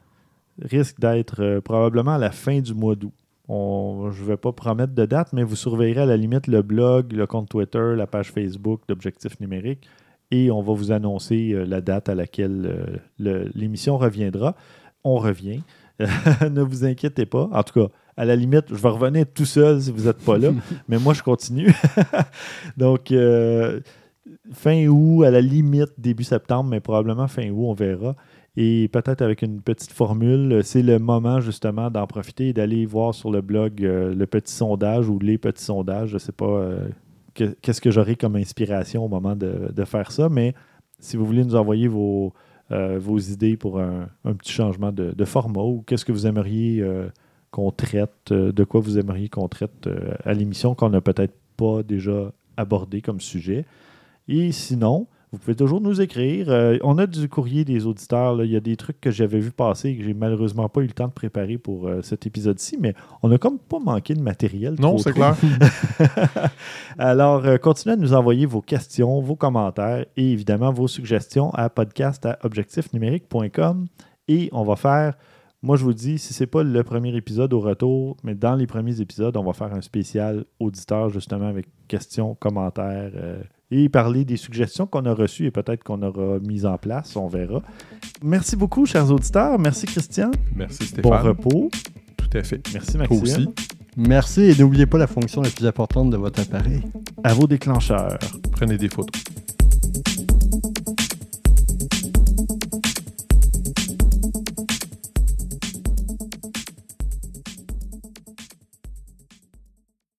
risque d'être euh, probablement à la fin du mois d'août. Je ne vais pas promettre de date, mais vous surveillerez à la limite le blog, le compte Twitter, la page Facebook d'Objectif Numérique et on va vous annoncer euh, la date à laquelle euh, l'émission reviendra. On revient. (laughs) ne vous inquiétez pas. En tout cas, à la limite, je vais revenir tout seul si vous n'êtes pas là, (laughs) mais moi, je continue. (laughs) Donc, euh, fin août, à la limite, début septembre, mais probablement fin août, on verra. Et peut-être avec une petite formule, c'est le moment justement d'en profiter et d'aller voir sur le blog euh, le petit sondage ou les petits sondages. Je ne sais pas euh, que- qu'est-ce que j'aurai comme inspiration au moment de, faire ça, mais si vous voulez nous envoyer vos, euh, idées pour un, petit changement de, format ou qu'est-ce que vous aimeriez euh, qu'on traite, euh, de quoi vous aimeriez qu'on traite à l'émission qu'on n'a peut-être pas déjà abordé comme sujet. Et sinon, vous pouvez toujours nous écrire. Euh, on a du courrier des auditeurs. là. Il y a des trucs que j'avais vu passer et que j'ai malheureusement pas eu le temps de préparer pour euh, cet épisode-ci, mais on n'a comme pas manqué de matériel. Non, c'est clair. (laughs) Alors, euh, continuez à nous envoyer vos questions, vos commentaires et évidemment vos suggestions à podcast à objectifnumérique.com. Et on va faire, moi je vous dis, si c'est pas le premier épisode au retour, mais dans les premiers épisodes, on va faire un spécial auditeur justement avec questions, commentaires et parler des suggestions qu'on a reçues et peut-être qu'on aura mises en place, on verra. Merci beaucoup, chers auditeurs. Merci, Christian. Merci Bon Stéphane. repos. Tout à fait. Merci, Toi Maxime. aussi. Merci et n'oubliez pas la fonction la plus importante de votre appareil. À vos déclencheurs. Prenez des photos.